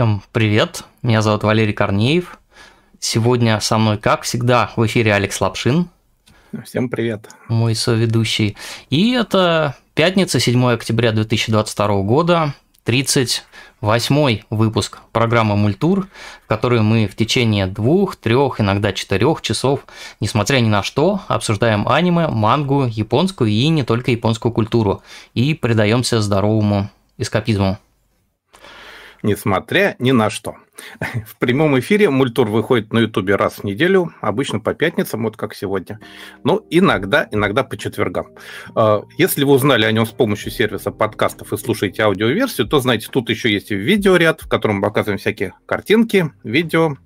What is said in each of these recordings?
Всем привет, меня зовут Валерий Корнеев. Сегодня со мной, как всегда, в эфире Алекс Лапшин. Всем привет. Мой соведущий. И это пятница, 7 октября 2022 года, 38 выпуск программы «Мультур», в которой мы в течение двух, трех, иногда четырех часов, несмотря ни на что, обсуждаем аниме, мангу, японскую и не только японскую культуру, и предаемся здоровому эскапизму несмотря ни на что. В прямом эфире мультур выходит на Ютубе раз в неделю, обычно по пятницам, вот как сегодня. Но иногда, иногда по четвергам. А, если вы узнали о нем с помощью сервиса подкастов и слушаете аудиоверсию, то знаете, тут еще есть видеоряд, в котором мы показываем всякие картинки, видео,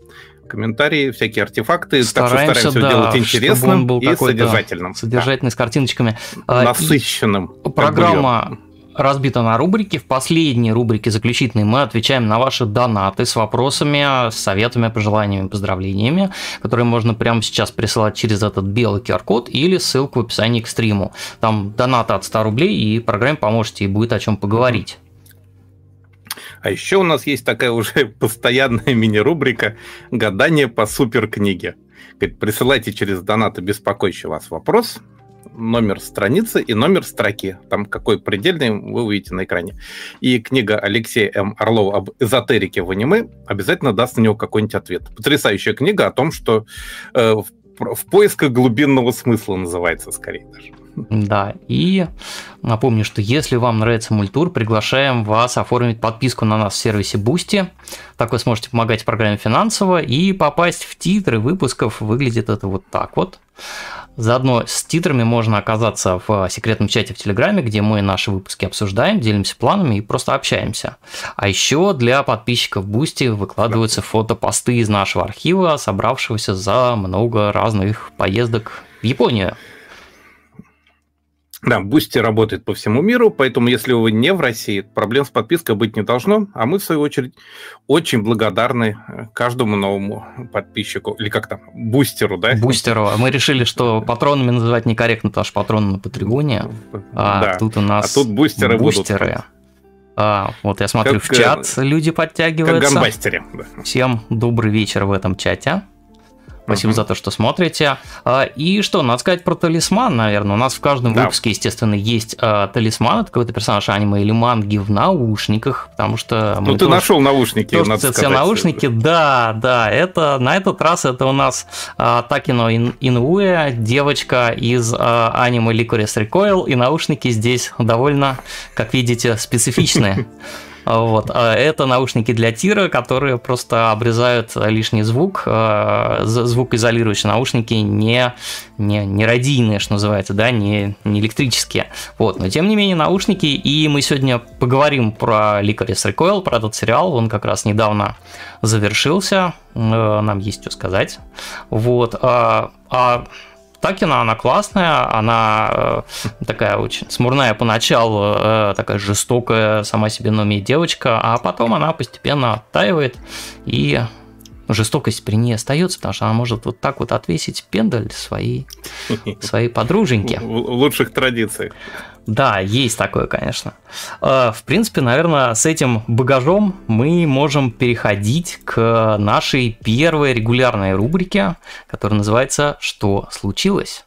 комментарии, всякие артефакты. Стараемся, так что стараемся да, делать интересным был и содержательным. Содержательный, да. с картиночками. А, Насыщенным. Программа разбита на рубрики. В последней рубрике заключительной мы отвечаем на ваши донаты с вопросами, с советами, пожеланиями, поздравлениями, которые можно прямо сейчас присылать через этот белый QR-код или ссылку в описании к стриму. Там донаты от 100 рублей, и программе поможете, и будет о чем поговорить. А еще у нас есть такая уже постоянная мини-рубрика «Гадание по суперкниге». Присылайте через донаты беспокоящий вас вопрос, номер страницы и номер строки. Там какой предельный вы увидите на экране. И книга Алексея М. Орлова об эзотерике в аниме обязательно даст на него какой-нибудь ответ. Потрясающая книга о том, что э, в, в поисках глубинного смысла называется скорее даже. Да, и напомню, что если вам нравится мультур, приглашаем вас оформить подписку на нас в сервисе Boosty. Так вы сможете помогать программе финансово и попасть в титры выпусков. Выглядит это вот так вот. Заодно с титрами можно оказаться в секретном чате в Телеграме, где мы наши выпуски обсуждаем, делимся планами и просто общаемся. А еще для подписчиков Бусти выкладываются фотопосты из нашего архива, собравшегося за много разных поездок в Японию. Да, Бусти работает по всему миру, поэтому если вы не в России, проблем с подпиской быть не должно. А мы, в свою очередь, очень благодарны э, каждому новому подписчику, или как там, бустеру, да? Бустеру. Мы решили, что патронами называть некорректно, потому что патроны на Патреоне, а да. тут у нас а тут бустеры, бустеры. будут. А, вот я смотрю, как, в чат э, люди подтягиваются. Как гамбастере. Всем добрый вечер в этом чате. Спасибо uh-huh. за то, что смотрите. А, и что, надо сказать про талисман, наверное. У нас в каждом да. выпуске, естественно, есть э, талисман. Это какой-то персонаж аниме или манги в наушниках, потому что... Ну, ты нашел наушники, то, надо сказать. Все наушники, да, да. Это, на этот раз это у нас э, Такино Ин, Инуэ, девочка из э, аниме Licorice Recoil, и наушники здесь довольно, как видите, специфичные. Вот. А это наушники для тира, которые просто обрезают лишний звук, а, звукоизолирующие наушники не, не, не радийные, что называется, да, не, не электрические. Вот. Но тем не менее наушники, и мы сегодня поговорим про Licorice Recoil, про этот сериал, он как раз недавно завершился, э, нам есть что сказать. Вот. А, а Такина, она классная, она э, такая очень смурная поначалу, э, такая жестокая сама себе на уме девочка, а потом она постепенно оттаивает, и жестокость при ней остается, потому что она может вот так вот отвесить пендаль своей, своей подруженьке. В лучших традициях. Да, есть такое, конечно. Э, в принципе, наверное, с этим багажом мы можем переходить к нашей первой регулярной рубрике, которая называется «Что случилось?».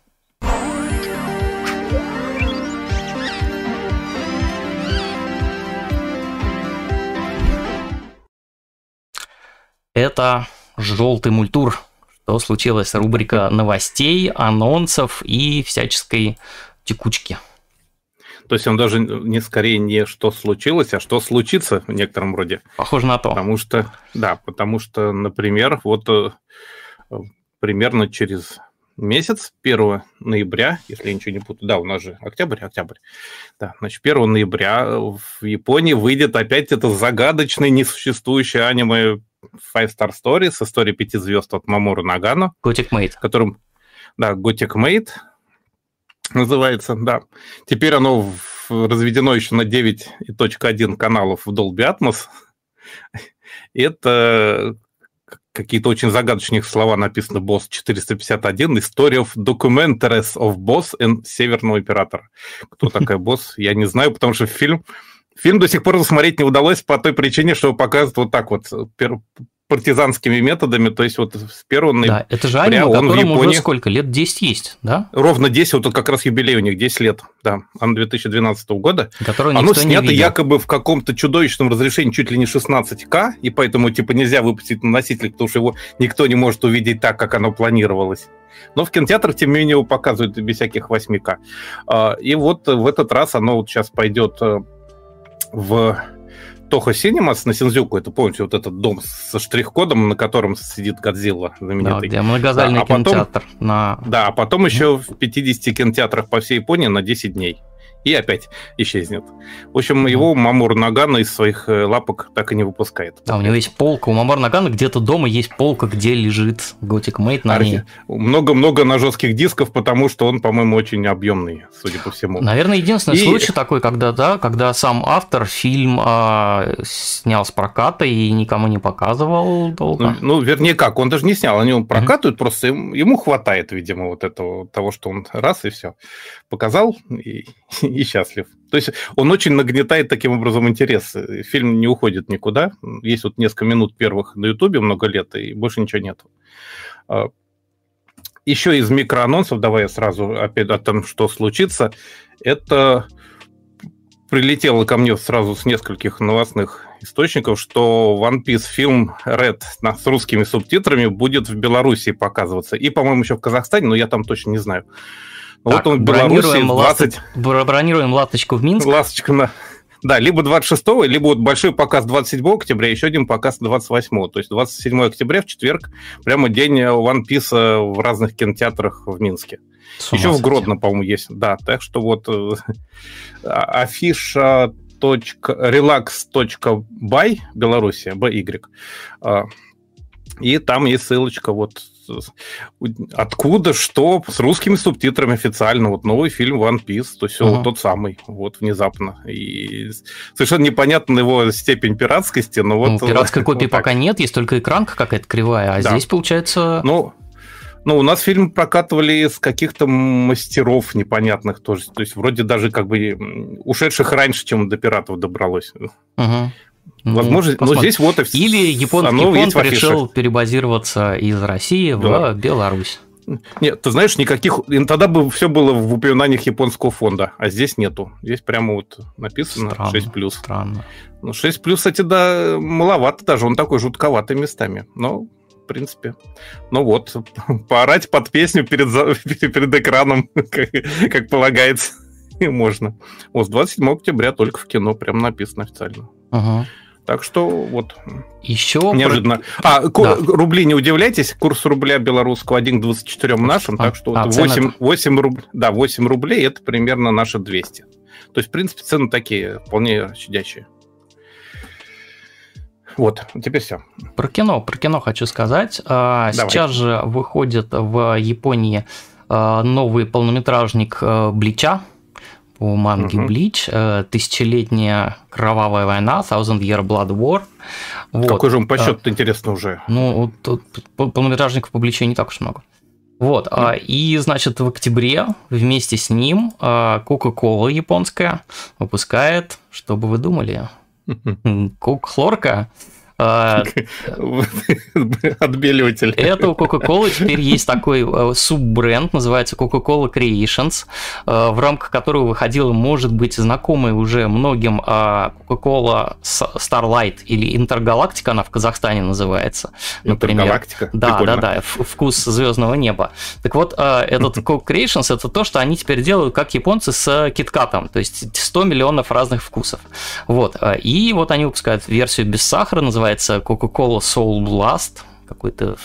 Это желтый мультур. Что случилось? Рубрика новостей, анонсов и всяческой текучки. То есть он даже не скорее не что случилось, а что случится в некотором роде. Похоже на то. Потому что, да, потому что, например, вот э, примерно через месяц, 1 ноября, если я ничего не путаю, да, у нас же октябрь, октябрь, да, значит, 1 ноября в Японии выйдет опять это загадочное, несуществующее аниме Five Star Story с историей пяти звезд от Мамору Нагано. Gothic Mate. Которым, да, Gothic Mate, называется, да. Теперь оно разведено еще на 9.1 каналов в Dolby Atmos. Это какие-то очень загадочные слова написаны «Босс 451», «Story of Documentaries of Boss and Северного Оператора». Кто такая Босс, я не знаю, потому что фильм Фильм до сих пор смотреть не удалось по той причине, что показывают вот так вот партизанскими методами, то есть вот с первого Да, это же аниме, он которому Японии... уже сколько, лет 10 есть, да? Ровно 10, вот как раз юбилей у них, 10 лет, да, оно 2012 года. Которое Оно снято якобы в каком-то чудовищном разрешении, чуть ли не 16К, и поэтому типа нельзя выпустить на носитель, потому что его никто не может увидеть так, как оно планировалось. Но в кинотеатрах, тем не менее, его показывают без всяких 8К. А, и вот в этот раз оно вот сейчас пойдет э, в Тоха Синемас на Синзюку, это помните, вот этот дом со штрих-кодом, на котором сидит Годзилла знаменитый. Да, где многозальный да, а кинотеатр. Потом, на... Да, а потом еще в 50 кинотеатрах по всей Японии на 10 дней и опять исчезнет. В общем, его Мамур Нагана из своих э, лапок так и не выпускает. Да, у него есть полка. У Мамур Нагана где-то дома есть полка, где лежит Gothic Mate на ней. Много-много на жестких дисков, потому что он, по-моему, очень объемный, судя по всему. Наверное, единственный и... случай такой, когда, да, когда сам автор фильм а, снял с проката и никому не показывал долго. Ну, ну вернее, как, он даже не снял, они его прокатывают, mm-hmm. просто ему хватает, видимо, вот этого, того, что он раз и все показал, и, и счастлив. То есть он очень нагнетает таким образом интерес. Фильм не уходит никуда. Есть вот несколько минут первых на Ютубе много лет, и больше ничего нет. А, Еще из микроанонсов, давай я сразу опять о том, что случится, это прилетело ко мне сразу с нескольких новостных источников, что One Piece фильм Red с русскими субтитрами будет в Беларуси показываться. И, по-моему, еще в Казахстане, но я там точно не знаю. Так, вот он в Беларуси 20... Бронируем ласточку в Минск. Ласточку на... Да, либо 26 либо вот большой показ 27 октября, еще один показ 28 То есть 27 октября в четверг, прямо день One Piece в разных кинотеатрах в Минске. Еще в Гродно, по-моему, есть. Да, так что вот э, а, афиша relax.by Белоруссия, BY. И там есть ссылочка вот откуда, что, с русскими субтитрами официально. Вот новый фильм One Piece, то есть uh-huh. вот тот самый, вот внезапно. И совершенно непонятна его степень пиратскости, но вот... Ну, пиратской копии вот пока нет, есть только экранка какая-то кривая, а да. здесь получается... Ну, ну, у нас фильм прокатывали с каких-то мастеров непонятных тоже. То есть вроде даже как бы ушедших раньше, чем до пиратов добралось. Угу. Возможно, ну, но здесь вот Или японский фонд решил перебазироваться из России да. в Беларусь. Нет, ты знаешь, никаких... Тогда бы все было в упоминаниях японского фонда, а здесь нету. Здесь прямо вот написано странно, 6+. Странно. Ну, 6+, кстати, да, маловато даже. Он такой жутковатый местами. Но, в принципе. Ну вот, поорать под песню перед, перед экраном, как, как полагается, можно. Вот с 27 октября только в кино прям написано официально. Ага. Так что вот. Еще неожиданно. Про... А, да. рубли не удивляйтесь, курс рубля белорусского 1 к 24 нашим, а, так что а, вот 8, 8, руб... да, 8 рублей это примерно наши 200. То есть, в принципе, цены такие, вполне щадящие. Вот, теперь все. Про кино, про кино хочу сказать. А, Давай. Сейчас же выходит в Японии а, новый полнометражник а, Блича, по манге угу. Блич, э, тысячелетняя кровавая война, Thousand Year Blood War. Вот. Какой же он по счету, интересно, уже? Ну, тут полнометражников по Бличу не так уж много. Вот, mm. и, значит, в октябре вместе с ним Coca-Cola японская выпускает, что бы вы думали, Кока-хлорка Отбеливатель. Это у Coca-Cola теперь есть такой э, суббренд, называется Coca-Cola Creations, э, в рамках которого выходила, может быть, знакомая уже многим а, Coca-Cola Starlight или Интергалактика, она в Казахстане называется, например. Интергалактика? Да, да, да, вкус звездного неба. Так вот, э, этот Coca Creations это то, что они теперь делают, как японцы с киткатом, то есть 100 миллионов разных вкусов. Вот, и вот они выпускают версию без сахара, называется называется Coca-Cola Soul Blast какой-то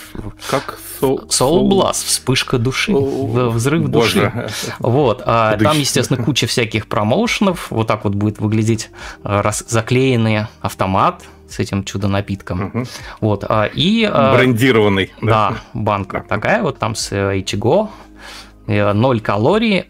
как Soul, Soul Blast, вспышка души, Soul... взрыв Боже. души. Вот, а там, естественно, куча всяких промоушенов. Вот так вот будет выглядеть э, раз, заклеенный автомат с этим чудо-напитком. Угу. Вот, а, и... Э, Брендированный. Да, да банка такая вот там с Ichigo. Э, ноль калорий.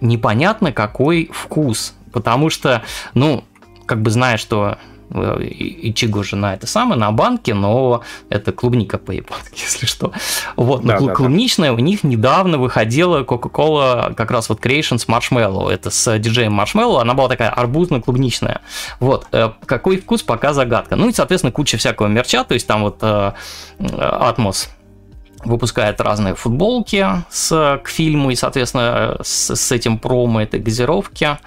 Непонятно, какой вкус. Потому что, ну, как бы зная, что Ичиго же на это самое, на банке, но это клубника по-японски, если что. Вот, но да, клубничная да. у них недавно выходила Coca-Cola как раз вот Creations Marshmallow, это с диджеем Marshmallow, она была такая арбузно-клубничная. Вот, э, какой вкус, пока загадка. Ну и, соответственно, куча всякого мерча, то есть там вот Атмос выпускает разные футболки с, к фильму и, соответственно, с, с этим промо этой газировки.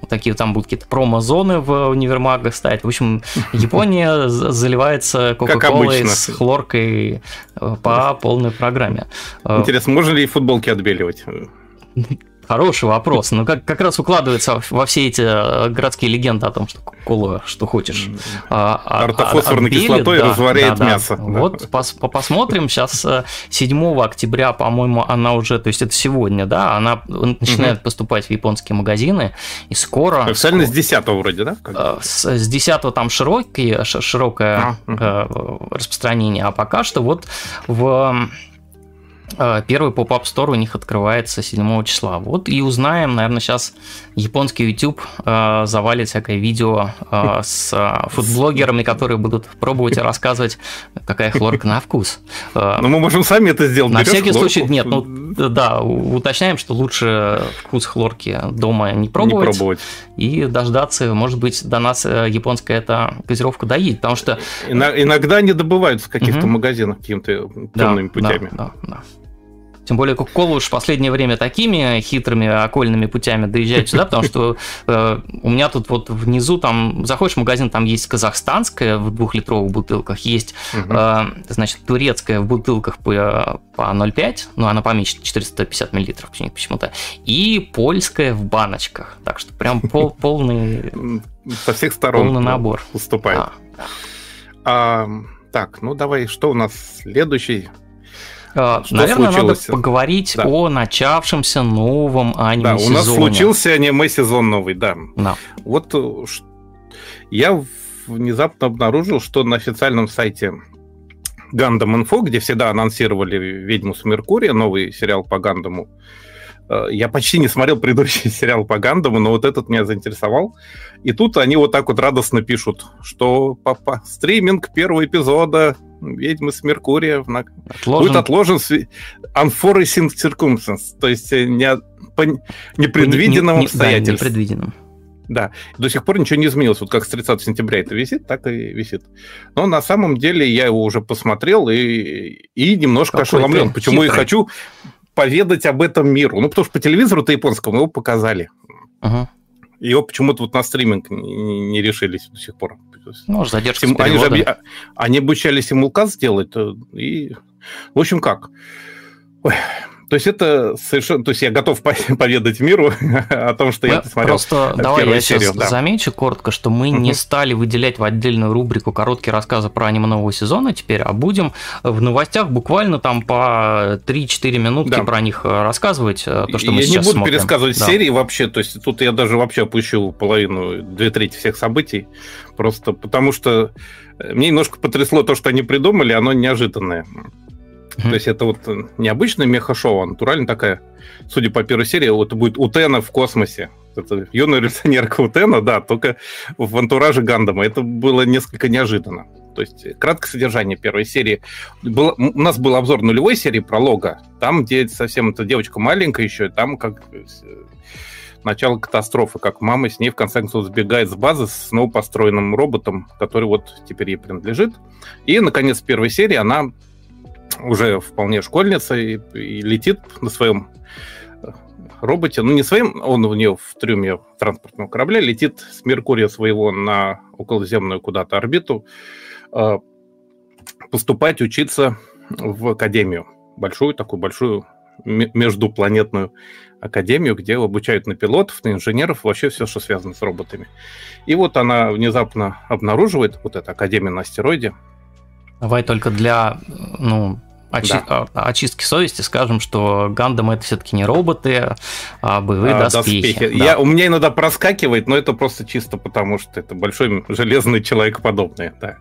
Вот такие там будут какие-то промо-зоны в универмагах стоять. В общем, Япония заливается Кока-Колой с хлоркой э, по полной программе. Э, Интересно, можно ли футболки отбеливать? Хороший вопрос. Но как, как раз укладывается во все эти э, городские легенды о том, что кола, что хочешь. А, а, Ортофосфорной кислотой да, разворяет да, мясо. Да. Вот пос, посмотрим. Сейчас 7 октября, по-моему, она уже, то есть это сегодня, да, она начинает угу. поступать в японские магазины. И скоро... Официально скоро, с 10 вроде, да? Э, с, с 10 там широкое а, распространение, а пока что вот в Э, первый поп-ап стор у них открывается 7 числа. Вот и узнаем, наверное, сейчас японский YouTube э, завалит всякое видео э, с э, фудблогерами, которые будут пробовать и рассказывать, какая хлорка на вкус. Э, Но ну, мы можем сами это сделать. На всякий хлорку. случай, нет, ну да, уточняем, что лучше вкус хлорки дома не пробовать. Не пробовать. И дождаться, может быть, до нас э, японская эта газировка доедет, потому что... Иногда они добываются в каких-то угу. магазинах какими-то темными да, путями. Да, да, да. Тем более Coca-Cola уж в последнее время такими хитрыми окольными путями доезжает сюда, потому что э, у меня тут вот внизу там, заходишь в магазин, там есть казахстанская в двухлитровых бутылках, есть, угу. э, значит, турецкая в бутылках по, по 0,5, ну, она поменьше, 450 миллилитров почему-то, и польская в баночках. Так что прям пол, полный... Со всех сторон полный набор. уступает. А, так, ну давай, что у нас следующий? Что Наверное, случилось? надо поговорить да. о начавшемся новом аниме-сезоне. Да, у нас случился аниме-сезон новый, да. да. Вот э, я внезапно обнаружил, что на официальном сайте Гандам Инфо, где всегда анонсировали «Ведьму с Меркурия», новый сериал по Гандаму, я почти не смотрел предыдущий сериал по Гандаму, но вот этот меня заинтересовал. И тут они вот так вот радостно пишут, что папа, стриминг первого эпизода «Ведьмы с Меркурия» отложен. будет отложен с unforeseen circumstances, то есть э, не, по непредвиденным не, не, обстоятельствам. Да, непредвиденным. Да, до сих пор ничего не изменилось. Вот как с 30 сентября это висит, так и висит. Но на самом деле я его уже посмотрел и, и немножко Какой ошеломлен. Почему хитрый. я хочу поведать об этом миру. Ну, потому что по телевизору-то японскому его показали. Ага. Его почему-то вот на стриминг не, не решились до сих пор. Ну, задержка Сим... они, же, они обучали симулказ сделать. Э, и... В общем, как? Ой, то есть это совершенно... То есть я готов поведать миру о том, что мы я посмотрел Просто давай я серию, сейчас да. замечу коротко, что мы не стали выделять в отдельную рубрику короткие рассказы про аниме нового сезона теперь, а будем в новостях буквально там по 3-4 минутки да. про них э, рассказывать, э, то, что мы я сейчас не буду смотрим. пересказывать да. серии вообще, то есть тут я даже вообще опущу половину, две трети всех событий, просто потому что э, мне немножко потрясло то, что они придумали, оно неожиданное. Mm-hmm. То есть это вот необычное меха-шоу, а натурально такая, судя по первой серии, это будет Утена в космосе. Это юная революционерка Утена, да, только в антураже Гандама. Это было несколько неожиданно. То есть краткое содержание первой серии. Было, у нас был обзор нулевой серии пролога, там, где совсем эта девочка маленькая еще, там как э, начало катастрофы, как мама с ней в конце концов сбегает с базы с новопостроенным роботом, который вот теперь ей принадлежит. И, наконец, в первой серии она уже вполне школьница и, и летит на своем э, роботе, ну не своим, он у нее в трюме транспортного корабля летит с Меркурия своего на околоземную куда-то орбиту, э, поступать, учиться в академию, большую такую большую междупланетную академию, где обучают на пилотов, на инженеров, вообще все, что связано с роботами. И вот она внезапно обнаруживает вот эту академию на астероиде, Давай только для ну, очи- да. А, очистки совести скажем, что Гандам это все-таки не роботы, а боевые а, доспехи. доспехи. Да. Я, у меня иногда проскакивает, но это просто чисто потому, что это большой железный человек подобный. Да.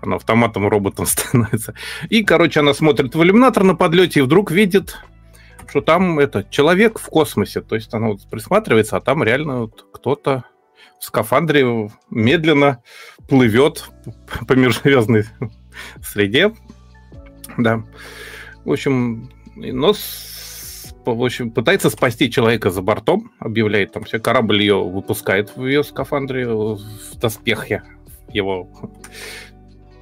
Она автоматом роботом становится. И, короче, она смотрит в иллюминатор на подлете и вдруг видит, что там это человек в космосе. То есть она вот присматривается, а там реально вот кто-то в скафандре медленно плывет по межзвездной среде. Да. В общем, но в общем, пытается спасти человека за бортом, объявляет там все, корабль ее выпускает в ее скафандре, в доспехе его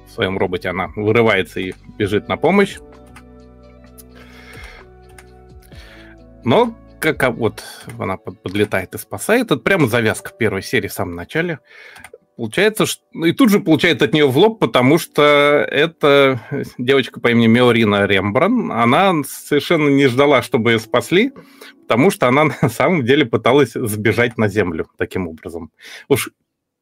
в своем роботе она вырывается и бежит на помощь. Но как вот она подлетает и спасает, это прямо завязка первой серии в самом начале. Получается, что... Ну, и тут же получает от нее в лоб, потому что это девочка по имени Меорина Рембран. Она совершенно не ждала, чтобы ее спасли, потому что она на самом деле пыталась сбежать на землю таким образом. Уж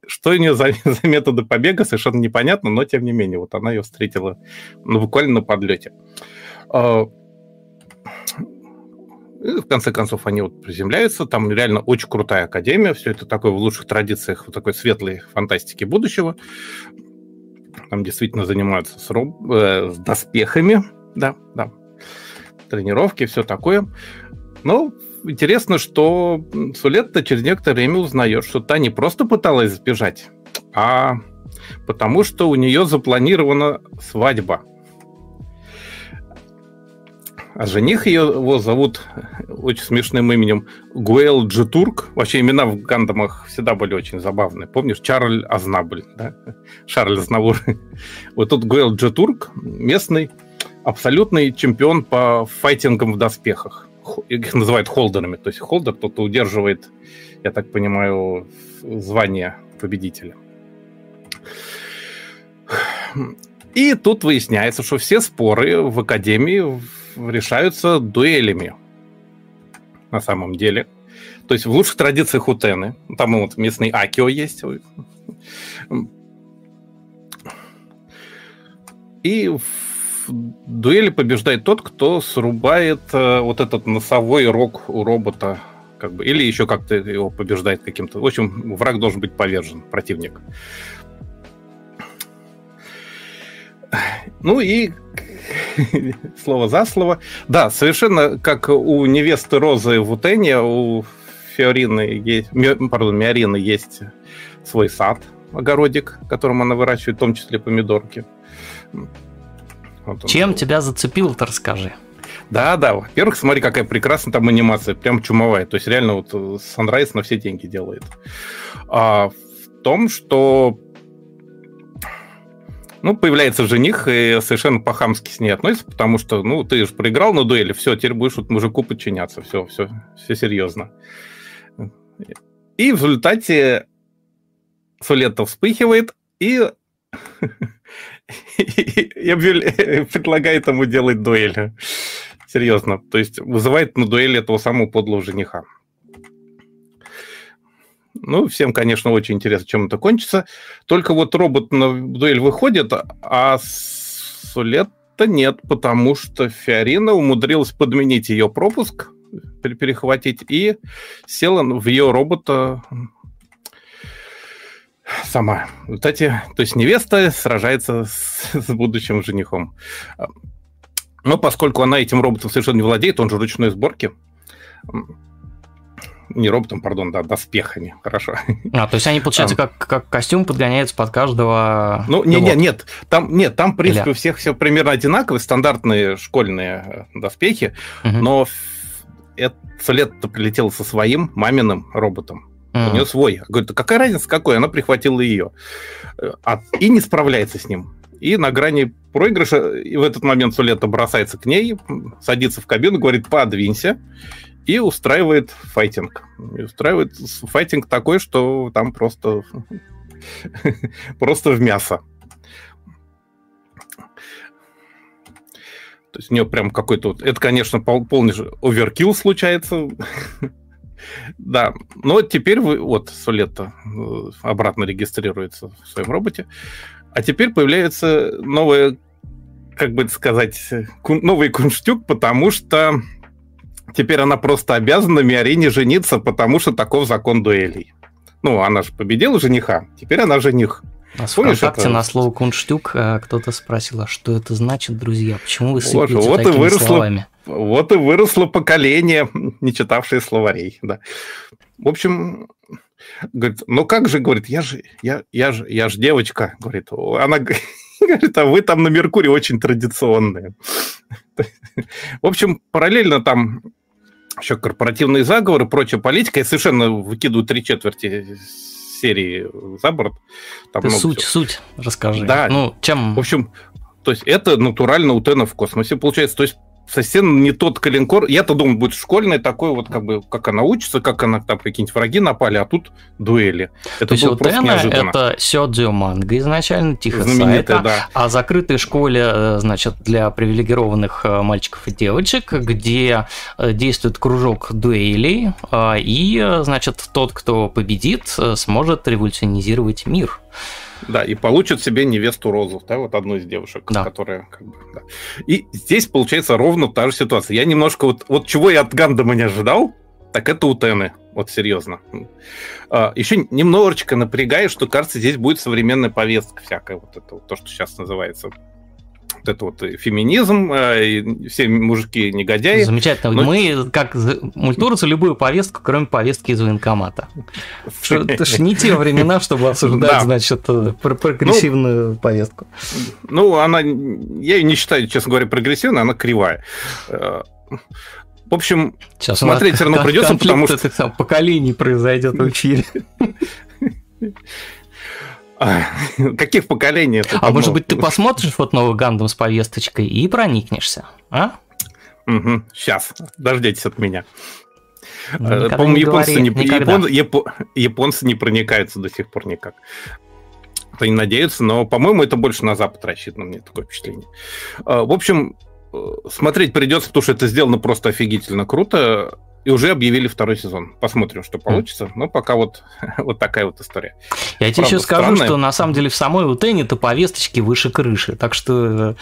что у нее за, за методы побега, совершенно непонятно, но тем не менее, вот она ее встретила ну, буквально на подлете. И в конце концов, они вот приземляются. Там реально очень крутая академия. Все это такое в лучших традициях вот такой светлой фантастики будущего. Там действительно занимаются с, роб... э, с доспехами. Да, да. Тренировки, все такое. Но интересно, что Сулетта через некоторое время узнает, что та не просто пыталась сбежать, а потому что у нее запланирована свадьба – а жених ее, его зовут очень смешным именем Гуэл Джетурк. Вообще имена в гандамах всегда были очень забавные. Помнишь, Чарль Азнабль, да? Шарль Азнавур. Вот тут Гуэл Джетурк, местный абсолютный чемпион по файтингам в доспехах. Их называют холдерами. То есть холдер, тот, кто удерживает, я так понимаю, звание победителя. И тут выясняется, что все споры в Академии решаются дуэлями на самом деле. То есть в лучших традициях Утены. Там вот местный Акио есть. И в дуэли побеждает тот, кто срубает э, вот этот носовой рог у робота. Как бы, или еще как-то его побеждает каким-то. В общем, враг должен быть повержен, противник. Ну и слово за слово. Да, совершенно как у невесты Розы в Утене, у Фиорины есть, пардон, Миорины есть свой сад, огородик, которым она выращивает, в том числе помидорки. Вот Чем тебя зацепил-то, расскажи. Да, да. Во-первых, смотри, какая прекрасная там анимация, прям чумовая. То есть реально вот Sunrise на все деньги делает. А в том, что ну, появляется жених и совершенно по-хамски с ней относится, потому что, ну, ты же проиграл на дуэли, все, теперь будешь вот мужику подчиняться, все, все, все серьезно. И в результате Сулетта вспыхивает и, и предлагает ему делать дуэль. Серьезно. То есть вызывает на дуэль этого самого подлого жениха. Ну, всем, конечно, очень интересно, чем это кончится. Только вот робот на дуэль выходит, а Сулетта нет, потому что Фиорина умудрилась подменить ее пропуск, перехватить, и села в ее робота сама. Кстати, то есть невеста сражается с, с будущим женихом. Но поскольку она этим роботом совершенно не владеет, он же ручной сборки, не роботом, пардон, да, доспехами, хорошо. А, то есть они, получается, как, как костюм подгоняются под каждого... Ну, не, не, нет, там, нет, там, в принципе, Или... у всех все примерно одинаковые, стандартные школьные э, доспехи, угу. но это лет-то прилетело со своим маминым роботом. Mm. У нее свой. Говорит, какая разница какой? Она прихватила ее. Э, а, и не справляется с ним. И на грани проигрыша, и в этот момент Сулета бросается к ней, садится в кабину, говорит, подвинься и устраивает файтинг. И устраивает файтинг такой, что там просто, просто в мясо. То есть у нее прям какой-то... Вот, это, конечно, пол, полный оверкилл случается. да, но теперь вы, вот Сулетта э, обратно регистрируется в своем роботе. А теперь появляется новое, как бы сказать, новый кунштюк, потому что Теперь она просто обязана Миарине жениться, потому что таков закон дуэлей. Ну, она же победила жениха, теперь она жених. А Помнишь, ВКонтакте это... на слово «кунштюк» э, кто-то спросил, а что это значит, друзья? Почему вы сыпете вот, вот такими и выросло, словами? Вот и выросло поколение, не читавшее словарей. Да. В общем, Говорит, ну как же, говорит, я же, я, я же, я же девочка, говорит. Она говорит, а вы там на Меркурии очень традиционные. В общем, параллельно там еще корпоративные заговоры, прочая политика. Я совершенно выкидываю три четверти серии за борт. Там Ты суть, всего. суть расскажи. Да. Ну, чем... В общем, то есть это натурально у Тена в космосе получается. То есть совсем не тот калинкор. Я-то думал, будет школьный такой вот, как бы, как она учится, как она там какие-нибудь враги напали, а тут дуэли. Это То есть у Тена это Сёдзио манга изначально, тихо сайта, да. а закрытой школе, э, значит, для привилегированных э, мальчиков и девочек, где э, действует кружок дуэлей, и, значит, тот, кто победит, сможет революционизировать мир. Да, и получит себе невесту Розу, да, вот одну из девушек, да. которая как бы, да. И здесь получается ровно та же ситуация. Я немножко вот, вот чего я от Гандама не ожидал, так это у Тены, вот серьезно. А, еще немножечко напрягает, что, кажется, здесь будет современная повестка всякая, вот это вот, то, что сейчас называется вот это вот феминизм, э, все мужики негодяи. Замечательно. Но... Мы, как мультурцы, любую повестку, кроме повестки из военкомата. Это ж не те времена, чтобы обсуждать, значит, э, прогрессивную ну, повестку. Ну, она, я ее не считаю, честно говоря, прогрессивной, она кривая. Э, в общем, Сейчас смотреть все равно придется, потому что... поколений произойдет в эфире. Каких поколений? А может быть, ты посмотришь вот новый Гандам с повесточкой и проникнешься, а? Угу, сейчас, дождитесь от меня. Ну, э, По-моему, японцы, не, япон, япо, японцы не проникаются до сих пор никак. Они надеются, но, по-моему, это больше на Запад рассчитано, мне такое впечатление. Э, в общем, э, смотреть придется, потому что это сделано просто офигительно круто. И уже объявили второй сезон. Посмотрим, что получится. Mm. Но пока вот, вот такая вот история. Я тебе еще скажу, странная. что на самом деле в самой Утене-то повесточки выше крыши. Так что...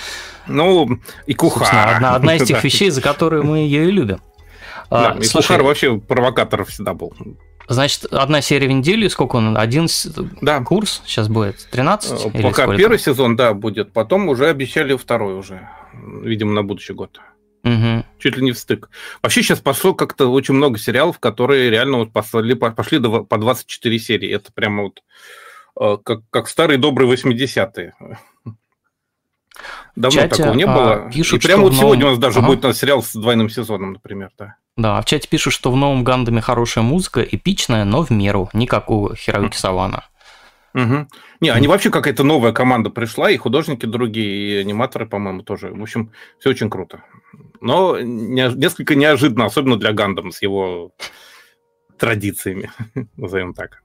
Ну, и Кухар. Одна, одна из тех вещей, за которые мы ее и любим. Да, а, и слушай, Кухар вообще провокатор всегда был. Значит, одна серия в неделю, сколько он? Один да. курс сейчас будет? 13? Пока первый сезон, да, будет. Потом уже обещали второй уже. Видимо, на будущий год. Угу. Чуть ли не в стык. Вообще сейчас пошло как-то очень много сериалов, которые реально вот пошли, пошли по 24 серии. Это прямо вот э, как, как старые добрые 80-е. Давно чате, такого не было. А, пишут, И прямо вот новом... сегодня у нас даже ага. будет сериал с двойным сезоном, например, да. Да, в чате пишут, что в новом Гандаме хорошая музыка, эпичная, но в меру, не как у Хироюки Савана. Угу. Не, они вообще какая-то новая команда пришла, и художники другие, и аниматоры, по-моему, тоже. В общем, все очень круто. Но не, несколько неожиданно, особенно для Гандама с его традициями, назовем так.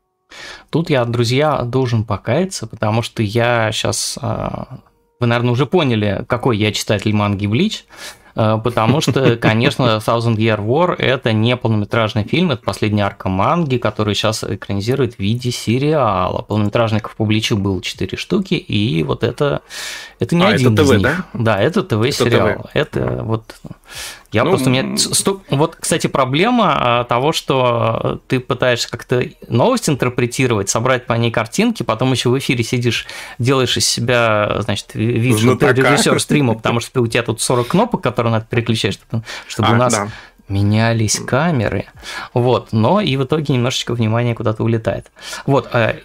Тут я, друзья, должен покаяться, потому что я сейчас... А, вы, наверное, уже поняли, какой я читатель манги Блич. Э, потому что, конечно, Thousand Year War – это не полнометражный фильм, это последняя арка манги, который сейчас экранизирует в виде сериала. Полнометражников по Бличу было 4 штуки, и вот это, это не а, один это ТВ, из них. Да? да, это ТВ-сериал. Это, это вот я ну, просто... Мне... Вот, кстати, проблема а, того, что ты пытаешься как-то новость интерпретировать, собрать по ней картинки, потом еще в эфире сидишь, делаешь из себя, значит, что ты режиссер стрима, потому что у тебя тут 40 кнопок, которые надо переключать, чтобы, чтобы а, у нас да. менялись камеры. Вот, но и в итоге немножечко внимания куда-то улетает. Вот, а,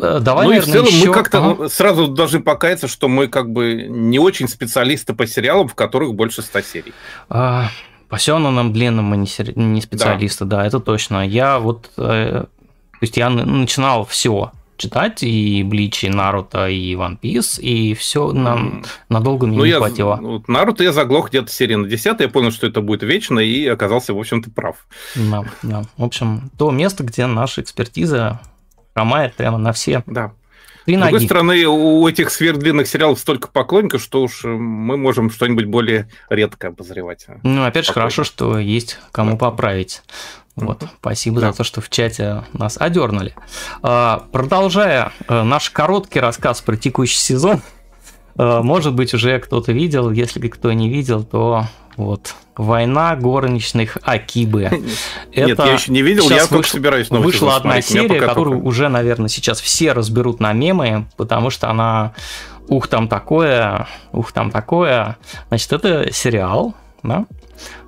Э, давай, ну наверное, и в целом еще... мы как-то ага. сразу должны покаяться, что мы как бы не очень специалисты по сериалам, в которых больше 100 серий. А, по Сёнонам длинным мы не, сери... не специалисты, да. да, это точно. Я вот, э, то есть я начинал все читать, и Блич, и Наруто, и One Piece, и все нам надолго мне ну, не я, хватило. Ну, Наруто я заглох где-то серии на 10 я понял, что это будет вечно, и оказался, в общем-то, прав. Да, да. В общем, то место, где наша экспертиза хромает прямо на все. Да. Три С другой стороны, у этих сверхдлинных сериалов столько поклонников, что уж мы можем что-нибудь более редко обозревать. Ну, опять же, хорошо, что есть кому да. поправить. Вот, спасибо да. за то, что в чате нас одернули. А, продолжая э, наш короткий рассказ про текущий сезон, э, может быть, уже кто-то видел, если кто не видел, то вот. Война горничных Акибы. Это Нет, я еще не видел, я только собираюсь новый Вышла одна серия, которую уже, наверное, сейчас все разберут на мемы, потому что она ух, там такое, ух, там такое. Значит, это сериал, да,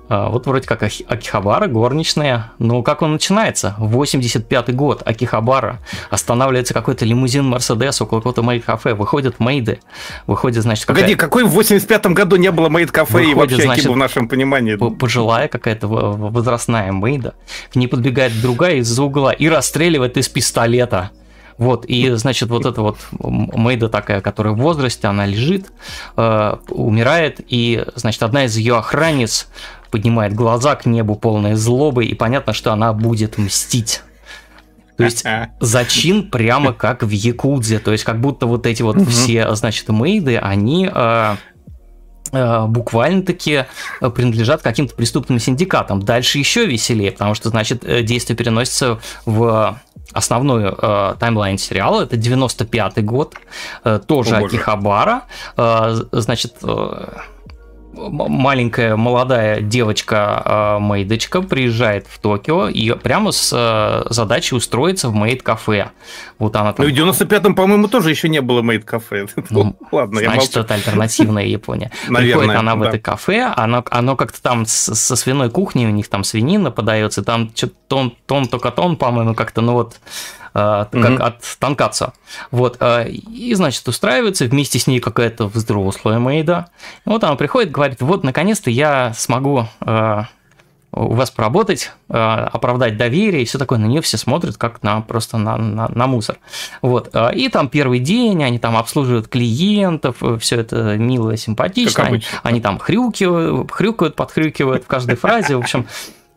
вот вроде как Акихабара, горничная. Но как он начинается? 85-й год, Акихабара. Останавливается какой-то лимузин Мерседес около какого-то мейд-кафе. Выходят мейды. Выходит, значит, какая... Погоди, какой в 85-м году не было мейд-кафе и вообще значит, в нашем понимании? Пожилая какая-то возрастная мейда. К ней подбегает другая из-за угла и расстреливает из пистолета. Вот, и, значит, вот эта вот Мейда такая, которая в возрасте, она лежит, э, умирает, и, значит, одна из ее охранниц поднимает глаза к небу, полные злобы, и понятно, что она будет мстить. То есть зачин прямо как в Якудзе, то есть как будто вот эти вот все, значит, мейды, они э, э, буквально-таки принадлежат каким-то преступным синдикатам. Дальше еще веселее, потому что, значит, э, действие переносится в основной э, таймлайн сериала, это 95-й год, э, тоже О, Акихабара, э, значит, э, маленькая молодая девочка э, мейдочка приезжает в Токио и прямо с э, задачей устроиться в мейд-кафе. Вот она там... Ну, в 95-м, по-моему, тоже еще не было мейд-кафе. Ну, Ладно, я Значит, это альтернативная Япония. Наверное, Приходит она в это кафе, оно, оно как-то там со свиной кухней, у них там свинина подается, там что-то тон, тон, только тон, по-моему, как-то, ну вот как угу. от Танкаца. Вот, э, и, значит, устраивается, вместе с ней какая-то взрослая Мейда. И вот она приходит, говорит, вот, наконец-то я смогу э, у вас поработать, оправдать доверие и все такое. На нее все смотрят как на просто на, на, на мусор. Вот. И там первый день, они там обслуживают клиентов, все это мило, симпатично. Они, они там хрюкивают, хрюкают, подхрюкивают в каждой фразе. В общем,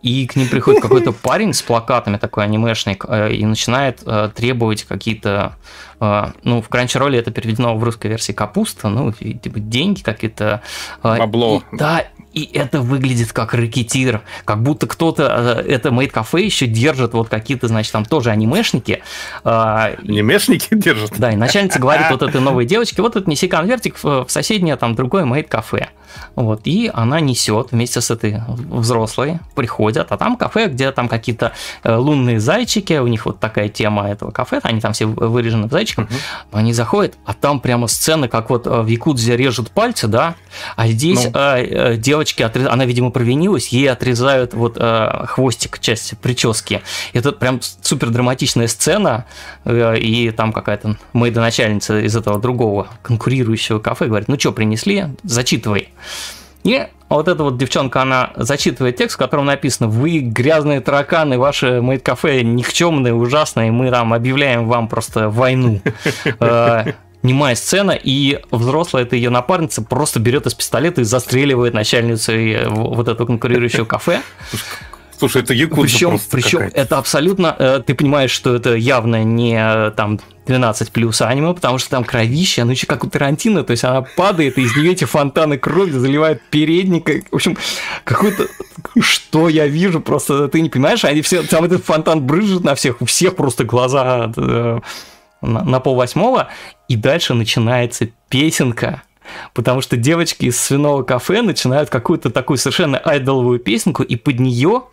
и к ним приходит какой-то парень с плакатами, такой анимешник, э, и начинает э, требовать какие-то э, ну, в Crunchyroll это переведено в русской версии капуста, ну, типа деньги какие-то. Бабло. И, да, и это выглядит как рэкетир, как будто кто-то, это Made Cafe еще держит вот какие-то, значит, там тоже анимешники. Анимешники держат? Да, и начальница говорит вот этой новой девочке, вот отнеси конвертик в соседнее там другое Made Cafe. Вот, и она несет вместе с этой взрослой, приходят, а там кафе, где там какие-то э, лунные зайчики, у них вот такая тема этого кафе, они там все вырежены зайчиком, угу. они заходят, а там прямо сцена, как вот э, в Якудзе режут пальцы, да, а здесь ну. э, девочки, отрез... она, видимо, провинилась, ей отрезают вот э, хвостик, часть прически. Это прям супер драматичная сцена, э, и там какая-то начальница из этого другого конкурирующего кафе говорит, ну что, принесли, зачитывай. И вот эта вот девчонка, она зачитывает текст, в котором написано «Вы грязные тараканы, ваше мейд-кафе никчемные, ужасные, мы там объявляем вам просто войну». Э, немая сцена, и взрослая это ее напарница просто берет из пистолета и застреливает начальницу вот этого конкурирующего кафе. Слушай, это якудза Причем, причем это абсолютно, э, ты понимаешь, что это явно не э, там 12 плюс аниме, потому что там кровища, ну еще как у Тарантино, то есть она падает, и из нее эти фонтаны крови заливают передник. В общем, какой-то... Что я вижу, просто ты не понимаешь, они все... Там этот фонтан брызжет на всех, у всех просто глаза э, на, на пол восьмого, и дальше начинается песенка, потому что девочки из свиного кафе начинают какую-то такую совершенно айдоловую песенку, и под нее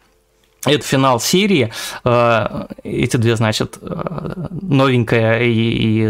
это финал серии. Э, эти две, значит, э, новенькая и, и,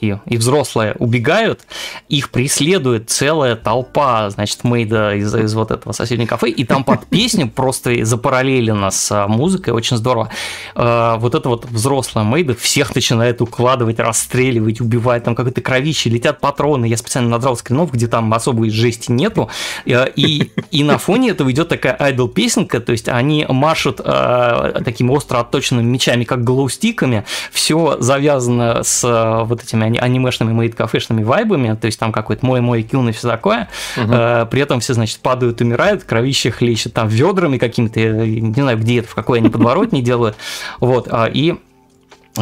и, и взрослая убегают. Их преследует целая толпа, значит, Мейда из, из вот этого соседнего кафе. И там под песню просто запараллелено с музыкой. Очень здорово. Э, вот это вот взрослая Мейда всех начинает укладывать, расстреливать, убивать. Там какое-то кровище, летят патроны. Я специально надрал скринов, где там особой жести нету. И, и на фоне этого идет такая айдол песенка. То есть они маршут пишут э, такими остро отточенными мечами, как глоустиками. Все завязано с э, вот этими анимешными мейд-кафешными вайбами, то есть там какой-то мой-мой кюн и все такое. Угу. Э, при этом все, значит, падают, умирают, кровище хлещет там ведрами какими-то, не знаю, где это, в какой они подворотне делают. Вот, а, и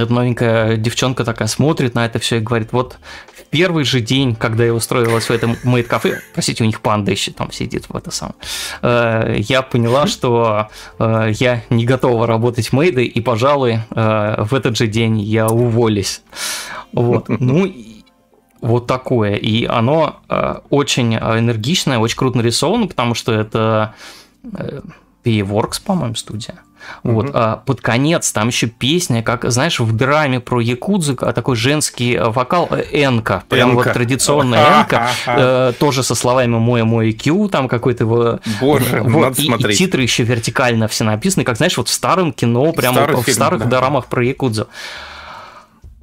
новенькая девчонка такая смотрит на это все и говорит, вот первый же день, когда я устроилась в этом мейд-кафе, простите, у них панда еще там сидит в это самое, э, я поняла, что э, я не готова работать мейдой, и, пожалуй, э, в этот же день я уволюсь. Вот. Ну, вот такое. И оно очень энергичное, очень круто нарисовано, потому что это Payworks, по-моему, студия. Вот, а под конец там еще песня, как, знаешь, в драме про Якудзу, а такой женский вокал э, Энка, прям вот традиционная Энка, э, тоже со словами «Мой, мой, Кью», там какой-то... Боже, вот, надо и, смотреть. И титры еще вертикально все написаны, как, знаешь, вот в старом кино, прямо в фильм, старых да. дорамах про Якудзу.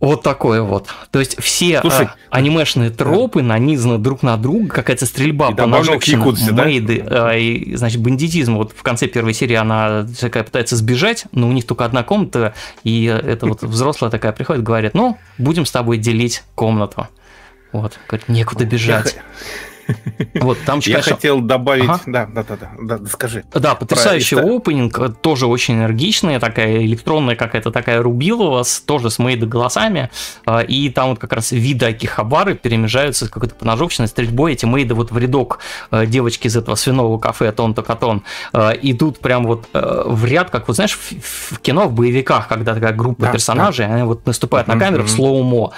Вот такое вот. То есть все Слушай, а, анимешные тропы да. нанизаны друг на друга, какая-то стрельба и по ножовщинам, мейды, да? а, и, значит, бандитизм. Вот в конце первой серии она такая пытается сбежать, но у них только одна комната, и это вот взрослая такая приходит, говорит, ну, будем с тобой делить комнату. Вот, говорит, некуда бежать. Вот, там Я конечно... хотел добавить... Ага. Да, да, да, да, да, скажи. Да, потрясающий Про... опенинг, тоже очень энергичный, такая электронная какая-то такая рубилова, тоже с мейда голосами, а, и там вот как раз виды Акихабары перемежаются с какой-то поножовщиной, стрельбой, эти мейды вот в рядок а, девочки из этого свиного кафе Тон-то-Катон а, идут прям вот в ряд, как вот знаешь, в кино, в боевиках, когда такая группа да, персонажей, да. они вот наступают на камеру в слоумо.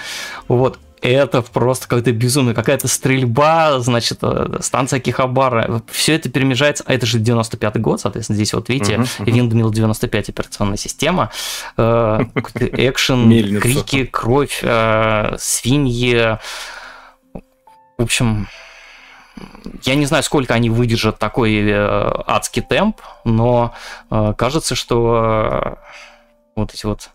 Вот, это просто какое-то безумие, какая-то стрельба, значит, э, станция Кихабара, все это перемежается, а это же 95-й год, соответственно, здесь вот видите, uh-huh, uh-huh. Windmill 95 операционная система, э, экшен, крики, кровь, э, свиньи, в общем, я не знаю, сколько они выдержат такой адский темп, но кажется, что вот эти вот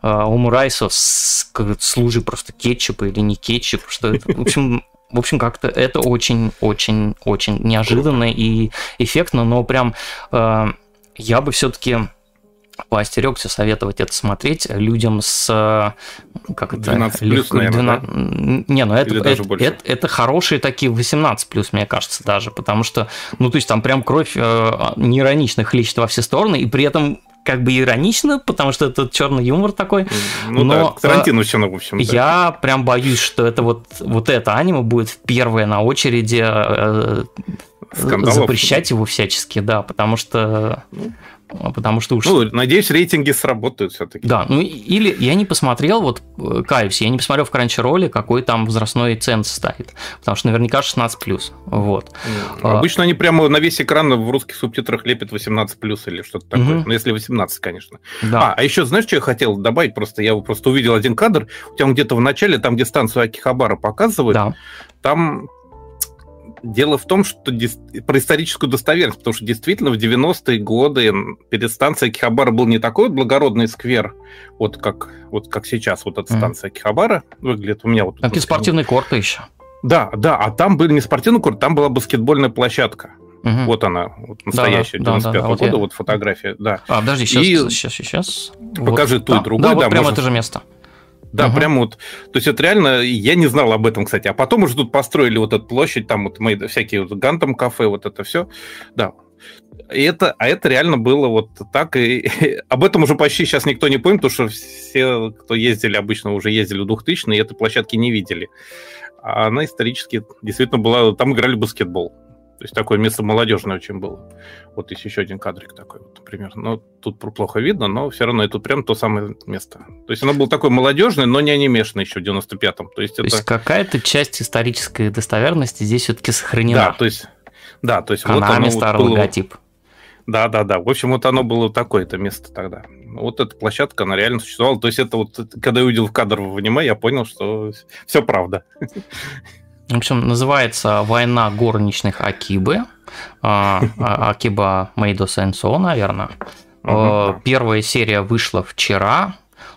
омурайсо с служи просто кетчуп или не кетчуп, что это, в общем, в общем, как-то это очень-очень-очень неожиданно и эффектно, но прям э, я бы все-таки поостерегся советовать это смотреть людям с как это 12 плюс, наверное, 12... да? не ну это это, это, это хорошие такие 18 плюс мне кажется даже потому что ну то есть там прям кровь э, неиронично хлещет во все стороны и при этом как бы иронично, потому что это черный юмор такой. Ну но, да, Тарантино все, в общем. Я прям боюсь, что это вот, вот это аниме будет первое на очереди э, Скандалов. запрещать его всячески, да, потому что... Ну, потому что уж... Ну, надеюсь, рейтинги сработают все-таки. Да, ну или я не посмотрел, вот, э, каюсь, я не посмотрел в Crunchyroll, какой там возрастной ценз стоит, потому что наверняка 16+, вот. Ну, обычно а... они прямо на весь экран в русских субтитрах лепят 18+, или что-то такое, угу. ну, если 18, конечно. Да. А, а еще знаешь, что я хотел добавить, просто я просто увидел один кадр, у тебя где-то в начале, там, где станцию Акихабара показывают, да. там Дело в том, что про историческую достоверность, потому что действительно в 90-е годы перед станцией Акихабара был не такой вот благородный сквер, вот как, вот как сейчас вот эта станция mm. Акихабара выглядит. У меня вот... Там спортивный корт еще. Да, да, а там был не спортивный корт, там была баскетбольная площадка. Угу. Вот она, вот настоящая, да, 95 да, да, года, вот, я... вот фотография, да. А, подожди, сейчас, и... сейчас, сейчас. Покажи вот. ту и другую. Да, да, вот прямо это же место. Да, угу. прям вот. То есть это реально, я не знал об этом, кстати. А потом уже тут построили вот эту площадь, там вот мои всякие вот Гантом кафе, вот это все. Да. И это, а это реально было вот так. И, и об этом уже почти сейчас никто не помнит, потому что все, кто ездили, обычно уже ездили в 2000 и этой площадки не видели. А она исторически действительно была... Там играли в баскетбол. То есть такое место молодежное очень было. Вот есть еще один кадрик такой, вот, например. Но тут плохо видно, но все равно это прям то самое место. То есть оно было такое молодежное, но не анимешное еще в 95-м. То есть, то это... есть какая-то часть исторической достоверности здесь все-таки сохранена. Да, то есть... Да, то есть Канами вот оно старый вот было... логотип. Да, да, да. В общем, вот оно было такое это место тогда. Вот эта площадка, она реально существовала. То есть это вот, когда я увидел в кадр в аниме, я понял, что все правда. В общем, называется «Война горничных Акибы». А, а, Акиба Мейдо Сенсо, наверное. Первая серия вышла вчера,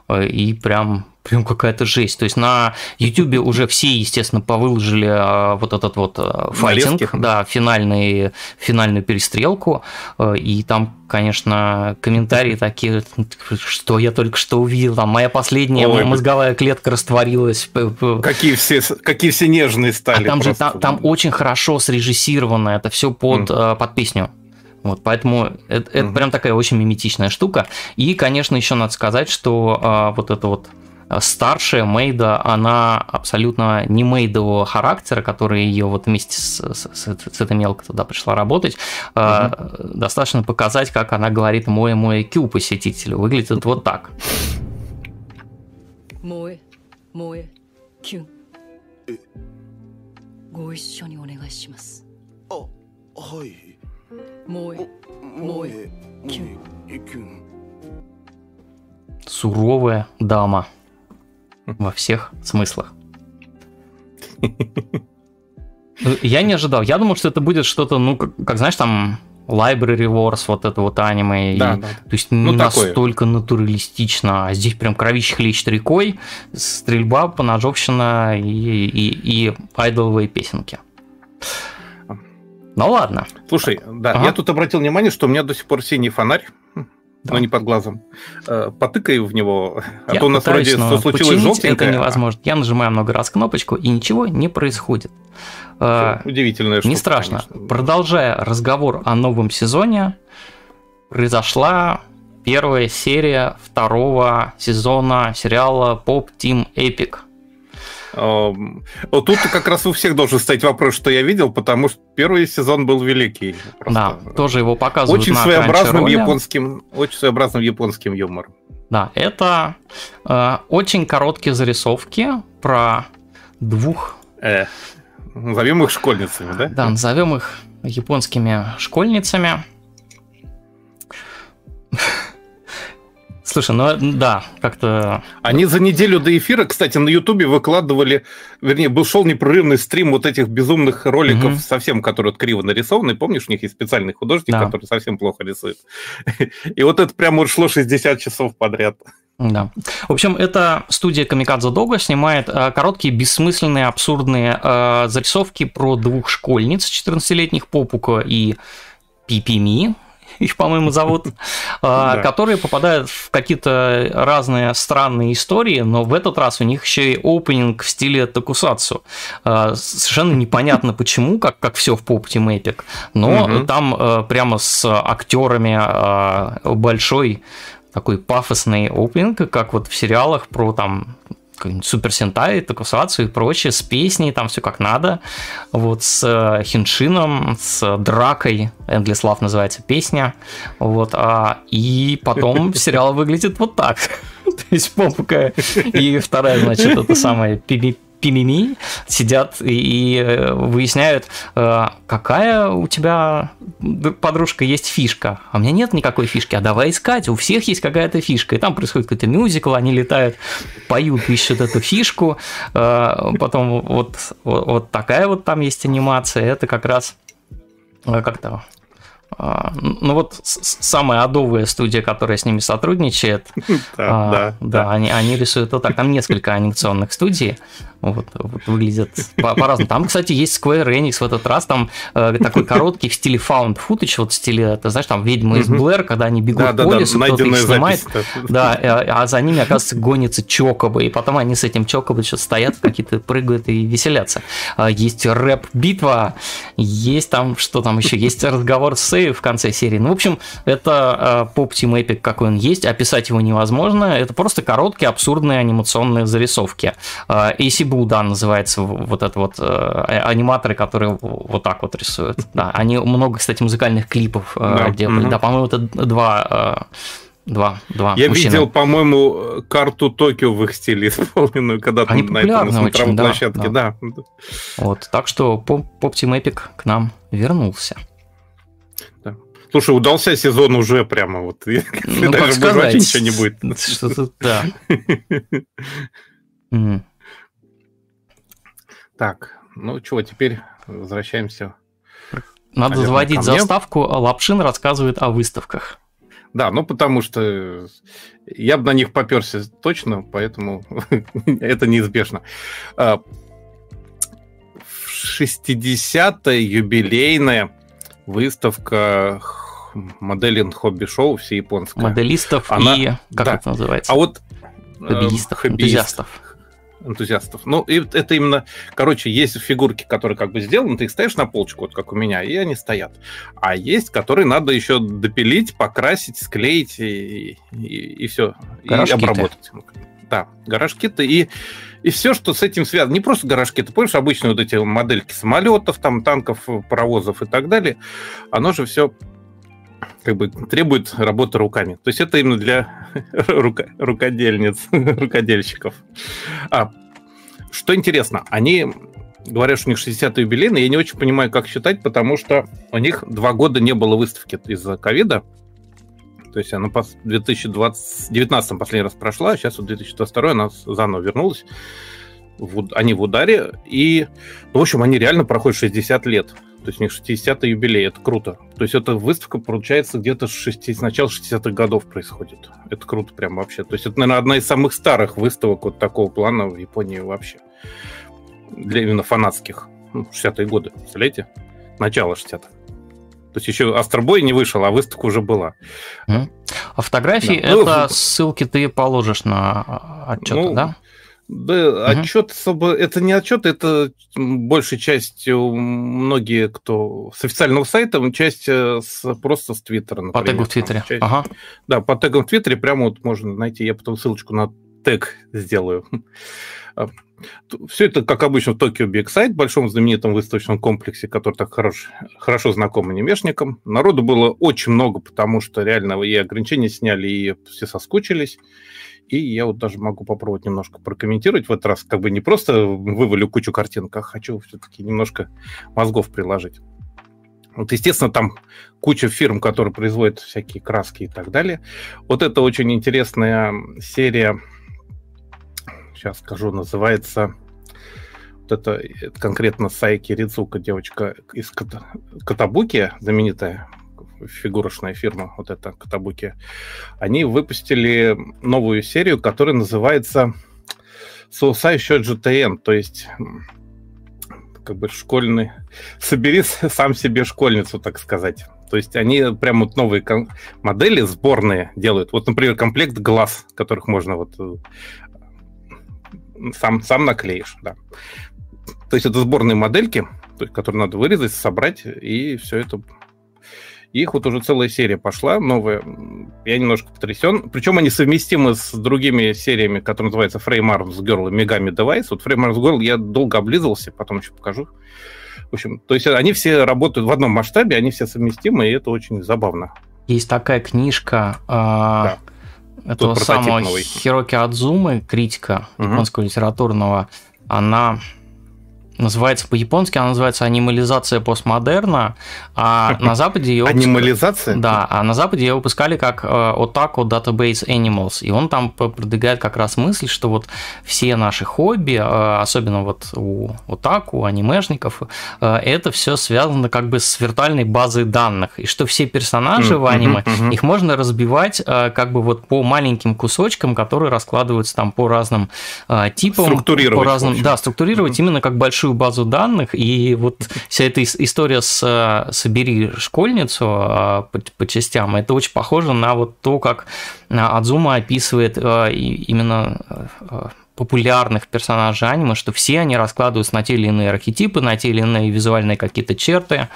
э, и прям прям какая-то жесть. То есть на YouTube уже все, естественно, повыложили а, вот этот вот а, файтинг, Нарезки. да, финальный, финальную перестрелку, а, и там, конечно, комментарии такие, что я только что увидел, там моя последняя Ой, мозговая клетка растворилась. Какие все, какие все нежные стали. А там просто. же там, там очень хорошо срежиссировано, это все под, mm. под песню. Вот, поэтому это, это угу. прям такая очень миметичная штука. И, конечно, еще надо сказать, что а, вот это вот старшая Мейда, она абсолютно не мейдового характера, который ее вот вместе с, с, с, этой мелкой туда пришла работать. Угу. Достаточно показать, как она говорит «мой, мой кю» посетителю. Выглядит вот так. Мой, мой кю. ご一緒にお願いします。あ、はい。もえ、もえ、 Суровая дама. Во всех смыслах. Я не ожидал. Я думал, что это будет что-то, ну, как, как знаешь, там Library Wars, вот это вот аниме. Да, и, да. То есть ну, настолько такое. натуралистично, а здесь прям кровище хлещет рекой, стрельба, поножовщина и, и, и айдоловые песенки. Ну ладно. Слушай, да, ага. я тут обратил внимание, что у меня до сих пор синий фонарь, да. но не под глазом. Э, потыкай в него, а я то у нас пытаюсь, вроде случилось желтенькое. это невозможно. Я нажимаю много раз кнопочку, и ничего не происходит. Э, Удивительная штука. Не страшно. Конечно. Продолжая разговор о новом сезоне, произошла первая серия второго сезона сериала Pop Team Epic. Тут как раз у всех должен стоять вопрос, что я видел, потому что первый сезон был великий. Просто. Да, тоже его показывают Очень своеобразным японским, очень своеобразным японским юмором. Да, это э, очень короткие зарисовки про двух э. Назовем их школьницами, да? Да, назовем их японскими школьницами. Слушай, ну да, как-то... Они за неделю до эфира, кстати, на Ютубе выкладывали, вернее, был шел непрерывный стрим вот этих безумных роликов угу. совсем, которые вот криво нарисованы. Помнишь, у них есть специальный художник, да. который совсем плохо рисует. И вот это прямо шло 60 часов подряд. Да. В общем, эта студия Камикадзе Дога снимает э, короткие, бессмысленные, абсурдные э, зарисовки про двух школьниц, 14-летних Попука и Пипими, их, по-моему, зовут, э, которые попадают в какие-то разные странные истории, но в этот раз у них еще и опенинг в стиле Токусацу. Э, совершенно непонятно почему, как, как все в Pop Team Epic, но там э, прямо с актерами большой такой пафосный опенинг, как вот в сериалах про там Супер Сентай, Токусацию и прочее, с песней, там все как надо, вот с э, Хиншином, с дракой, Endless Love называется песня, вот, а, и потом сериал выглядит вот так, то есть попука и вторая, значит, это самая пимими сидят и, и э, выясняют, э, какая у тебя подружка есть фишка. А у меня нет никакой фишки, а давай искать. У всех есть какая-то фишка. И там происходит какой-то мюзикл, они летают, поют, ищут эту фишку. Э, потом вот, вот, вот такая вот там есть анимация. Это как раз как-то а, ну вот самая адовая студия, которая с ними сотрудничает, да, да, они, они рисуют вот так. Там несколько анимационных студий, вот, вот выглядят по-разному. Там, кстати, есть Square Enix в этот раз, там э, такой короткий в стиле found footage, вот в стиле, ты знаешь, там ведьмы из Блэр, когда они бегут по лесу, кто-то их снимает, да, э, а за ними, оказывается, гонится Чокоба, и потом они с этим Чокоба что-то стоят, какие-то прыгают и веселятся. А, есть рэп-битва, есть там, что там еще, есть разговор с Сэй в конце серии. Ну, в общем, это Pop Team Epic, какой он есть, описать его невозможно, это просто короткие, абсурдные анимационные зарисовки. AC Булдан называется вот это вот э, а, аниматоры, которые вот так вот рисуют. Да, они много, кстати, музыкальных клипов э, да. делали. Угу. Да, по-моему, это два э, Два, два. Я мужчины. видел, по-моему, карту Токио в их стиле исполненную когда-то Они на этом на очень, да, площадке. Да, да. Вот, так что Pop Team Epic к нам вернулся. Да. Слушай, удался сезон уже прямо вот. Ну, Даже сказать, ничего не будет. Что-то, да. Так, ну чего, теперь возвращаемся. Надо Наверное, заводить заставку, а Лапшин рассказывает о выставках. Да, ну потому что я бы на них поперся точно, поэтому это неизбежно. 60-я юбилейная выставка моделинг хобби-шоу всеяпонская. Моделистов Она... и, как да. это называется? А вот хоббистов, энтузиастов энтузиастов. Ну, и это именно, короче, есть фигурки, которые как бы сделаны, ты их ставишь на полочку, вот как у меня, и они стоят. А есть, которые надо еще допилить, покрасить, склеить и, и, и все, и обработать. Да, гараж-киты и, и все, что с этим связано. Не просто гараж-киты, помнишь, обычные вот эти модельки самолетов, там, танков, паровозов и так далее, оно же все как бы требует работы руками. То есть это именно для рука, рукодельниц, рукодельщиков. А, что интересно, они говорят, что у них 60-й юбилей, но я не очень понимаю, как считать, потому что у них два года не было выставки из-за ковида. То есть она в 2019 последний раз прошла, а сейчас вот 2022 она заново вернулась. В, они в ударе. И, ну, в общем, они реально проходят 60 лет. То есть у них 60-й юбилей, это круто. То есть эта выставка, получается, где-то с, 6, с начала 60-х годов происходит. Это круто прям вообще. То есть это, наверное, одна из самых старых выставок вот такого плана в Японии вообще. Для именно фанатских. Ну, 60-е годы, представляете? Начало 60-х. То есть еще Астробой не вышел, а выставка уже была. А фотографии да. это ну, ссылки ты положишь на отчет, ну, да? Да, угу. отчет особо, это не отчет, это большей частью многие, кто с официального сайта, часть э, с, просто с Твиттера. Например, по тегу в Твиттере. Часть, ага. Да, по тегам в Твиттере прямо вот можно найти. Я потом ссылочку на тег сделаю. А, Все это, как обычно, в Токио Биг Сайт, большом знаменитом выставочном комплексе, который так хорош, хорошо знаком анимешникам. Народу было очень много, потому что реально и ограничения сняли, и все соскучились. И я вот даже могу попробовать немножко прокомментировать в этот раз. Как бы не просто вывалю кучу картинок, а хочу все-таки немножко мозгов приложить. Вот, естественно, там куча фирм, которые производят всякие краски и так далее. Вот это очень интересная серия сейчас скажу, называется вот это, это конкретно Сайки Ридзука, девочка из Ката, Катабуки, знаменитая фигурочная фирма, вот эта Катабуки, они выпустили новую серию, которая называется Соусай Shoju TN, то есть как бы школьный... Собери сам себе школьницу, так сказать. То есть они прям вот новые модели сборные делают. Вот, например, комплект глаз, которых можно вот э, сам, сам наклеишь, да. То есть это сборные модельки, которые надо вырезать, собрать, и все это... Их вот уже целая серия пошла, новая. Я немножко потрясен. Причем они совместимы с другими сериями, которые называются Frame Arms Girl и Megami Device. Вот Frame Arms Girl я долго облизывался, потом еще покажу. В общем, то есть они все работают в одном масштабе, они все совместимы, и это очень забавно. Есть такая книжка, да этого самого новый. Хироки Адзумы, критика угу. японского литературного, она называется по-японски, она называется анимализация постмодерна, а на Западе ее... Анимализация? Да, а на Западе ее выпускали как Otaku э, Database Animals, и он там продвигает как раз мысль, что вот все наши хобби, э, особенно вот у Otaku, у анимешников, э, это все связано как бы с виртуальной базой данных, и что все персонажи в аниме, их можно разбивать как бы вот по маленьким кусочкам, которые раскладываются там по разным типам. Структурировать. По разным, да, структурировать именно как большой большую базу данных, и вот вся эта история с «собери школьницу» а, по, частям, это очень похоже на вот то, как Адзума описывает а, именно а, популярных персонажей аниме, что все они раскладываются на те или иные архетипы, на те или иные визуальные какие-то черты.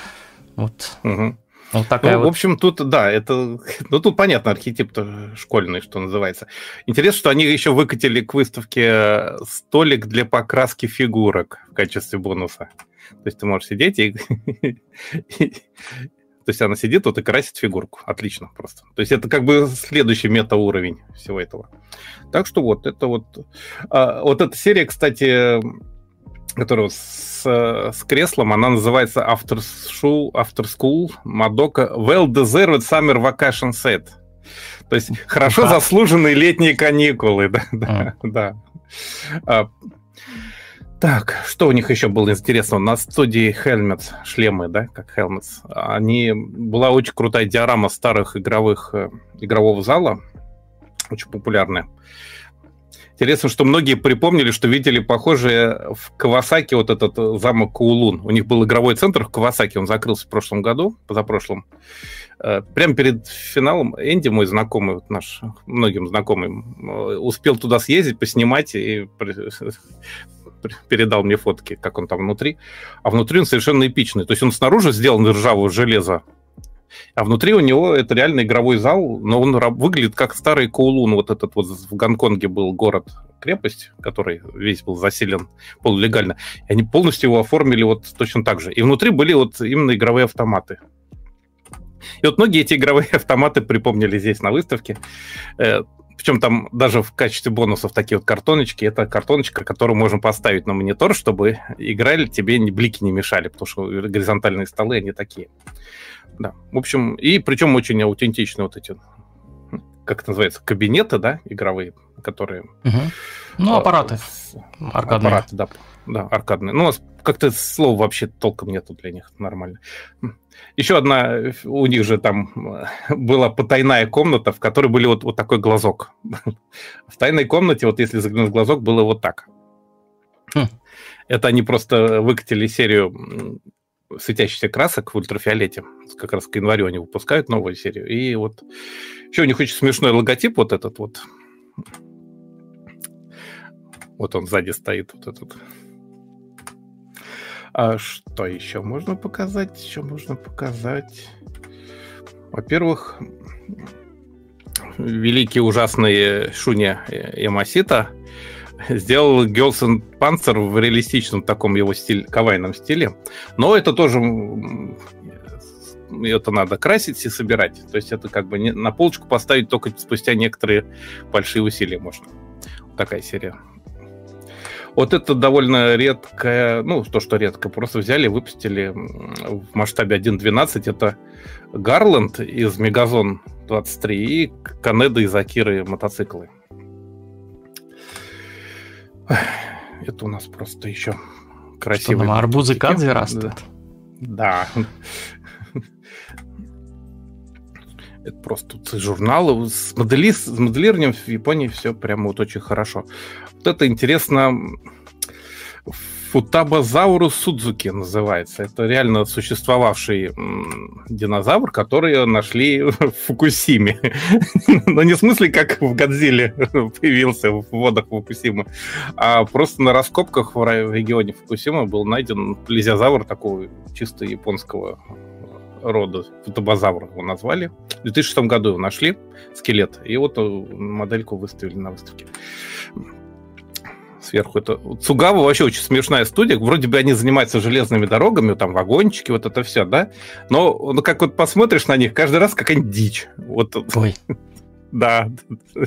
Вот. Угу. Вот такая ну, вот... В общем, тут, да, это... Ну, тут понятно, архетип школьный, что называется. Интересно, что они еще выкатили к выставке столик для покраски фигурок в качестве бонуса. То есть ты можешь сидеть и... То есть она сидит вот и красит фигурку. Отлично просто. То есть это как бы следующий метауровень всего этого. Так что вот, это вот... А, вот эта серия, кстати, которая с, с креслом, она называется After School, After School Madoka Well Deserved Summer Vacation Set. То есть хорошо а. заслуженные летние каникулы, да, да, да. А, так, что у них еще было интересного? На студии Helmets, шлемы, да, как Helmets, они, была очень крутая диорама старых игровых, э, игрового зала, очень популярная. Интересно, что многие припомнили, что видели похожие в Кавасаки вот этот э, замок Куулун. У них был игровой центр в Кавасаки, он закрылся в прошлом году, позапрошлом. Э, прямо перед финалом Энди, мой знакомый, вот наш, многим знакомый, э, успел туда съездить, поснимать и передал мне фотки, как он там внутри. А внутри он совершенно эпичный. То есть он снаружи сделан из ржавого железа, а внутри у него это реально игровой зал, но он выглядит как старый Коулун. Вот этот вот в Гонконге был город-крепость, который весь был заселен полулегально. И они полностью его оформили вот точно так же. И внутри были вот именно игровые автоматы. И вот многие эти игровые автоматы припомнили здесь на выставке. Э, Причем там даже в качестве бонусов такие вот картоночки. Это картоночка, которую можно поставить на монитор, чтобы играли тебе блики не мешали, потому что горизонтальные столы, они такие. Да. В общем, и причем очень аутентичные вот эти как это называется, кабинеты, да, игровые, которые... Угу. Ну, аппараты. Аркадные. Аппараты, да. Да, аркадные. Ну, как-то слова вообще толком нету для них нормально. Еще одна, у них же там была потайная комната, в которой были вот, вот такой глазок. В тайной комнате, вот если заглянуть в глазок, было вот так. Хм. Это они просто выкатили серию светящихся красок в ультрафиолете. Как раз к январю они выпускают новую серию. И вот еще у них очень смешной логотип вот этот вот. Вот он сзади стоит, вот этот. А что еще можно показать? Еще можно показать. Во-первых, великий ужасный Шуня Ямасита сделал Гелсен Панцер в реалистичном таком его стиле, кавайном стиле. Но это тоже это надо красить и собирать. То есть это как бы не, на полочку поставить только спустя некоторые большие усилия можно. Такая серия. Вот это довольно редкое, ну, то, что редко, просто взяли, выпустили в масштабе 1.12. Это Гарланд из Мегазон 23 и Канеда из Акиры мотоциклы. Это у нас просто еще красивый. Что, арбузы кадзи растут? Да. Это просто журналы с, модели, с моделированием в Японии все прямо вот очень хорошо. Вот это интересно. Футабазаурус Судзуки называется. Это реально существовавший динозавр, который нашли в Фукусиме. Но не в смысле, как в Годзилле появился в водах Фукусимы, а просто на раскопках в регионе Фукусима был найден плезиозавр такого чисто японского рода, футобазавр его назвали. В 2006 году его нашли, скелет, и вот модельку выставили на выставке сверху. Это Цугава вообще очень смешная студия. Вроде бы они занимаются железными дорогами, там вагончики, вот это все, да. Но ну, как вот посмотришь на них, каждый раз какая-нибудь дичь. Вот. Ой. Да,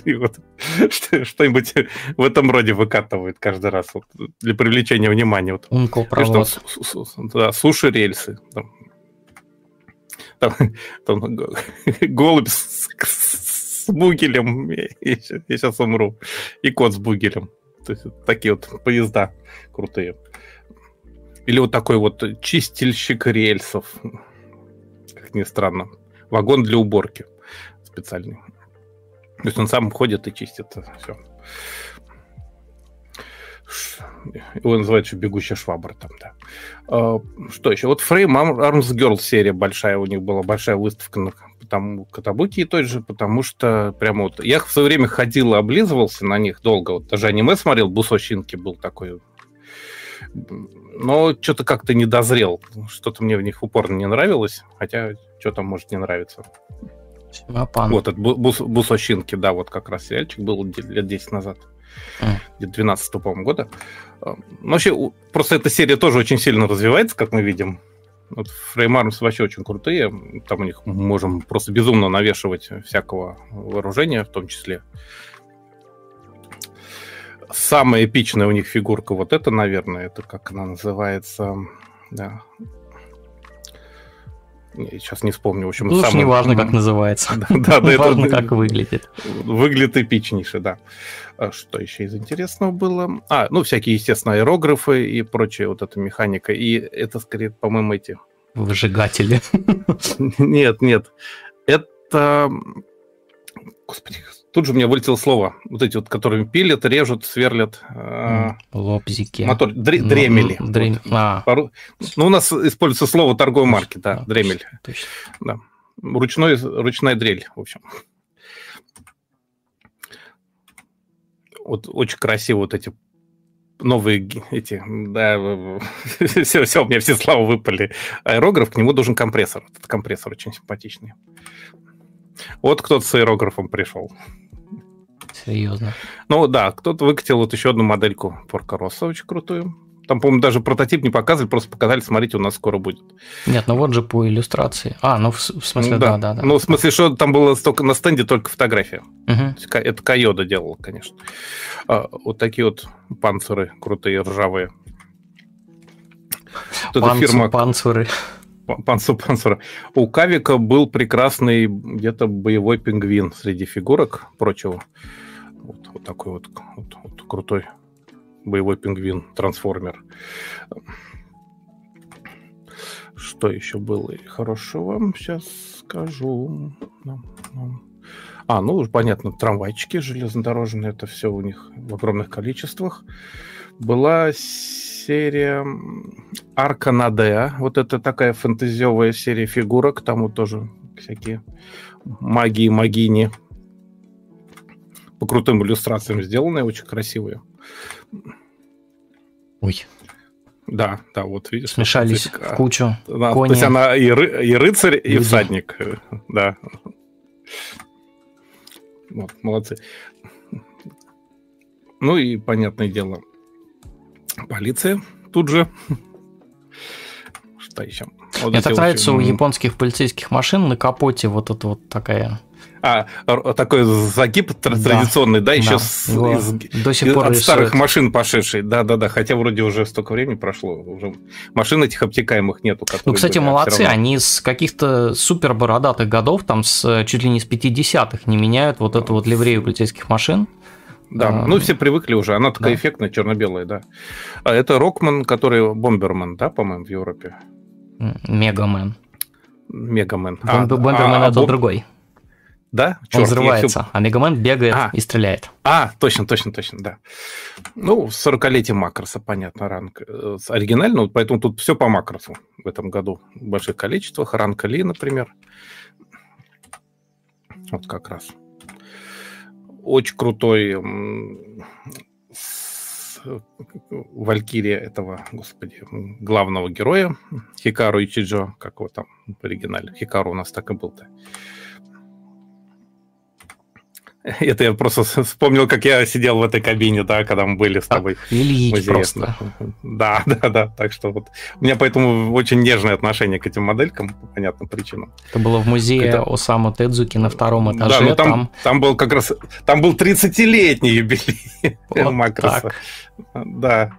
и вот что-нибудь в этом роде выкатывают каждый раз вот, для привлечения внимания. Вот. Что, да, суши-рельсы. Там, там, там голубь с, с бугелем, я, я сейчас умру, и кот с бугелем. То есть такие вот поезда крутые. Или вот такой вот чистильщик рельсов. Как ни странно. Вагон для уборки специальный. То есть он сам ходит и чистит все. Его называют еще «Бегущая швабра» там, да. А, что еще? Вот Frame Arms Girl серия большая, у них была большая выставка на потому Катабуки и той же, потому что прямо вот... Я в свое время ходил и облизывался на них долго, вот даже аниме смотрел, Бусощинки был такой но что-то как-то не дозрел. Что-то мне в них упорно не нравилось, хотя что там может не нравиться. Симапан. Вот, это бус, Бусощинки, да, вот как раз сериальчик был лет 10 назад. Где-то 12 по-моему, года. А, ну, вообще, просто эта серия тоже очень сильно развивается, как мы видим. Вот FrameArms вообще очень крутые. Там у них можем просто безумно навешивать всякого вооружения, в том числе. Самая эпичная у них фигурка вот это, наверное, это как она называется. Да. Сейчас не вспомню. В общем, ну, самый... не важно, как называется. Да, да, важно, как выглядит. Выглядит эпичнейше, да. А что еще из интересного было? А, ну, всякие, естественно, аэрографы и прочая вот эта механика. И это, скорее, по-моему, эти... Выжигатели. Нет, нет. Это... Господи, тут же у меня вылетело слово. Вот эти вот, которыми пилят, режут, сверлят. А, Лобзики. Мотор. Дре- дремели. Ну, дрем... вот. а. Пару... Ну, у нас используется слово торговой марки, да, а, дремель. Точно. Да. Ручной, ручная дрель, в общем. Вот очень красиво вот эти новые эти, да, все, все, у меня все слова выпали. Аэрограф, к нему должен компрессор. Этот компрессор очень симпатичный. Вот кто-то с аэрографом пришел. Серьезно. Ну да, кто-то выкатил вот еще одну модельку Поркороса, очень крутую. Там, по-моему, даже прототип не показывали, просто показали, смотрите, у нас скоро будет. Нет, ну вот же по иллюстрации. А, ну в, в смысле, да, да, да. Ну, в смысле, что там было столько на стенде только фотография. Угу. Это Кайода делал, конечно. А, вот такие вот панциры крутые, ржавые. Вот Панцу, фирма... Панциры. Панцу Панцера. У Кавика был прекрасный где-то боевой пингвин среди фигурок прочего. Вот, вот такой вот, вот, вот крутой боевой пингвин, трансформер. Что еще было хорошего? Сейчас скажу. А, ну, уж понятно, трамвайчики железнодорожные, это все у них в огромных количествах. Была серия Арка Надеа. Вот это такая фэнтезиовая серия фигурок. Там вот тоже всякие магии, магини. По крутым иллюстрациям сделанные, очень красивые. Ой. Да, да, вот видишь. Смешались вот, в кучу. Да, кони. То есть она и, ры, и рыцарь, и Люди. всадник. Да. Вот, молодцы. Ну и, понятное дело, полиция тут же. Что еще? Вот Мне так нравится очень... у японских полицейских машин на капоте вот эта вот такая а, такой загиб традиционный, да, да еще да. С, из, до сих пор от старых машин пошедший. Да, да, да. Хотя вроде уже столько времени прошло, уже машин этих обтекаемых нету. Ну, кстати, были, молодцы, они с каких-то супер бородатых годов, там с чуть ли не с 50-х не меняют вот эту вот ливрею полицейских машин. Да, а, ну все привыкли уже, она такая да. эффектная, черно-белая, да. А это Рокман, который Бомберман, да, по-моему, в Европе? Мегамен. Мегамен. А, Бомбермен а, это а, другой. Да? Черт, Он взрывается, все... а Мегамен бегает а. и стреляет. А, точно, точно, точно, да. Ну, 40-летие Макроса, понятно, ранг э, оригинальный, поэтому тут все по Макросу в этом году в больших количествах. Ранка Ли, например. Вот как раз очень крутой Валькирия этого, господи, главного героя, Хикару Ичиджо, как его там в оригинале. Хикару у нас так и был-то. Это я просто вспомнил, как я сидел в этой кабине, да, когда мы были с тобой. Ильич просто. Да, да, да. Так что вот у меня поэтому очень нежное отношение к этим моделькам по понятным причинам. Это было в музее Это... Осаму Тедзуки на втором этаже. Да, но там, там... там был как раз... Там был 30-летний юбилей вот Макроса. Да.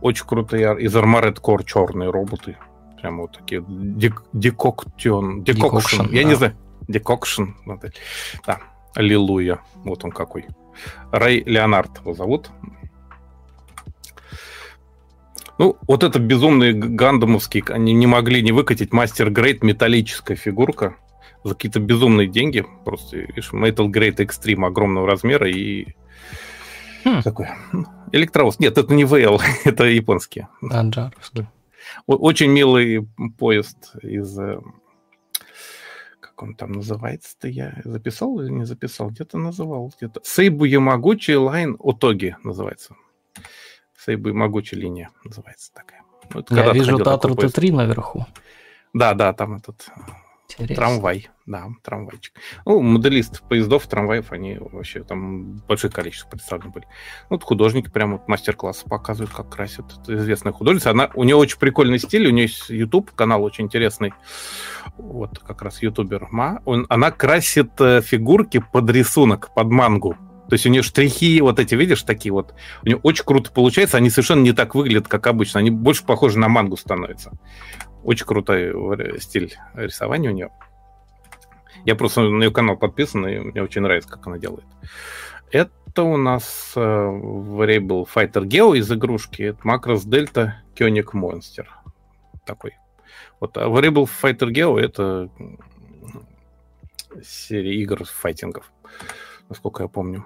Очень крутые из Armored Core черные роботы. Прямо вот такие. Декоктион. Decoction. Я не знаю. Decoction. Да, аллилуйя. Вот он какой. Рэй Леонард его зовут. Ну, вот это безумные гандамовские, они не могли не выкатить Мастер Грейт металлическая фигурка за какие-то безумные деньги. Просто, видишь, Metal Great Extreme огромного размера и хм. такой электровоз. Нет, это не ВЛ, это японские. Анджаровский. Очень милый поезд из э, он там называется-то, я записал или не записал? Где-то называл, где-то. Сейбу Ямагучи Лайн Отоги называется. Сейбу Ямагучи линия называется такая. Вот, я вижу Татру Т3 наверху. Да, да, там этот Интересно. Трамвай, да, трамвайчик. Ну, моделист поездов, трамваев, они вообще там большое количество представлены были. Ну, вот художники прямо вот мастер-классы показывают, как красят. Это известная художница. Она, у нее очень прикольный стиль, у нее есть YouTube, канал очень интересный. Вот как раз ютубер Ма. Он, она красит э, фигурки под рисунок, под мангу. То есть у нее штрихи, вот эти, видишь, такие вот. У нее очень круто получается. Они совершенно не так выглядят, как обычно. Они больше похожи на мангу становятся. Очень крутой стиль рисования у нее. Я просто на ее канал подписан, и мне очень нравится, как она делает. Это у нас э, Variable Fighter Geo из игрушки. Это Macros Delta Koenig Monster. Такой. Вот, а Variable Fighter Geo это серия игр файтингов, насколько я помню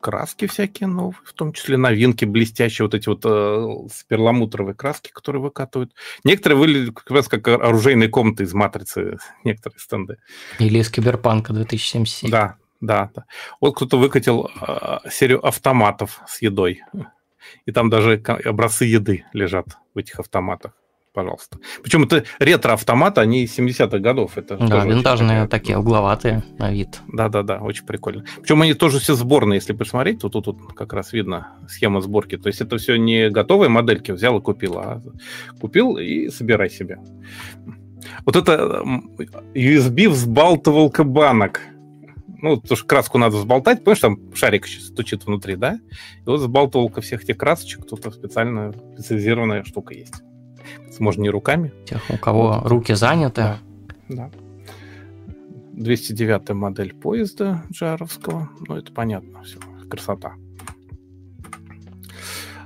краски всякие новые, в том числе новинки блестящие, вот эти вот э, перламутровые краски, которые выкатывают. Некоторые выглядят как раз как оружейные комнаты из «Матрицы», некоторые стенды. Или из «Киберпанка 2077». Да, да, да. Вот кто-то выкатил э, серию автоматов с едой. И там даже образцы еды лежат в этих автоматах пожалуйста. Причем это ретро-автоматы, они 70-х годов. Это да, винтажные такие, угловатые на вид. Да-да-да, очень прикольно. Причем они тоже все сборные, если посмотреть, то тут, тут как раз видно схема сборки. То есть это все не готовые модельки, взял и купил, а купил и собирай себе. Вот это USB взбалтывалка банок. Ну, потому что краску надо взболтать, понимаешь, там шарик стучит внутри, да? И вот взбалтывалка всех этих красочек, тут специальная специализированная штука есть. Можно не руками. Тех, у кого руки заняты. Да. да. 209 модель поезда Джаровского. Ну, это понятно, все, красота.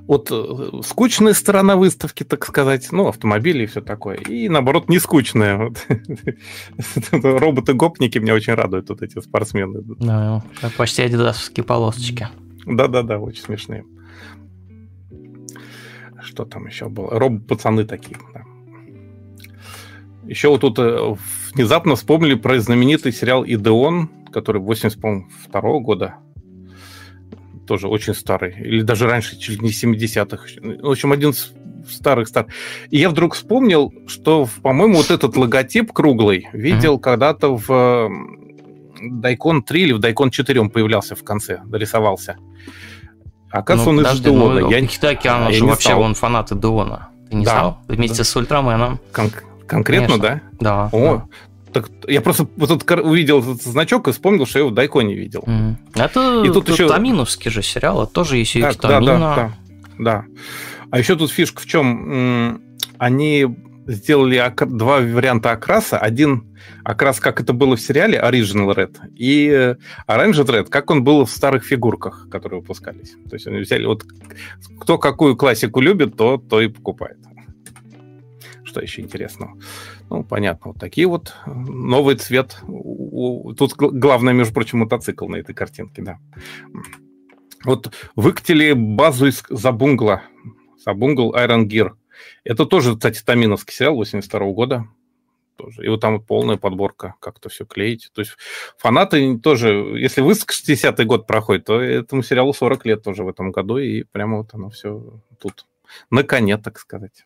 Вот э, скучная сторона выставки, так сказать, ну, автомобили и все такое. И, наоборот, не скучная. Вот. Роботы-гопники меня очень радуют, вот эти спортсмены. Да, почти адидасовские полосочки. Да-да-да, очень смешные. Что там еще было? Робот-пацаны такие, да. Еще вот тут э, внезапно вспомнили про знаменитый сериал «Идеон», который 82 года. Тоже очень старый. Или даже раньше, чуть не 70-х. В общем, один из старых старых. И я вдруг вспомнил, что, по-моему, вот этот логотип круглый видел mm-hmm. когда-то в Дайкон 3 или в Дайкон 4 он появлялся в конце, дорисовался. Оказывается, ну, он из Деона. Ну, я... Хитаки, он же вообще он фанат Деона. Ты не да, знал? Вместе да. с Ультраменом. Кон- конкретно, Конечно. да? Да. О, да. Так я просто вот тут увидел этот значок и вспомнил, что я его в Дайконе видел. Mm. Это и тут еще... Таминовский же сериал, это тоже есть да, да, да, да, да. А еще тут фишка в чем? Они сделали два варианта окраса. Один окрас, как это было в сериале Original Red, и Orange Red, как он был в старых фигурках, которые выпускались. То есть они взяли вот кто какую классику любит, то, то и покупает. Что еще интересного? Ну, понятно, вот такие вот новый цвет. Тут главное, между прочим, мотоцикл на этой картинке, да. Вот выкатили базу из Забунгла. Забунгл Iron Gear. Это тоже, кстати, Таминовский сериал 82 -го года. Тоже. И вот там полная подборка, как то все клеить. То есть фанаты тоже, если вы 60-й год проходит, то этому сериалу 40 лет тоже в этом году, и прямо вот оно все тут на коне, так сказать.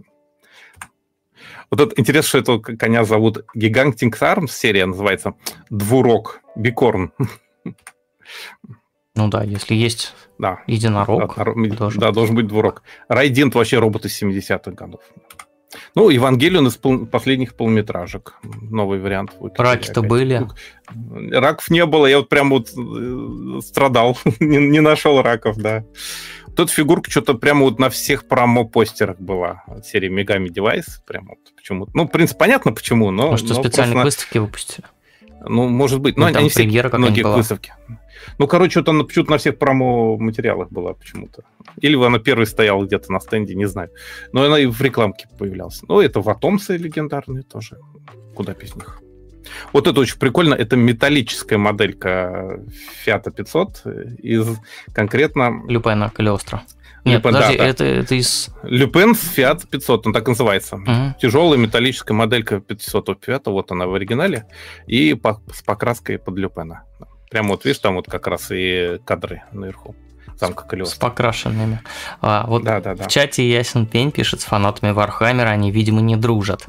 Вот это интересно, что этого коня зовут Gigantic Arms, серия называется Двурок, Бикорн. Ну да, если есть да. единорог. Да, должен да быть. должен быть двурок. Райдинт вообще робот из 70-х годов. Ну, Евангелион из пол... последних полуметражек. Новый вариант. Раки-то были. Раков не было, я вот прям вот э, страдал. не, не нашел раков, да. Тут фигурка что-то прямо вот на всех промо-постерах была. Серии Megami Device. Прям вот почему Ну, в принципе, понятно почему, но... Может, но специально на... выставки выпустили? Ну, может быть. Ну, но они все многие выставки. Ну, короче, вот она почему-то на всех промо-материалах была почему-то. Или она первой стояла где-то на стенде, не знаю. Но она и в рекламке появлялась. Ну, это Ватомсы легендарные тоже. Куда без них. Вот это очень прикольно. Это металлическая моделька Fiat 500 из конкретно... Люпена Калиостро. Нет, Люпен, подожди, да, это, это из... Люпен Fiat 500, он так называется. Угу. Тяжелая металлическая моделька 500 Fiat, вот она в оригинале, и по, с покраской под Люпена. Прямо вот видишь, там вот как раз и кадры наверху. Замка Калиостро. С покрашенными. А, вот да, да, да. в чате Ясен Пень пишет, с фанатами Вархаммера они, видимо, не дружат.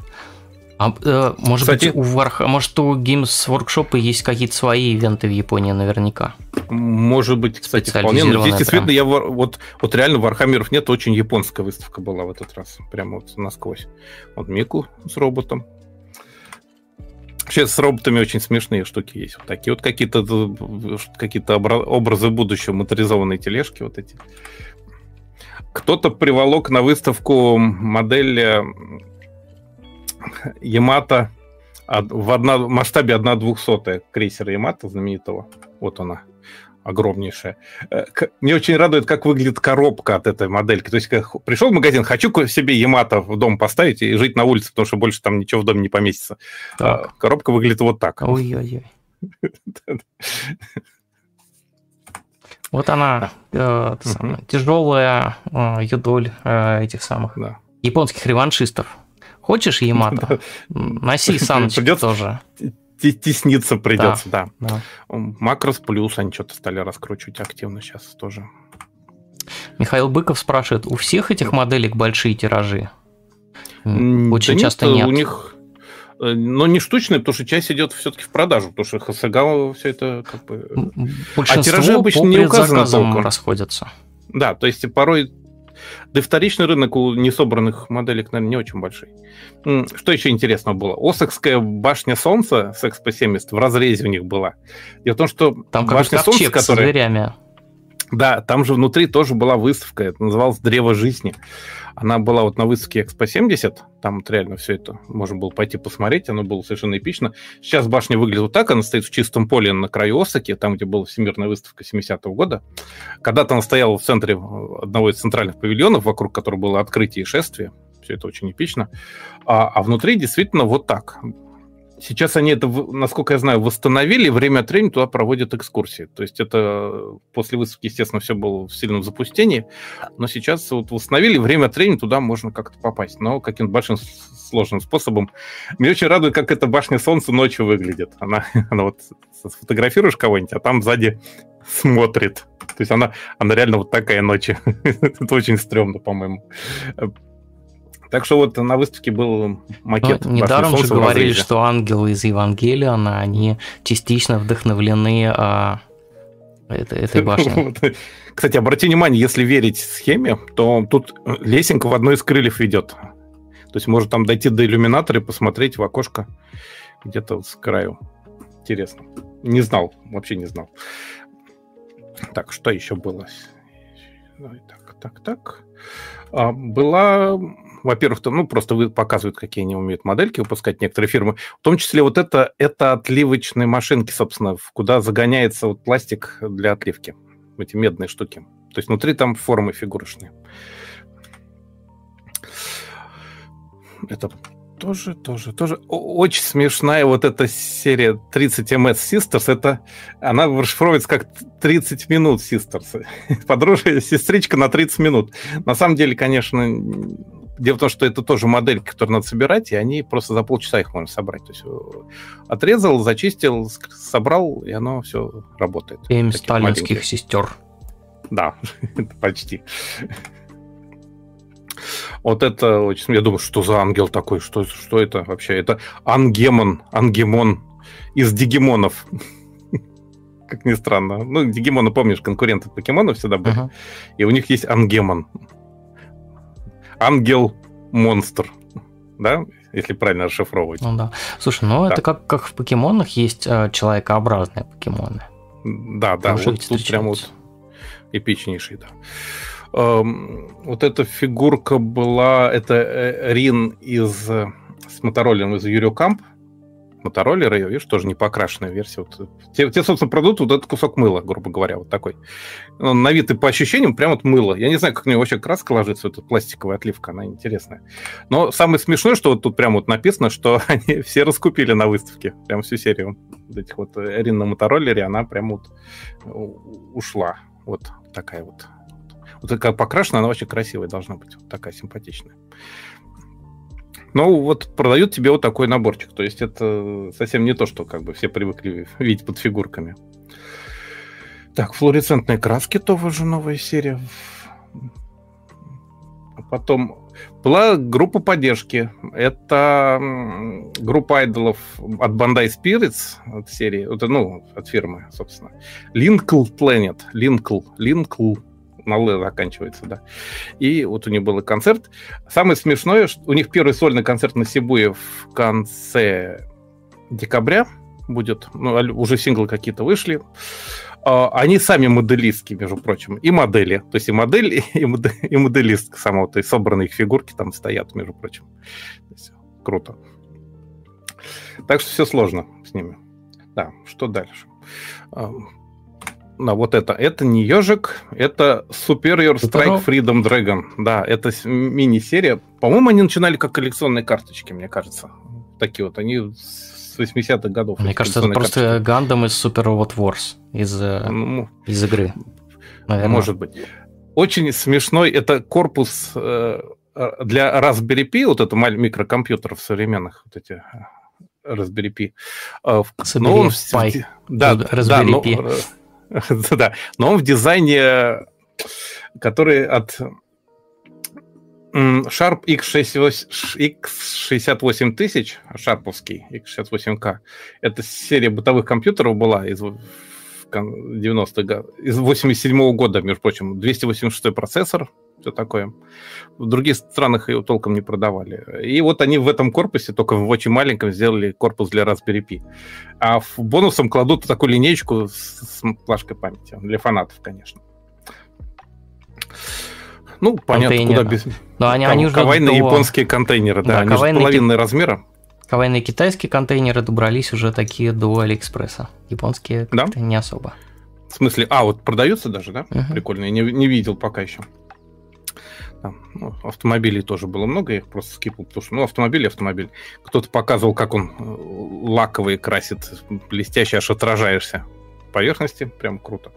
А, э, может Кстати, быть, у Варх... может, у Games Workshop есть какие-то свои ивенты в Японии наверняка? Может быть, кстати, вполне. Но здесь действительно, я вот, вот реально Вархаммеров нет, очень японская выставка была в этот раз. Прямо вот насквозь. Вот Мику с роботом. Вообще с роботами очень смешные штуки есть. Вот такие вот какие-то какие образы будущего, моторизованные тележки вот эти. Кто-то приволок на выставку модель э, Ямато в одна, масштабе 1 двухсотая крейсера Ямато знаменитого. Вот она, огромнейшая. Э, мне очень радует, как выглядит коробка от этой модельки. То есть, как пришел в магазин, хочу себе Ямато в дом поставить и жить на улице, потому что больше там ничего в доме не поместится. А. Коробка выглядит вот так. Ой-ой-ой. Вот она, э, самая, тяжелая э, юдоль э, этих самых да. японских реваншистов. Хочешь Ямато? Носи Саночек тоже. Тесниться придется, да. да. Макрос плюс они что-то стали раскручивать активно сейчас тоже. Михаил Быков спрашивает, у всех этих моделек большие тиражи? Очень да часто нет, нет. У них э, но не штучные, потому что часть идет все-таки в продажу, потому что Хасагава все это как бы... Большинство а тиражи обычно по не указаны толком. расходятся. Да, то есть порой да и вторичный рынок у несобранных моделек, наверное, не очень большой. Что еще интересного было? Осакская башня Солнца с XP70 в разрезе у них была. Дело в том, что Там башня Солнца, которая... Да, там же внутри тоже была выставка, это называлось «Древо жизни». Она была вот на выставке Экспо 70, там вот реально все это можно было пойти посмотреть, оно было совершенно эпично. Сейчас башня выглядит вот так, она стоит в чистом поле на краю Осаки, там, где была всемирная выставка 70-го года. Когда-то она стояла в центре одного из центральных павильонов, вокруг которого было открытие и шествие, все это очень эпично. А, а внутри действительно вот так. Сейчас они это, насколько я знаю, восстановили, время от времени туда проводят экскурсии. То есть это после выставки, естественно, все было в сильном запустении, но сейчас вот восстановили, время от времени туда можно как-то попасть, но каким-то большим сложным способом. Мне очень радует, как эта башня Солнца ночью выглядит. Она, она вот сфотографируешь кого-нибудь, а там сзади смотрит. То есть она, она реально вот такая ночью. Это очень стрёмно, по-моему. Так что вот на выставке был макет. Ну, недаром же говорили, что ангелы из Евангелиона, они частично вдохновлены а, этой, этой башней. Кстати, обрати внимание, если верить схеме, то тут лесенка в одной из крыльев ведет. То есть может там дойти до иллюминатора и посмотреть в окошко где-то с краю. Интересно. Не знал, вообще не знал. Так, что еще было? Так, так, так. А, была во-первых, там, ну, просто показывают, какие они умеют модельки выпускать некоторые фирмы. В том числе вот это, это отливочные машинки, собственно, куда загоняется вот пластик для отливки. Эти медные штуки. То есть внутри там формы фигурочные. Это тоже, тоже, тоже очень смешная вот эта серия 30 MS Sisters. Это она расшифровывается как 30 минут Sisters. Подружка, сестричка на 30 минут. На самом деле, конечно, Дело в том, что это тоже модель, которую надо собирать, и они просто за полчаса их можно собрать. То есть э, отрезал, зачистил, собрал, и оно все работает. Семь сталинских маленьких. сестер. Да, почти. Вот это очень... Я думаю, что за ангел такой? Что, что это вообще? Это ангемон, ангемон из дигимонов. как ни странно. Ну, дигимоны, помнишь, конкуренты покемонов всегда были. Uh-huh. И у них есть ангемон ангел-монстр, да, если правильно расшифровывать. Ну да. Слушай, ну да. это как, как в покемонах есть э, человекообразные покемоны. Да, да, вот тут прям вот эпичнейший, да. Эм, вот эта фигурка была, это э, Рин из э, с мотороллером из Юриокамп, мотороллера, видишь, тоже не покрашенная версия. Вот, те, те, собственно, продукт вот этот кусок мыла, грубо говоря, вот такой. Он на вид и по ощущениям прям вот мыло. Я не знаю, как у него вообще краска ложится, эта пластиковая отливка, она интересная. Но самое смешное, что вот тут прям вот написано, что они все раскупили на выставке, прям всю серию вот этих вот Эрин на мотороллере, она прям вот ушла. Вот такая вот. Вот такая покрашена, она очень красивая должна быть, вот такая симпатичная. Ну, вот продают тебе вот такой наборчик. То есть это совсем не то, что как бы все привыкли видеть под фигурками. Так, флуоресцентные краски тоже новая серия. А потом была группа поддержки. Это группа айдолов от Bandai Spirits, от серии, ну, от фирмы, собственно. Linkle Planet. Linkle. Linkle на Л заканчивается, да. И вот у них был концерт. Самое смешное, что у них первый сольный концерт на Сибуе в конце декабря будет. Ну, уже синглы какие-то вышли. А, они сами моделистки, между прочим, и модели. То есть и модель, и, модель, и моделист самого, то есть собранные их фигурки там стоят, между прочим. Круто. Так что все сложно с ними. Да, что дальше? На вот это. Это не ежик, это Superior Strike Freedom Dragon. Да, это мини-серия. По-моему, они начинали как коллекционные карточки, мне кажется. Такие вот, они с 80-х годов. Мне кажется, это просто карточки. Гандам из Super Robot Wars, из, э, ну, из игры. Наверное. Может быть. Очень смешной, это корпус э, для Raspberry Pi, вот это микрокомпьютеров современных, вот эти э, Raspberry Pi. Собери но он, Pi. Да, Raspberry да, но. да, но он в дизайне, который от Sharp X68 тысяч, шарповский X68K, это серия бытовых компьютеров была из 90-х, из 87 -го года, между прочим, 286 процессор, все такое. В других странах его толком не продавали. И вот они в этом корпусе, только в очень маленьком, сделали корпус для Raspberry Pi. А в бонусом кладут такую линейку с, с плашкой памяти. Для фанатов, конечно. Ну, понятно, Контейнера. куда без... Но они, они уже Кавайные до- японские контейнеры, да, Да, они же кавайные половинной размера. Кавайные китайские контейнеры добрались уже такие до Алиэкспресса. Японские Да? не особо. В смысле, а, вот продаются даже, да? Мгм. Прикольно, я не, не видел пока еще. Там, ну, автомобилей тоже было много, я их просто скипал, потому что, ну, автомобиль автомобиль. Кто-то показывал, как он э, лаковые красит, блестяще, аж отражаешься поверхности, прям круто.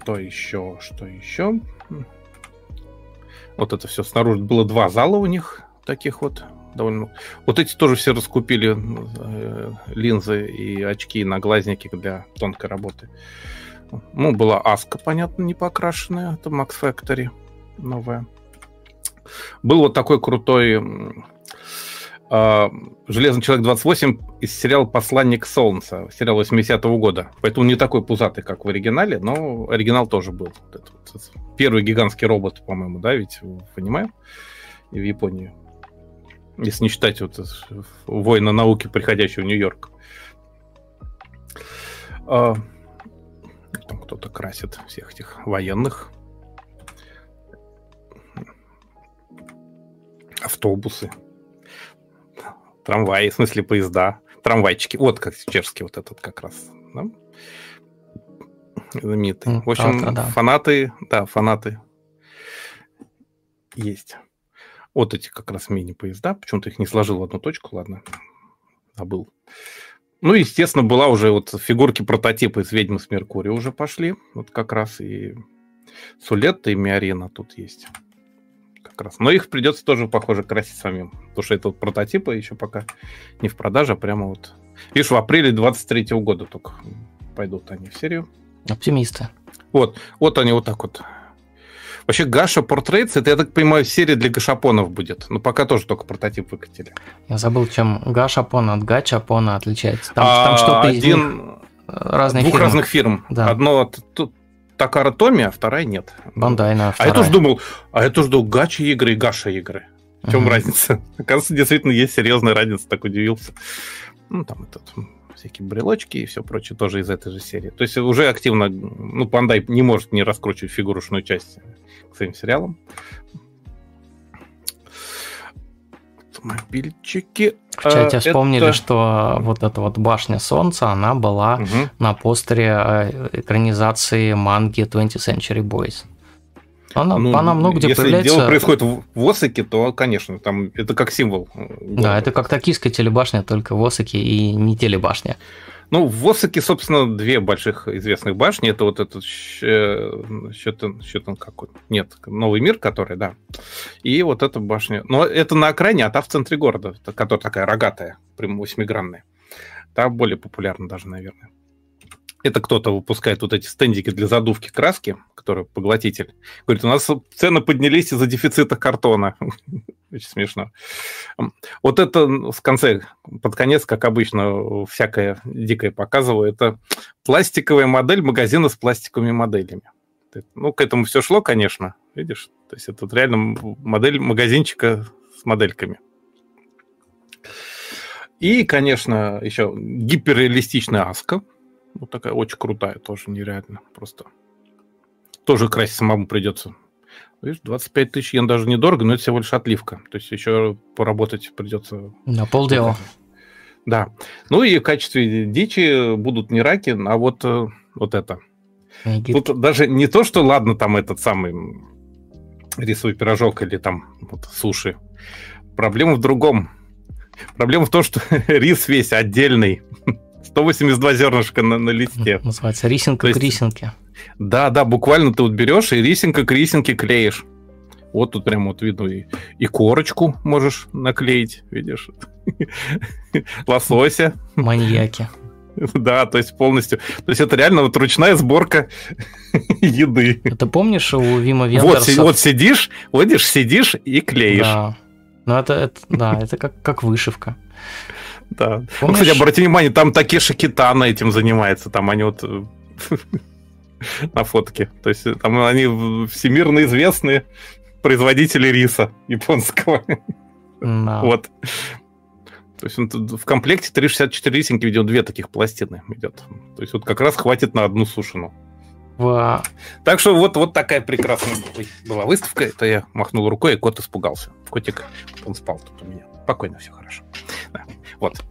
Что еще, что еще? Вот это все снаружи. Было два зала у них, таких вот, довольно... Вот эти тоже все раскупили э, линзы и очки и наглазники для тонкой работы. Ну, была Аска, понятно, не покрашенная. Это Max Factory новая. Был вот такой крутой а, Железный человек 28 из сериала Посланник Солнца, сериал 80-го года. Поэтому не такой пузатый, как в оригинале, но оригинал тоже был. Вот это вот первый гигантский робот, по-моему, да, ведь понимаю, и в Японии. Если не считать вот это, воина науки, приходящего в Нью-Йорк. Кто-то красит всех этих военных. Автобусы. Трамваи, в смысле поезда. Трамвайчики. Вот как чешский вот этот как раз. Да? Знаменитый. В общем, да, да. фанаты, да, фанаты есть. Вот эти как раз мини-поезда. Почему-то их не сложил в одну точку, ладно. Забыл. Ну, естественно, была уже вот фигурки прототипа из «Ведьмы с Меркурия» уже пошли. Вот как раз и Сулетта, и Миарина тут есть. Как раз. Но их придется тоже, похоже, красить самим. Потому что это вот прототипы еще пока не в продаже, а прямо вот... Видишь, в апреле 23 года только пойдут они в серию. Оптимисты. Вот, вот они вот так вот. Вообще, Гаша Portraits, это, я так понимаю, серия для гашапонов будет. Но пока тоже только прототип выкатили. Я забыл, чем гашапон от гачапона отличается. Там, А, там что-то один... разные Двух фирмы. разных фирм. Да. Одно от тут Такара Томи, а вторая нет. Бандайная А я вторая. тоже думал, а я тоже думал, гача игры и гаша игры. В чем Мгм. разница? Оказывается, действительно есть серьезная разница, так удивился. Ну, там этот, всякие брелочки и все прочее тоже из этой же серии. То есть уже активно, ну, Пандай не может не раскручивать фигурушную часть к своим сериалам. Автомобильчики. В чате А, вспомнили, это- что вот эта вот башня солнца, она была Мгм. на постере э, экранизации манги 20th Century Boys. Она, Ну, она много где если появляется. дело происходит в в Осаке, то, конечно, там это как символ. э, Да, города. это как токийская телебашня, только в Осаке и не телебашня. Ну, в Осаке, собственно, две больших известных башни. Это вот этот Щетон, Щетон какой Нет, Новый мир, который, да. И вот эта башня. Но это на окраине, а та в центре города, которая такая рогатая, прям восьмигранная. Та более популярна даже, наверное. Это кто-то выпускает вот эти стендики для задувки краски, которые поглотитель. Говорит, у нас цены поднялись из-за дефицита картона. Очень смешно. Вот это в конце, под конец, как обычно, всякое дикое показываю, это пластиковая модель магазина с пластиковыми моделями. Ну, к этому все шло, конечно, видишь? То есть это реально модель магазинчика с модельками. И, конечно, еще гиперреалистичная Аска. Вот такая очень крутая, тоже нереально. Просто тоже красить самому придется. Видишь, 25 тысяч йен даже недорого, но это всего лишь отливка. То есть еще поработать придется. На полдела. Да. Ну и в качестве дичи будут не раки, а вот, э, вот это. Тут даже не то, что ладно, там этот самый рисовый пирожок или там вот, суши. Проблема в другом. Проблема в том, что рис весь отдельный. 182 зернышка на, на листе. Называется рисинка есть- к рисинке. Да, да, буквально ты вот берешь и рисинка к рисинке клеишь. Вот тут прям вот видно и, и корочку можешь наклеить, видишь? Лосося. Маньяки. Да, то есть полностью. То есть это реально вот ручная сборка еды. Ты помнишь у Вима Вот, Вендерса? си- вот сидишь, видишь, сидишь и клеишь. Да. Ну, это, это, да, это как, как вышивка. Да. Ну, Помнишь? кстати, обрати внимание, там Такеши Китана этим занимается. Там они вот на фотке. То есть э, там они всемирно известные производители риса японского. Да. Вот. То есть он в комплекте 364 рисинки идет, две таких пластины идет. То есть вот как раз хватит на одну сушину. В... Так что вот, вот такая прекрасная была выставка. Это я махнул рукой, и кот испугался. Котик, он спал тут у меня. Спокойно, все хорошо. Да. Вот.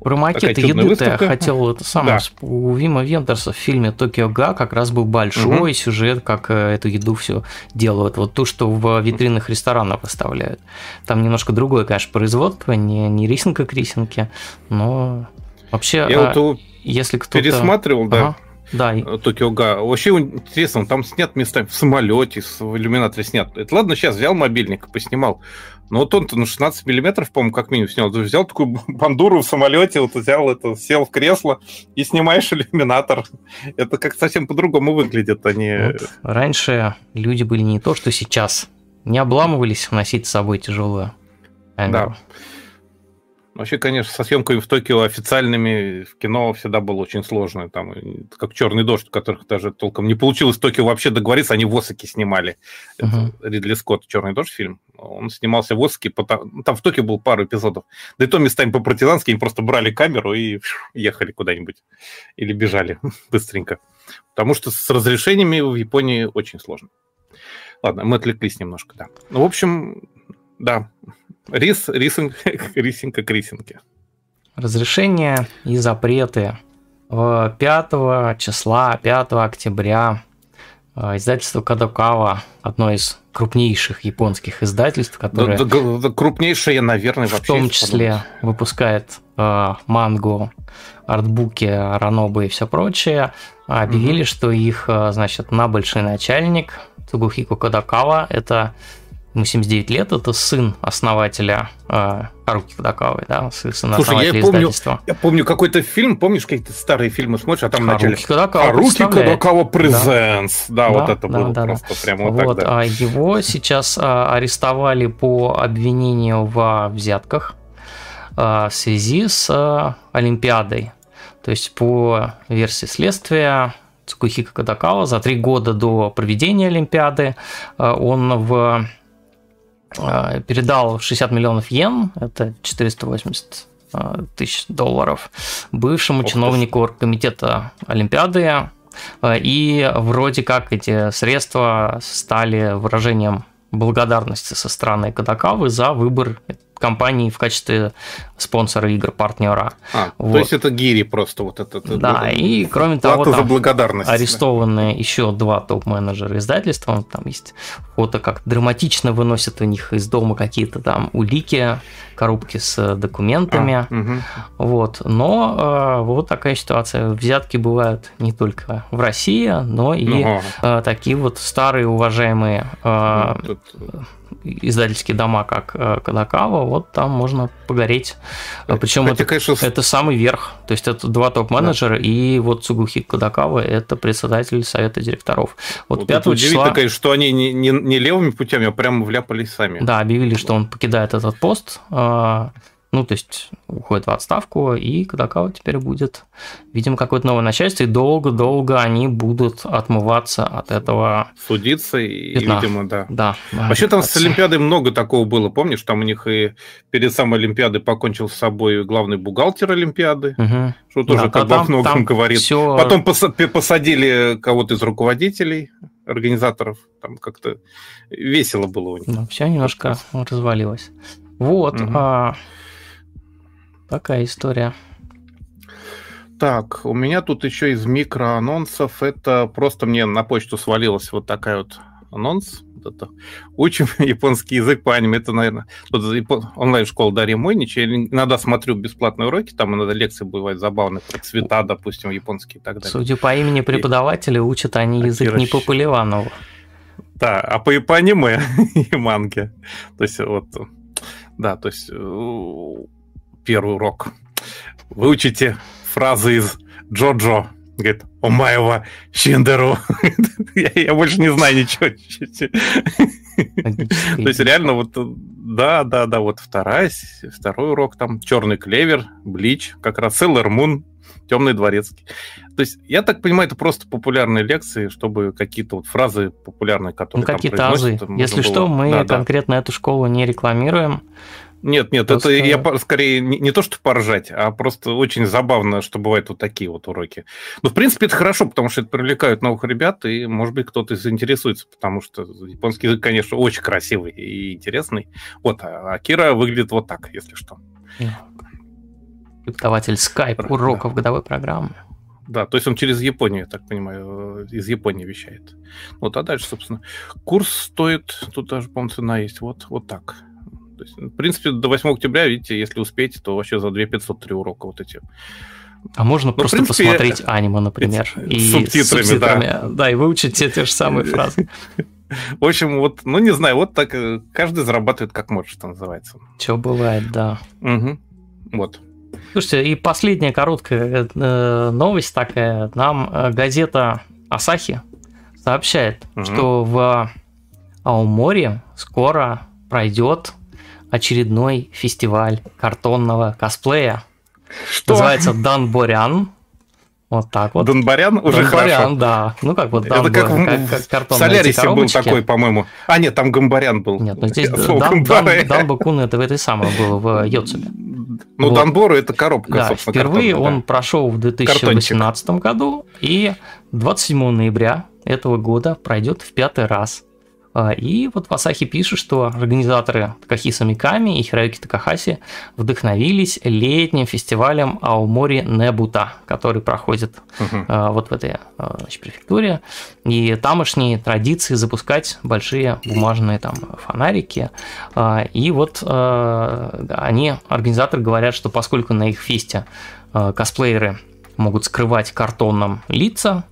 Про макеты еды я хотел это самое. Да. У Вима Вендерса в фильме Токио Га как раз был большой угу. сюжет, как э, эту еду все делают. Вот то, что в витринах ресторанов выставляют. Там немножко другое, конечно, производство, не, не рисинка к рисинке, но вообще, я а, вот если кто-то... Пересматривал, да. Ага. Да. Э, Токио Га. Вообще интересно, там снят местами в самолете, в иллюминаторе снят. Это ладно, сейчас взял мобильник и поснимал. Но вот он-то на 16 миллиметров, по-моему, как минимум снял. Ты взял такую бандуру в самолете, вот взял это, сел в кресло и снимаешь иллюминатор. Это как совсем по-другому выглядит, они... А вот. Раньше люди были не то, что сейчас. Не обламывались носить с собой тяжелую камеру. Да. Вообще, конечно, со съемками в Токио официальными в кино всегда было очень сложно. Там, как «Черный дождь», у которых даже толком не получилось в Токио вообще договориться, они в Осаке снимали. Uh-huh. Это Ридли Скотт «Черный дождь» фильм. Он снимался в Осаке, ну, там в Токио было пару эпизодов. Да и то местами по-партизански они просто брали камеру и ехали куда-нибудь. Или бежали быстренько. Потому что с разрешениями в Японии очень сложно. Ладно, мы отвлеклись немножко, да. Ну, в общем, да, Рис, рисинг, рисинг как рисинги. Разрешения и запреты. 5 числа, 5 октября э, издательство Кадокава, одно из крупнейших японских издательств, которое... Да, да, да, крупнейшее, наверное, вообще. В том числе выпускает э, мангу, артбуки, ранобы и все прочее, объявили, что их, э, значит, набольший начальник Цугухико Кадокава, это ему 79 лет, это сын основателя э, Харуки Кадакавы, да, сын Слушай, я помню, я помню какой-то фильм, помнишь, какие-то старые фильмы смотришь, а там Харуки вначале Кадакава Харуки Кадакава Presents, да. да, да, вот это да, было да, просто да. прямо вот, вот так, да. А его сейчас а, арестовали по обвинению во взятках а, в связи с а, Олимпиадой. То есть по версии следствия Цукухика Кадакава за три года до проведения Олимпиады а, он в передал 60 миллионов йен, это 480 э, тысяч долларов, бывшему Ох чиновнику оргкомитета Олимпиады, э, и вроде как эти средства стали выражением благодарности со стороны Кадакавы за выбор компании в качестве спонсора игр, партнера. А, вот. То есть это гири просто вот это. Да, это, и кроме того, там за благодарность. арестованы еще два топ-менеджера издательства. Там есть фото, как драматично выносят у них из дома какие-то там улики, коробки с документами. А, угу. Вот. Но э, вот такая ситуация. Взятки бывают не только в России, но и э, такие вот старые уважаемые э, ну, тут издательские дома, как э, Кадакава, вот там можно погореть. Причем это, конечно... это самый верх. То есть это два топ-менеджера, да. и вот Цугухи Кадакава – это председатель совета директоров. Вот, вот 5 числа... Удивительно, конечно, что они не, не, не левыми путями, а прямо вляпались сами. Да, объявили, что он покидает этот пост. Ну, то есть уходит в отставку, и Кадакава теперь будет, видимо, какое-то новое начальство, и долго-долго они будут отмываться от этого. Судиться, и, пятна. видимо, да. да. Вообще там с Олимпиадой много такого было, помнишь, там у них и перед самой Олимпиадой покончил с собой главный бухгалтер Олимпиады, угу. что тоже да, как бы о многом говорит. Все... Потом посадили кого-то из руководителей, организаторов, там как-то весело было у них. Да, все немножко развалилось. Вот. Угу. А... Такая история. Так, у меня тут еще из микроанонсов. Это просто мне на почту свалилась вот такая вот анонс. это учим японский язык по аниме. Это, наверное, онлайн-школа Дарья Мойнич. Я иногда смотрю бесплатные уроки, там иногда лекции бывают забавные про цвета, допустим, японские и так далее. Судя по имени преподавателя, учат они язык не по Поливанову. Да, а по, по аниме и манге. То есть вот, да, то есть э, первый урок. Выучите фразы из Джоджо. Говорит, у моего Шиндеру. я, я больше не знаю ничего. То есть реально вот, да, да, да, вот вторая, второй урок там, Черный клевер, Блич, как раз Селлер Мун, Темный дворецкий. То есть, я так понимаю, это просто популярные лекции, чтобы какие-то вот фразы популярные, которые ну, какие-то азы. Если было... что, мы да, конкретно да. эту школу не рекламируем. Нет, нет, просто... это я скорее не, не то, что поржать, а просто очень забавно, что бывают вот такие вот уроки. Ну, в принципе, это хорошо, потому что это привлекают новых ребят, и, может быть, кто-то заинтересуется, потому что японский язык, конечно, очень красивый и интересный. Вот, а Акира выглядит вот так, если что. Преподаватель Skype уроков да. годовой программы. Да, то есть он через Японию, я так понимаю, из Японии вещает. Вот, а дальше, собственно, курс стоит, тут даже, по-моему, цена есть, вот, вот так. То есть, в принципе, до 8 октября, видите, если успеете, то вообще за 2 503 урока вот эти. А можно ну, просто принципе, посмотреть аниме, например, и с субтитрами, с субтитрами да. да, и выучить те, те же самые фразы. В общем, вот, ну не знаю, вот так э, каждый зарабатывает как может, что называется. Что бывает, да. Угу. Вот. Слушайте, и последняя короткая э, новость такая. Нам э, газета Асахи сообщает, угу. что в Ауморе скоро пройдет очередной фестиваль картонного косплея. Что? Называется Данборян. Вот так вот. Донбарян уже Донбарян, хорошо. да. Ну, как вот Данбор, Это как, в, как, как в Солярисе был такой, по-моему. А, нет, там Гамбарян был. Нет, ну здесь Дан, Дан, Дан Бакун это в этой самой был, в Йоцубе. Ну, вот. Данбору это коробка, да, впервые картонная, он да. прошел в 2018 Картончик. году, и 27 ноября этого года пройдет в пятый раз. А, и вот в Асахи пишут, что организаторы Такахиса Миками и Хироюки Такахаси вдохновились летним фестивалем Аомори Небута, который проходит угу. вот в этой значит, префектуре. И тамошние традиции запускать большие бумажные там фонарики. И вот они, организаторы, говорят, что поскольку на их фесте косплееры могут скрывать картоном лица,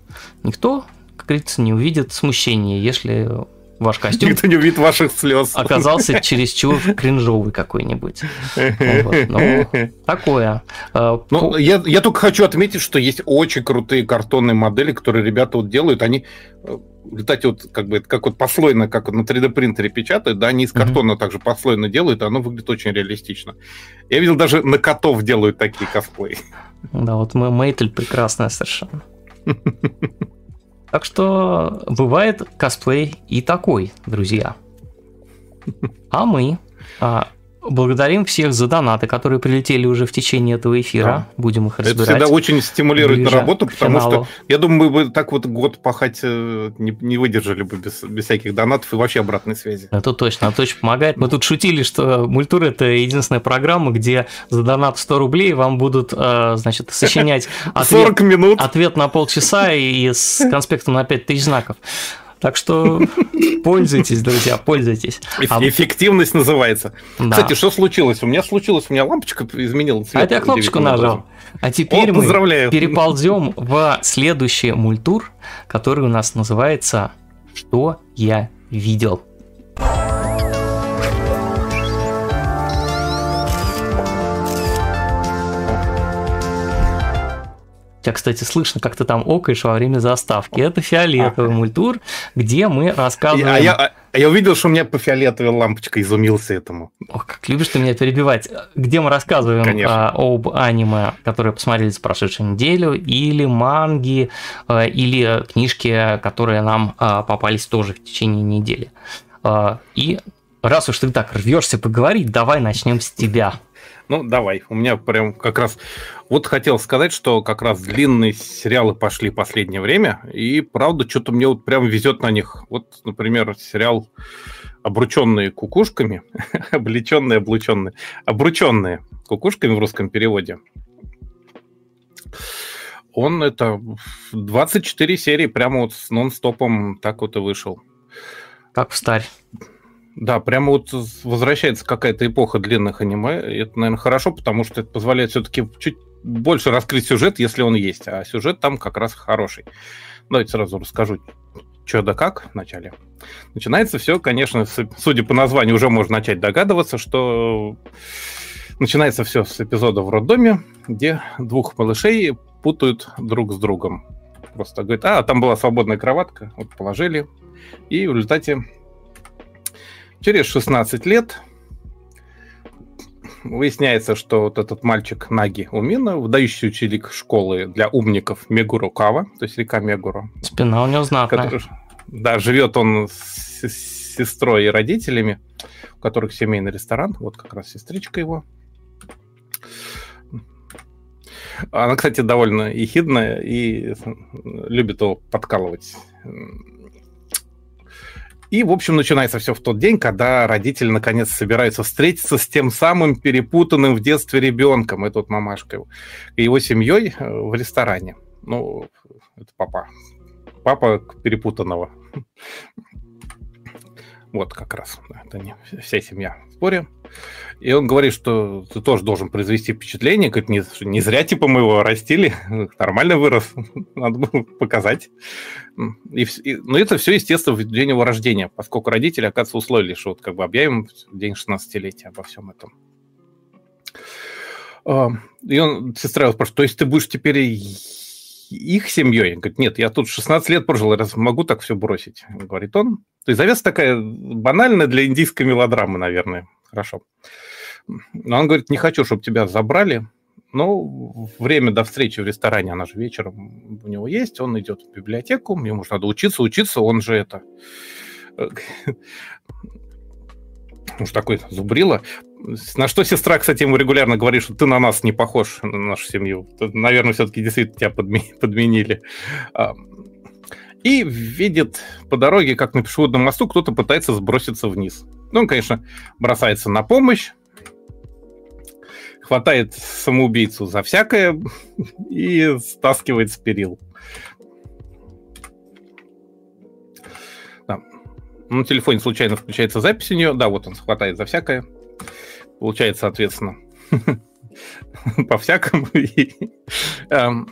никто, как говорится, не увидит смущения, если ваш костюм. Никто не увидит ваших слез. Оказался чересчур кринжовый какой-нибудь. Вот, ну, такое. А, ну, я, я только хочу отметить, что есть очень крутые картонные модели, которые ребята вот делают. Они э, летать вот как бы как вот послойно, как вот на 3D принтере печатают, да, они из картона mm-hmm. также послойно делают, и оно выглядит очень реалистично. Я видел, даже на котов делают такие косплеи. Да, вот Мейтель прекрасная совершенно. Так что бывает косплей и такой, друзья. А мы а, Благодарим всех за донаты, которые прилетели уже в течение этого эфира. Да. Будем их разбирать. Это всегда очень стимулирует на работу, потому что я думаю, мы бы так вот год пахать э, не, не выдержали бы без, без всяких донатов и вообще обратной связи. Это точно, это очень помогает. Мы тут шутили, что Мультур – это единственная программа, где за донат 100 рублей вам будут, э, значит, сочинять ответ, ответ на полчаса и с конспектом на 5000 знаков. Так что пользуйтесь, друзья, пользуйтесь. А... Эффективность называется. Да. Кстати, что случилось? У меня случилось, у меня лампочка изменила цвет. А я кнопочку нажал. А теперь О, мы переползем в следующий мультур, который у нас называется «Что я видел». Тебя, кстати, слышно, как ты там окаешь во время заставки. Это фиолетовый мультур, где мы рассказываем... А я, а я увидел, что у меня по фиолетовой лампочка изумился этому. Ох, как любишь ты меня перебивать. Где мы рассказываем а, об аниме, которые посмотрели за прошедшую неделю, или манги, а, или книжки, которые нам а, попались тоже в течение недели. А, и раз уж ты так рвешься поговорить, давай начнем с тебя. Ну, давай. У меня прям как раз... Вот хотел сказать, что как раз длинные сериалы пошли в последнее время, и правда, что-то мне вот прям везет на них. Вот, например, сериал «Обрученные кукушками», облеченные, облученные, обрученные кукушками в русском переводе. Он это 24 серии прямо вот с нон-стопом так вот и вышел. Как в старь. Да, прямо вот возвращается какая-то эпоха длинных аниме. Это, наверное, хорошо, потому что это позволяет все-таки чуть больше раскрыть сюжет, если он есть. А сюжет там как раз хороший. Давайте сразу расскажу, что да как вначале. Начинается все, конечно, с, судя по названию, уже можно начать догадываться, что начинается все с эпизода в роддоме, где двух малышей путают друг с другом. Просто говорит, а, там была свободная кроватка, вот положили, и в результате Через 16 лет выясняется, что вот этот мальчик Наги Умина, выдающий ученик школы для умников Мегуру Кава, то есть река Мегуро. Спина у него знатная. Который, да, живет он с, с сестрой и родителями, у которых семейный ресторан. Вот как раз сестричка его. Она, кстати, довольно ехидная и любит его подкалывать. И, в общем, начинается все в тот день, когда родители наконец собираются встретиться с тем самым перепутанным в детстве ребенком, это вот мамашка его, и его семьей э, в ресторане. Ну, это папа. Папа перепутанного. Вот как раз. Это не вся семья в споре. И он говорит, что ты тоже должен произвести впечатление. Говорит, не, не зря, типа, мы его растили. Нормально вырос. Надо было показать. И, и, но это все, естественно, в день его рождения, поскольку родители, оказывается, условили, что вот как бы объявим день 16-летия обо всем этом. А, и он, сестра его спрашивает, то есть ты будешь теперь их семьей? Говорит, нет, я тут 16 лет прожил, раз могу так все бросить, говорит он. То есть завес такая банальная для индийской мелодрамы, наверное. Хорошо. Но он говорит, не хочу, чтобы тебя забрали. Но время до встречи в ресторане, она же вечером у него есть, он идет в библиотеку, ему же надо учиться, учиться, он же это... Уж такой зубрила. На что сестра, кстати, ему регулярно говорит, что ты на нас не похож, на нашу семью. Наверное, все-таки действительно тебя подменили. А, и видит по дороге, как на пешеходном мосту, кто-то пытается сброситься вниз. Ну, он, конечно, бросается на помощь, хватает самоубийцу за всякое и стаскивает с перил. Да. На телефоне случайно включается запись у нее. Да, вот он хватает за всякое. Получает, соответственно, по-всякому. Эм,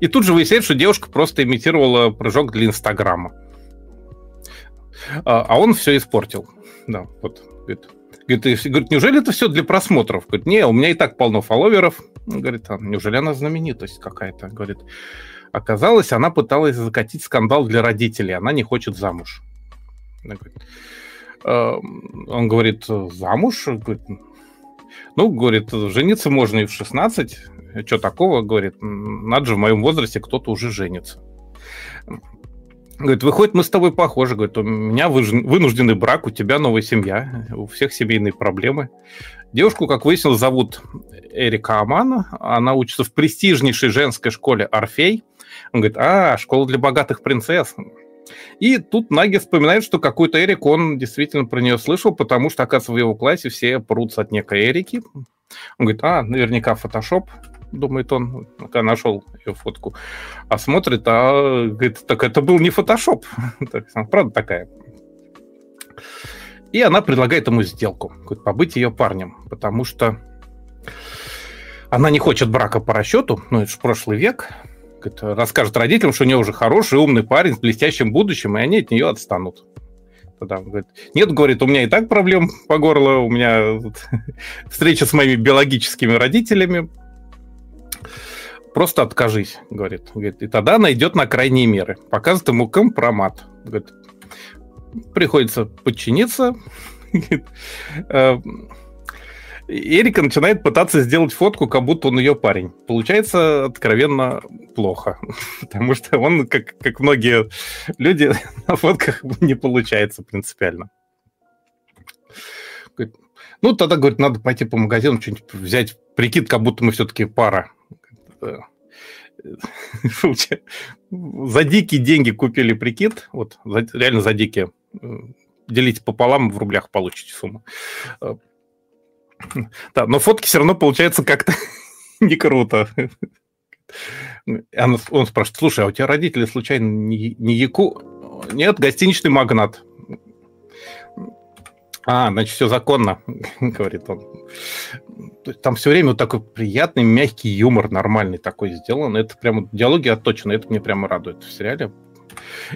и тут же выясняется, что девушка просто имитировала прыжок для Инстаграма. А, а он все испортил. Да, вот. Говорит, говорит, неужели это все для просмотров? Говорит, не, у меня и так полно фолловеров. Говорит, а неужели она знаменитость какая-то? Говорит, оказалось, она пыталась закатить скандал для родителей, она не хочет замуж. «А, он говорит, замуж? Говорит, ну, говорит, жениться можно и в 16, что такого, говорит, надо же в моем возрасте кто-то уже женится. Говорит, выходит, мы с тобой похожи. Говорит, у меня вынужденный брак, у тебя новая семья, у всех семейные проблемы. Девушку, как выяснилось, зовут Эрика Амана. Она учится в престижнейшей женской школе Орфей. Он говорит, а, школа для богатых принцесс. И тут Наги вспоминает, что какой-то Эрик он действительно про нее слышал, потому что, оказывается, в его классе все прутся от некой Эрики. Он говорит, а, наверняка фотошоп думает он, когда нашел ее фотку, а смотрит, а говорит, так это был не фотошоп. Правда такая. И она предлагает ему сделку, говорит, побыть ее парнем, потому что она не хочет брака по расчету, ну это же прошлый век, говорит, расскажет родителям, что у нее уже хороший, умный парень с блестящим будущим, и они от нее отстанут. Тогда он говорит, нет, говорит, у меня и так проблем по горло, у меня встреча с моими биологическими родителями, Просто откажись, говорит. говорит. И тогда она идет на крайние меры. Показывает ему компромат. Говорит, приходится подчиниться. Э, Эрика начинает пытаться сделать фотку, как будто он ее парень. Получается откровенно плохо, потому что он, как, как многие люди, на фотках не получается принципиально. ну, тогда, говорит, надо пойти по магазину, что-нибудь взять, прикид, как будто мы все-таки пара. За дикие деньги купили прикид, вот реально за дикие, делите пополам, в рублях получите сумму. Да, но фотки все равно получается как-то не круто. Он, он спрашивает, слушай, а у тебя родители случайно не, не яку? Нет, гостиничный магнат. А, значит, все законно, говорит он. Там все время вот такой приятный, мягкий юмор, нормальный такой сделан. Это прямо диалоги отточены, это мне прямо радует в сериале.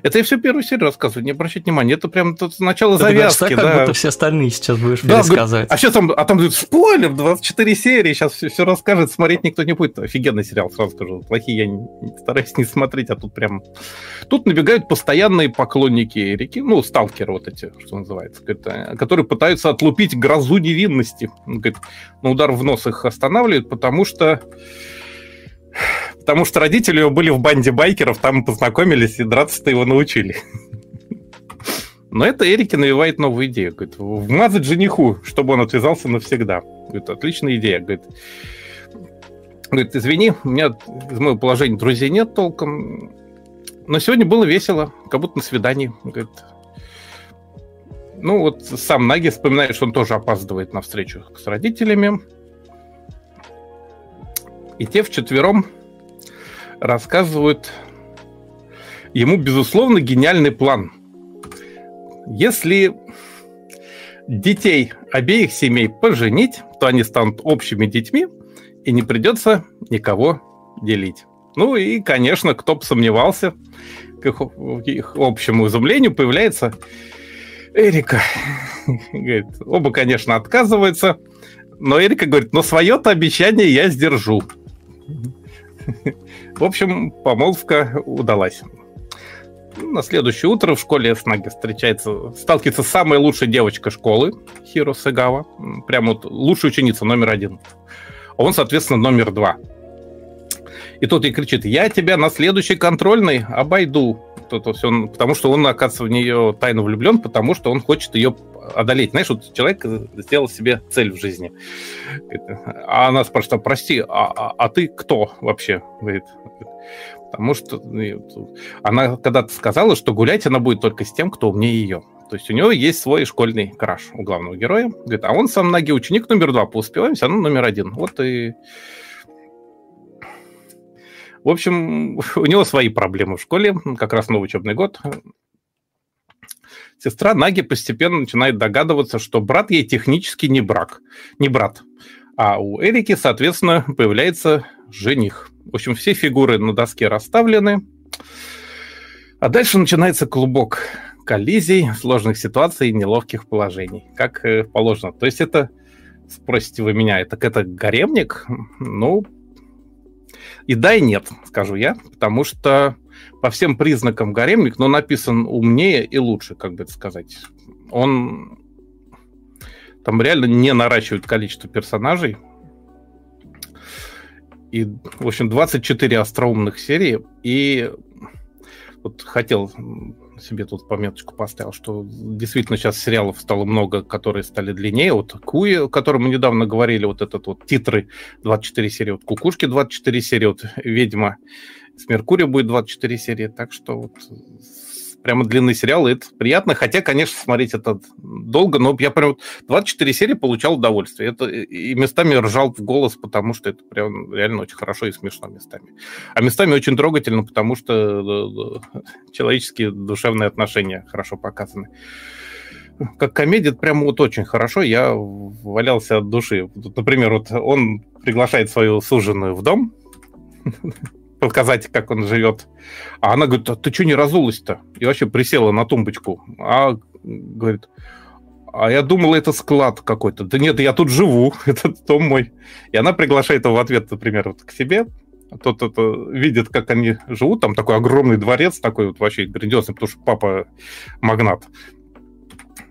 Это я все первую серию рассказываю, не обращайте внимания. Это прям тут начало завязки. Так, да. как будто все остальные сейчас будешь да, пересказывать. А сейчас там, а там спойлер, 24 серии, сейчас все, все расскажет, смотреть никто не будет. Офигенный сериал, сразу скажу. Плохие я не, стараюсь не смотреть, а тут прям... Тут набегают постоянные поклонники Эрики, ну, сталкеры вот эти, что называется, э, которые пытаются отлупить грозу невинности. Говорит, на удар в нос их останавливает, потому что Потому что родители его были в банде байкеров, там познакомились и драться-то его научили. Но это Эрике навевает новую идею. Говорит, вмазать жениху, чтобы он отвязался навсегда. Говорит, отличная идея. Говорит, говорит, извини, у меня из моего положения друзей нет толком. Но сегодня было весело, как будто на свидании. Говорит, ну вот сам Наги вспоминает, что он тоже опаздывает на встречу с родителями. И те вчетвером рассказывают ему, безусловно, гениальный план. Если детей обеих семей поженить, то они станут общими детьми, и не придется никого делить. Ну и, конечно, кто бы сомневался, к их, их общему изумлению появляется Эрика. Говорит, оба, конечно, отказываются, но Эрика говорит, но свое-то обещание я сдержу. В общем, помолвка удалась. На следующее утро в школе Снаги встречается, сталкивается самая лучшая девочка школы, Хиро Сагава. Прямо вот лучшая ученица номер один. А он, соответственно, номер два. И тот ей кричит, я тебя на следующей контрольной обойду. Это все, потому что он, оказывается, в нее тайно влюблен, потому что он хочет ее одолеть. Знаешь, вот человек сделал себе цель в жизни. А она спрашивает, «А, прости, а, а, а ты кто вообще? Говорит, потому что ну, она когда-то сказала, что гулять она будет только с тем, кто умнее ее. То есть у него есть свой школьный краш у главного героя. Говорит, а он сам ноги ученик номер два по успеваемости, она номер один. Вот и... В общем, у него свои проблемы в школе, как раз новый учебный год. Сестра Наги постепенно начинает догадываться, что брат ей технически не брак, не брат. А у Эрики, соответственно, появляется жених. В общем, все фигуры на доске расставлены. А дальше начинается клубок коллизий, сложных ситуаций и неловких положений, как э, положено. То есть это, спросите вы меня, это, это гаремник? Ну, и да, и нет, скажу я, потому что по всем признакам гаремник, но написан умнее и лучше, как бы это сказать. Он там реально не наращивает количество персонажей. И, в общем, 24 остроумных серии. И вот хотел себе тут пометочку поставил, что действительно сейчас сериалов стало много, которые стали длиннее. Вот Куи, о котором мы недавно говорили, вот этот вот титры 24 серии, вот Кукушки 24 серии, вот Ведьма с Меркурием будет 24 серии, так что вот прямо длинный сериал, и это приятно. Хотя, конечно, смотреть это долго, но я прям 24 серии получал удовольствие. Это и местами ржал в голос, потому что это прям реально очень хорошо и смешно местами. А местами очень трогательно, потому что человеческие душевные отношения хорошо показаны как комедия, это прямо вот очень хорошо. Я валялся от души. Например, вот он приглашает свою суженую в дом, показать, как он живет. А она говорит, а ты что не разулась-то? И вообще присела на тумбочку. А говорит, а я думала, это склад какой-то. Да нет, я тут живу, это дом мой. И она приглашает его в ответ, например, вот к себе. Тот это, видит, как они живут, там такой огромный дворец, такой вот вообще грандиозный, потому что папа магнат.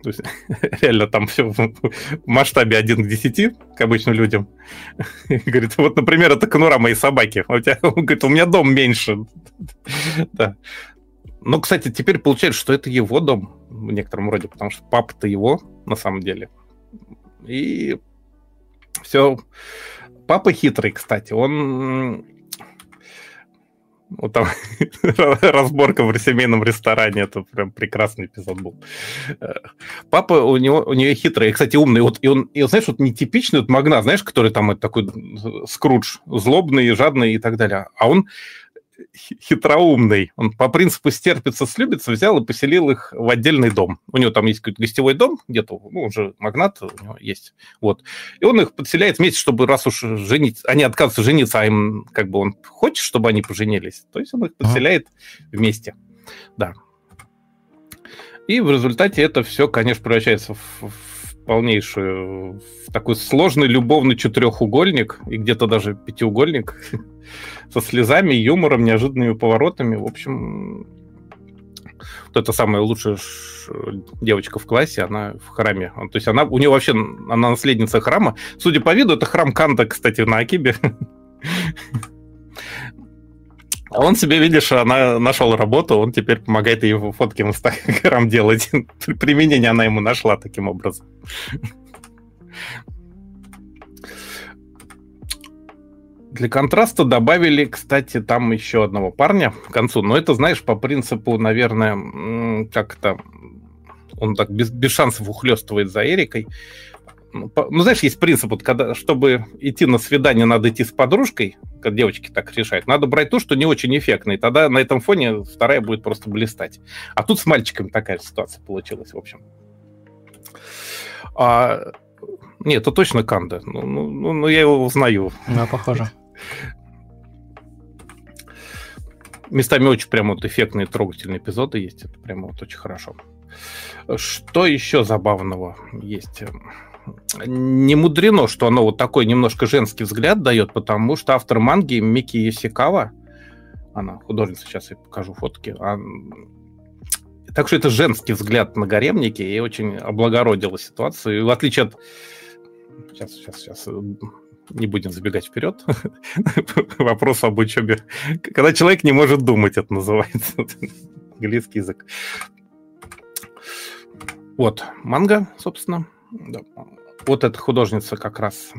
То есть реально там все в масштабе 1 к 10 к обычным людям. Говорит, вот, например, это конура моей собаки. У тебя, говорит, у меня дом меньше. да. Ну, кстати, теперь получается, что это его дом в некотором роде, потому что папа-то его на самом деле. И все. Папа хитрый, кстати. Он вот там разборка в семейном ресторане, это прям прекрасный эпизод был. Э, папа у него, у нее хитрый, кстати, умный. Вот, и он, и, знаешь, вот нетипичный вот магнат, знаешь, который там это такой скрудж, злобный, жадный и так далее. А он хитроумный. Он по принципу стерпится, слюбится, взял и поселил их в отдельный дом. У него там есть какой-то гостевой дом, где-то, ну, он же магнат у него есть. Вот. И он их подселяет вместе, чтобы раз уж женить, они отказываются жениться, а им как бы он хочет, чтобы они поженились. То есть он их подселяет а? вместе. Да. И в результате это все, конечно, превращается в, в полнейшую, такой сложный любовный четырехугольник и где-то даже пятиугольник со слезами, юмором, неожиданными поворотами. В общем, вот это самая лучшая девочка в классе, она в храме. То есть она, у нее вообще, она наследница храма. Судя по виду, это храм Канта, кстати, на Акибе. А он себе, видишь, она нашел работу, он теперь помогает ей фотки в Инстаграм делать. Применение она ему нашла таким образом. Для контраста добавили, кстати, там еще одного парня в концу. Но это, знаешь, по принципу, наверное, как то он так без, без шансов ухлестывает за Эрикой. Ну, знаешь, есть принцип, вот, когда, чтобы идти на свидание, надо идти с подружкой, как девочки так решают, надо брать то, что не очень эффектно, и тогда на этом фоне вторая будет просто блистать. А тут с мальчиками такая ситуация получилась, в общем. А, нет, это точно Канда. Ну, ну, ну, ну я его узнаю. Да, похоже. Местами очень прям вот эффектные, трогательные эпизоды есть. Это прямо вот очень хорошо. Что еще забавного есть? Не мудрено, что оно вот такой немножко женский взгляд дает, потому что автор манги Мики Ясикава, она художница, сейчас я покажу фотки, а... так что это женский взгляд на гаремники и очень облагородила ситуацию. И в отличие от... Сейчас, сейчас, сейчас не будем забегать вперед. Вопрос об учебе. Когда человек не может думать, это называется. Английский язык. Вот, манга, собственно. Да. Вот эта художница как раз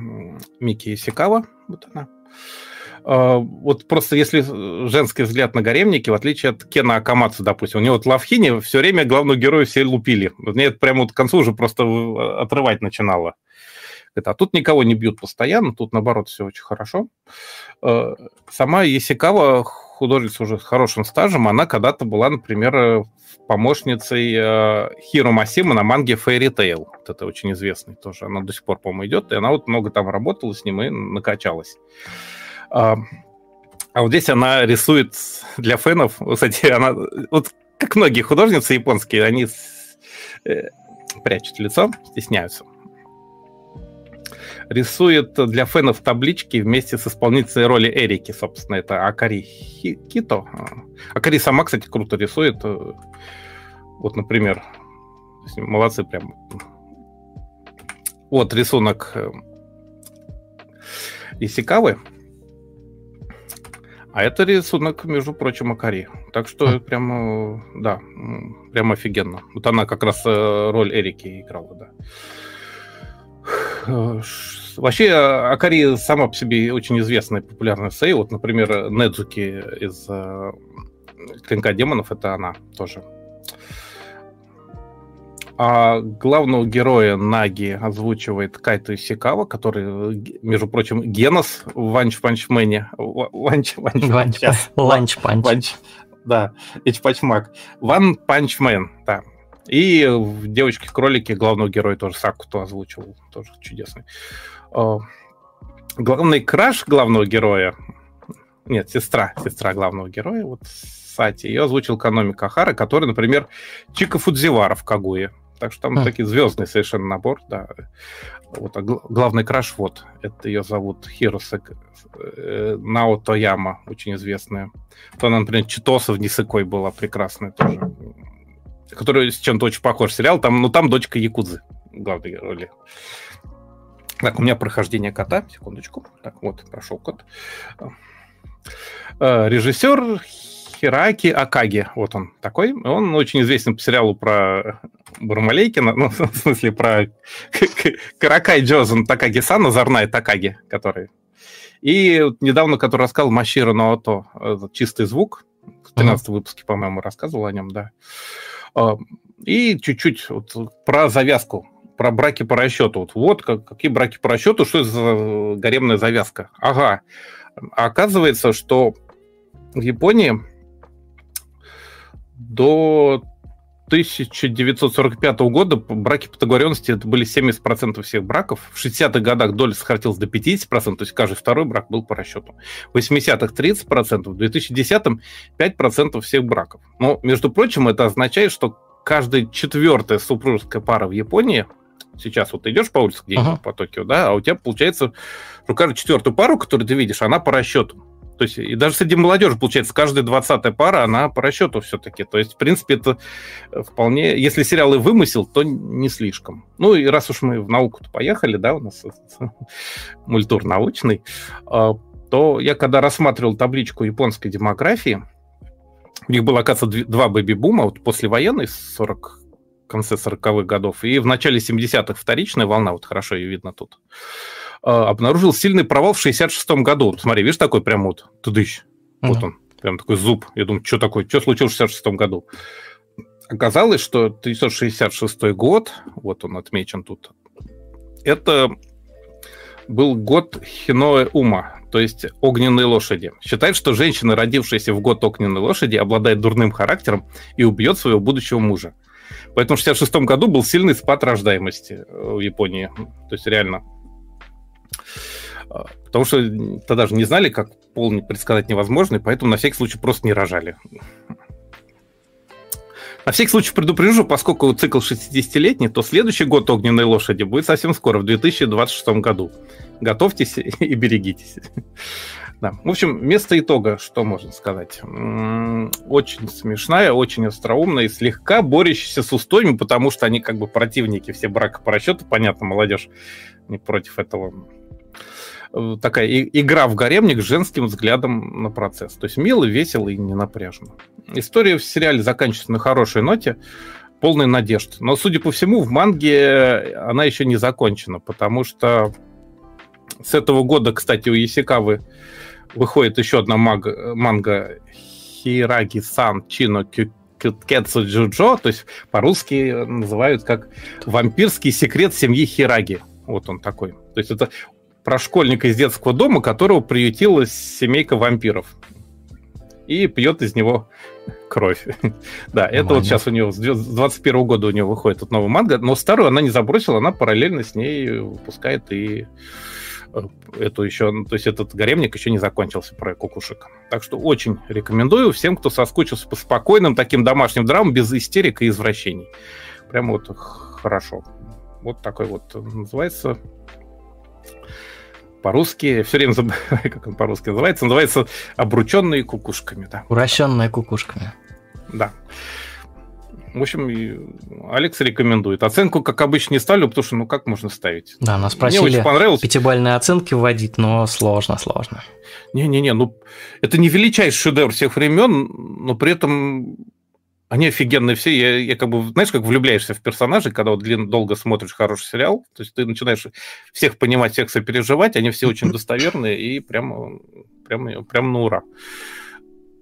Мики Исикава. Вот она. Uh, вот просто если женский взгляд на гаремники, в отличие от Кена Акамацу, допустим, у него вот Лавхини все время главного героя все лупили. Мне это прямо вот к концу уже просто отрывать начинало. Это, а тут никого не бьют постоянно, тут, наоборот, все очень хорошо. Э, сама Есикава, художница уже с хорошим стажем, она когда-то была, например, э, помощницей э, Хиро Масима на манге Fairy Tail. Вот это очень известный тоже. Она до сих пор, по-моему, идет, и она вот много там работала с ним и накачалась. А, а вот здесь она рисует для фенов, кстати, она вот как многие художницы японские, они прячут лицо, стесняются рисует для фенов таблички вместе с исполнительницей роли Эрики, собственно, это Акари Кито. Акари сама, кстати, круто рисует. Вот, например, молодцы прям. Вот рисунок э, Исикавы. А это рисунок, между прочим, Акари. Так что mm. прямо, да, прям офигенно. Вот она как раз э, роль Эрики играла, да. Э, вообще, Акари сама по себе очень известная популярная сей. Вот, например, Недзуки из э, Клинка демонов, это она тоже. А главного героя Наги озвучивает Кайто Исикава, который, между прочим, Генос в Ванч Панчмене. Ванч Панч Ланч Панч. Да, Эчпачмак. One Punch Man, да. И в «Девочке-кролике» главного героя тоже Сакуту озвучивал. Тоже чудесный. А, главный краш главного героя... Нет, сестра. Сестра главного героя. Вот Сати. Ее озвучила Кономи Кохара, который, например, Чика Фудзивара в Кагуе. Так что там mm. такие звездный совершенно набор, да. Вот, а главный краш вот, это ее зовут Хироса э, Нао Тояма, очень известная. То она, например, Читоса в Нисыкой была прекрасная тоже который с чем-то очень похож сериал. Там, ну, там дочка Якудзы главной роли. Так, у меня прохождение кота. Секундочку. Так, вот, прошел кот. Э, режиссер Хираки Акаги. Вот он такой. Он очень известен по сериалу про Бармалейкина, ну, в смысле, про Каракай Джозен Такаги-сан, Озорная Такаги, который. И недавно, который рассказал Машира Ноото, «Чистый звук», в 13 выпуске, по-моему, рассказывал о нем, да. И чуть-чуть вот про завязку, про браки по расчету. Вот, вот как, какие браки по расчету, что это за гаремная завязка. Ага. Оказывается, что в Японии до 1945 года браки по договоренности это были 70% всех браков. В 60-х годах доля сократилась до 50%, то есть каждый второй брак был по расчету. В 80-х 30%, в 2010-м 5% всех браков. Но, между прочим, это означает, что каждая четвертая супружеская пара в Японии сейчас вот идешь по улице где-нибудь uh-huh. по Токио, да, а у тебя получается, что каждую четвертую пару, которую ты видишь, она по расчету. То есть, и даже среди молодежи, получается, каждая двадцатая пара, она по расчету все-таки. То есть, в принципе, это вполне... Если сериал и вымысел, то не слишком. Ну, и раз уж мы в науку-то поехали, да, у нас мультур научный, а, то я когда рассматривал табличку японской демографии, у них было, оказывается, два бэби-бума, вот послевоенный, 40, в конце 40-х годов, и в начале 70-х вторичная волна, вот хорошо ее видно тут, обнаружил сильный провал в 66-м году. Смотри, видишь, такой прям вот, тудыщ, mm-hmm. вот он, прям такой зуб. Я думаю, что такое, что случилось в 66-м году? Оказалось, что 1966 год, вот он отмечен тут, это был год Хиноэ Ума, то есть огненной лошади. Считает, что женщина, родившаяся в год огненной лошади, обладает дурным характером и убьет своего будущего мужа. Поэтому в 66 году был сильный спад рождаемости в Японии. То есть реально. А, потому что тогда же не знали, как пол предсказать невозможно, и поэтому на всякий случай просто не рожали. На всякий случай предупрежу, поскольку цикл 60-летний, то следующий год огненной лошади будет совсем скоро, в 2026 году. Готовьтесь и берегитесь. Да. В общем, вместо итога, что можно сказать? Очень смешная, очень остроумная и слегка борющаяся с устоями, потому что они как бы противники все брака по расчету, понятно, молодежь не против этого такая игра в гаремник с женским взглядом на процесс. То есть мило, весело и не напряжно. История в сериале заканчивается на хорошей ноте, полной надежд. Но, судя по всему, в манге она еще не закончена, потому что с этого года, кстати, у Исикавы выходит еще одна мага, манга Хираги-сан Чино Кэтсу Джуджо, то есть по-русски называют как «Вампирский секрет семьи Хираги». Вот он такой. То есть это про школьника из детского дома, которого приютила семейка вампиров. И пьет из него кровь. да, это вот сейчас у него с 21 года у него выходит этот новый манга, но старую она не забросила, она параллельно с ней выпускает и э, эту еще, ну, то есть этот гаремник еще не закончился про кукушек. Так что очень рекомендую всем, кто соскучился по спокойным таким домашним драмам без истерик и извращений. Прямо вот хорошо. Вот такой вот называется по-русски, все время забываю, как он по-русски называется, называется «Обрученные кукушками». Да. Уращенные кукушками. Да. В общем, Алекс рекомендует. Оценку, как обычно, не ставлю, потому что, ну, как можно ставить? Да, нас просили Мне очень понравилось. пятибальные оценки вводить, но сложно, сложно. Не-не-не, ну, это не величайший шедевр всех времен, но при этом они офигенные все. Я, я как бы, знаешь, как влюбляешься в персонажей, когда вот длин, долго смотришь хороший сериал. То есть ты начинаешь всех понимать, всех сопереживать. Они все очень достоверные и прямо, прямо, прямо на ура.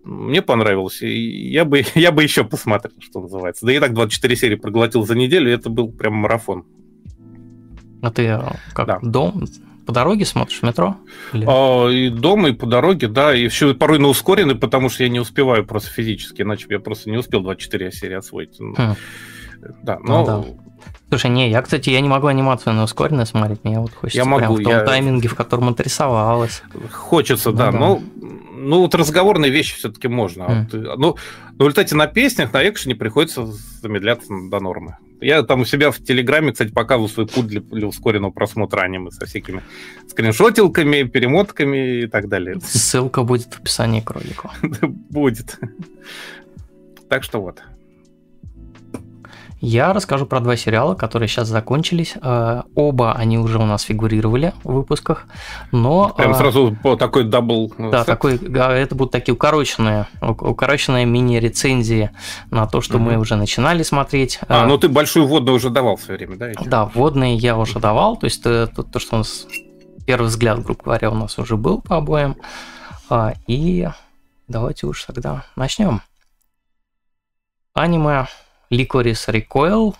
Мне понравилось. И я бы, я бы еще посмотрел, что называется. Да и так 24 серии проглотил за неделю, это был прям марафон. А ты э, как, да. дом, по дороге смотришь в метро? Или... А, и дома, и по дороге, да. И еще порой на ускоренный, потому что я не успеваю просто физически, иначе я просто не успел 24 серии освоить. Хм. Да, ну но... Ну, да. Слушай, не, я, кстати, я не могу анимацию на ускоренной смотреть, мне вот хочется я могу, прям в том я... тайминге, в котором это рисовалось. Хочется, ну, да, да, но ну вот разговорные вещи все-таки можно. Mm. Вот, ну, в результате на песнях, на экшене приходится замедляться до нормы. Я там у себя в Телеграме, кстати, показывал свой путь для, для ускоренного просмотра аниме со всякими скриншотилками, перемотками и так далее. Ссылка будет в описании к ролику. Будет. Так что вот. Я расскажу про два сериала, которые сейчас закончились. Э, оба они уже у нас фигурировали в выпусках, но... Прям э, сразу по такой double... Да, сет. такой, это будут такие укороченные, укороченные мини-рецензии на то, что угу. мы уже начинали смотреть. А, ну ты большую вводную уже давал в свое время, да? Да, вводные я уже давал, то есть то, то, что у нас первый взгляд, грубо говоря, у нас уже был по обоим. А, и давайте уж тогда начнем. Аниме Licorice Recoil,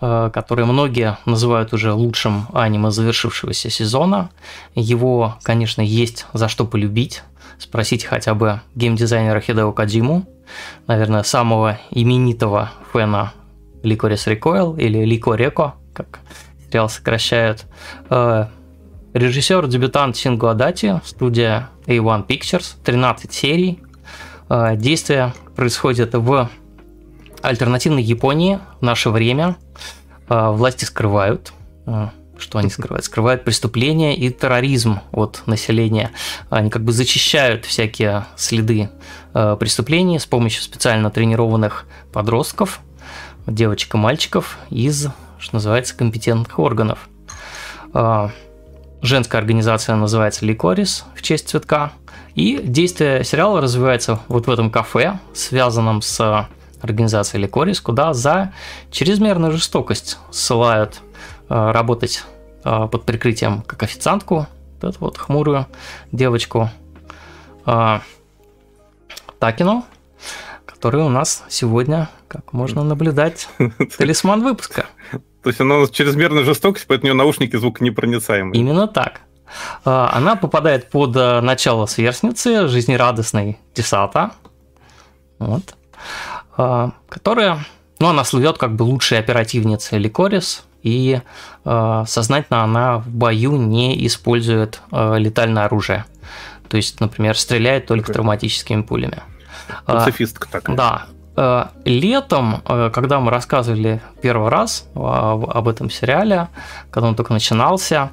э, который многие называют уже лучшим аниме завершившегося сезона. Его, конечно, есть за что полюбить. Спросите хотя бы геймдизайнера Хидео Кадзиму, наверное, самого именитого фэна Licorice Recoil или Ликореко, как сериал сокращают. Э, режиссер, дебютант Сингу Адати, студия A1 Pictures, 13 серий. Э, действие происходит в альтернативной Японии в наше время э, власти скрывают, э, что они скрывают? Скрывают преступления и терроризм от населения. Они как бы зачищают всякие следы э, преступлений с помощью специально тренированных подростков, девочек и мальчиков из, что называется, компетентных органов. женская организация называется Ликорис в честь цветка. И действие сериала развивается вот в этом кафе, связанном с организацией Ликорис, куда за чрезмерную жестокость ссылают э, работать э, под прикрытием как официантку, вот эту вот хмурую девочку э, Такину, который у нас сегодня, как можно наблюдать, талисман выпуска. То есть она чрезмерная жестокость, поэтому у нее наушники звуконепроницаемые. Именно так. Она попадает под начало сверстницы, жизнерадостной Тесата, вот, которая, ну, она слывет как бы лучшей оперативницей Ликорис, и а, сознательно она в бою не использует летальное оружие. То есть, например, стреляет только okay. травматическими пулями. Пацифистка такая. Да. Летом, когда мы рассказывали первый раз об этом сериале, когда он только начинался,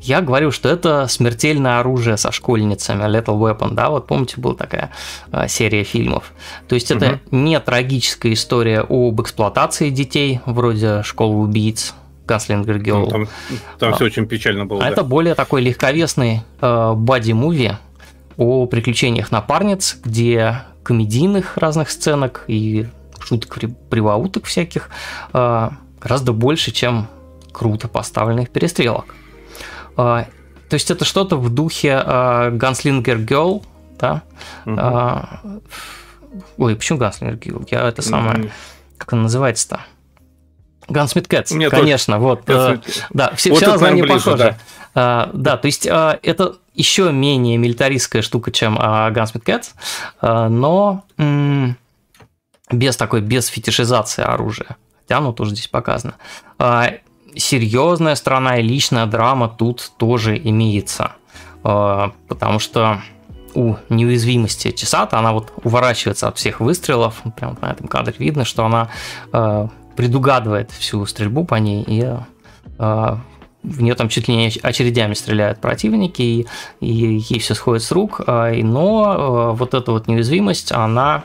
я говорил, что это смертельное оружие со школьницами, Lethal Weapon, да, вот помните, была такая а, серия фильмов. То есть это угу. не трагическая история об эксплуатации детей, вроде школы убийц, Гаслингер Гелл. Ну, там, там все очень печально было. А да. это более такой легковесный э, боди-муви о приключениях напарниц, где комедийных разных сценок и шуток, привауток всяких э, гораздо больше, чем круто поставленных перестрелок. А, то есть это что-то в духе Gunslinger Girl, да? Угу. Ой, почему Gunslinger Girl? Я это самое... Как она называется-то? Gunsmith Cats, конечно, тоже. вот. Gunsmith... Да, все, вот все названия ближе, похожи. Да. А, да, то есть а, это еще менее милитаристская штука, чем а, Gunsmith Cats, а, но м- без такой, без фетишизации оружия. Хотя оно тоже здесь показано. А, серьезная сторона и личная драма тут тоже имеется. А, потому что у неуязвимости Чесата, она вот уворачивается от всех выстрелов. Прямо на этом кадре видно, что она а, предугадывает всю стрельбу по ней и а, в нее там чуть ли не очередями стреляют противники, и, и ей все сходит с рук, но вот эта вот неуязвимость, она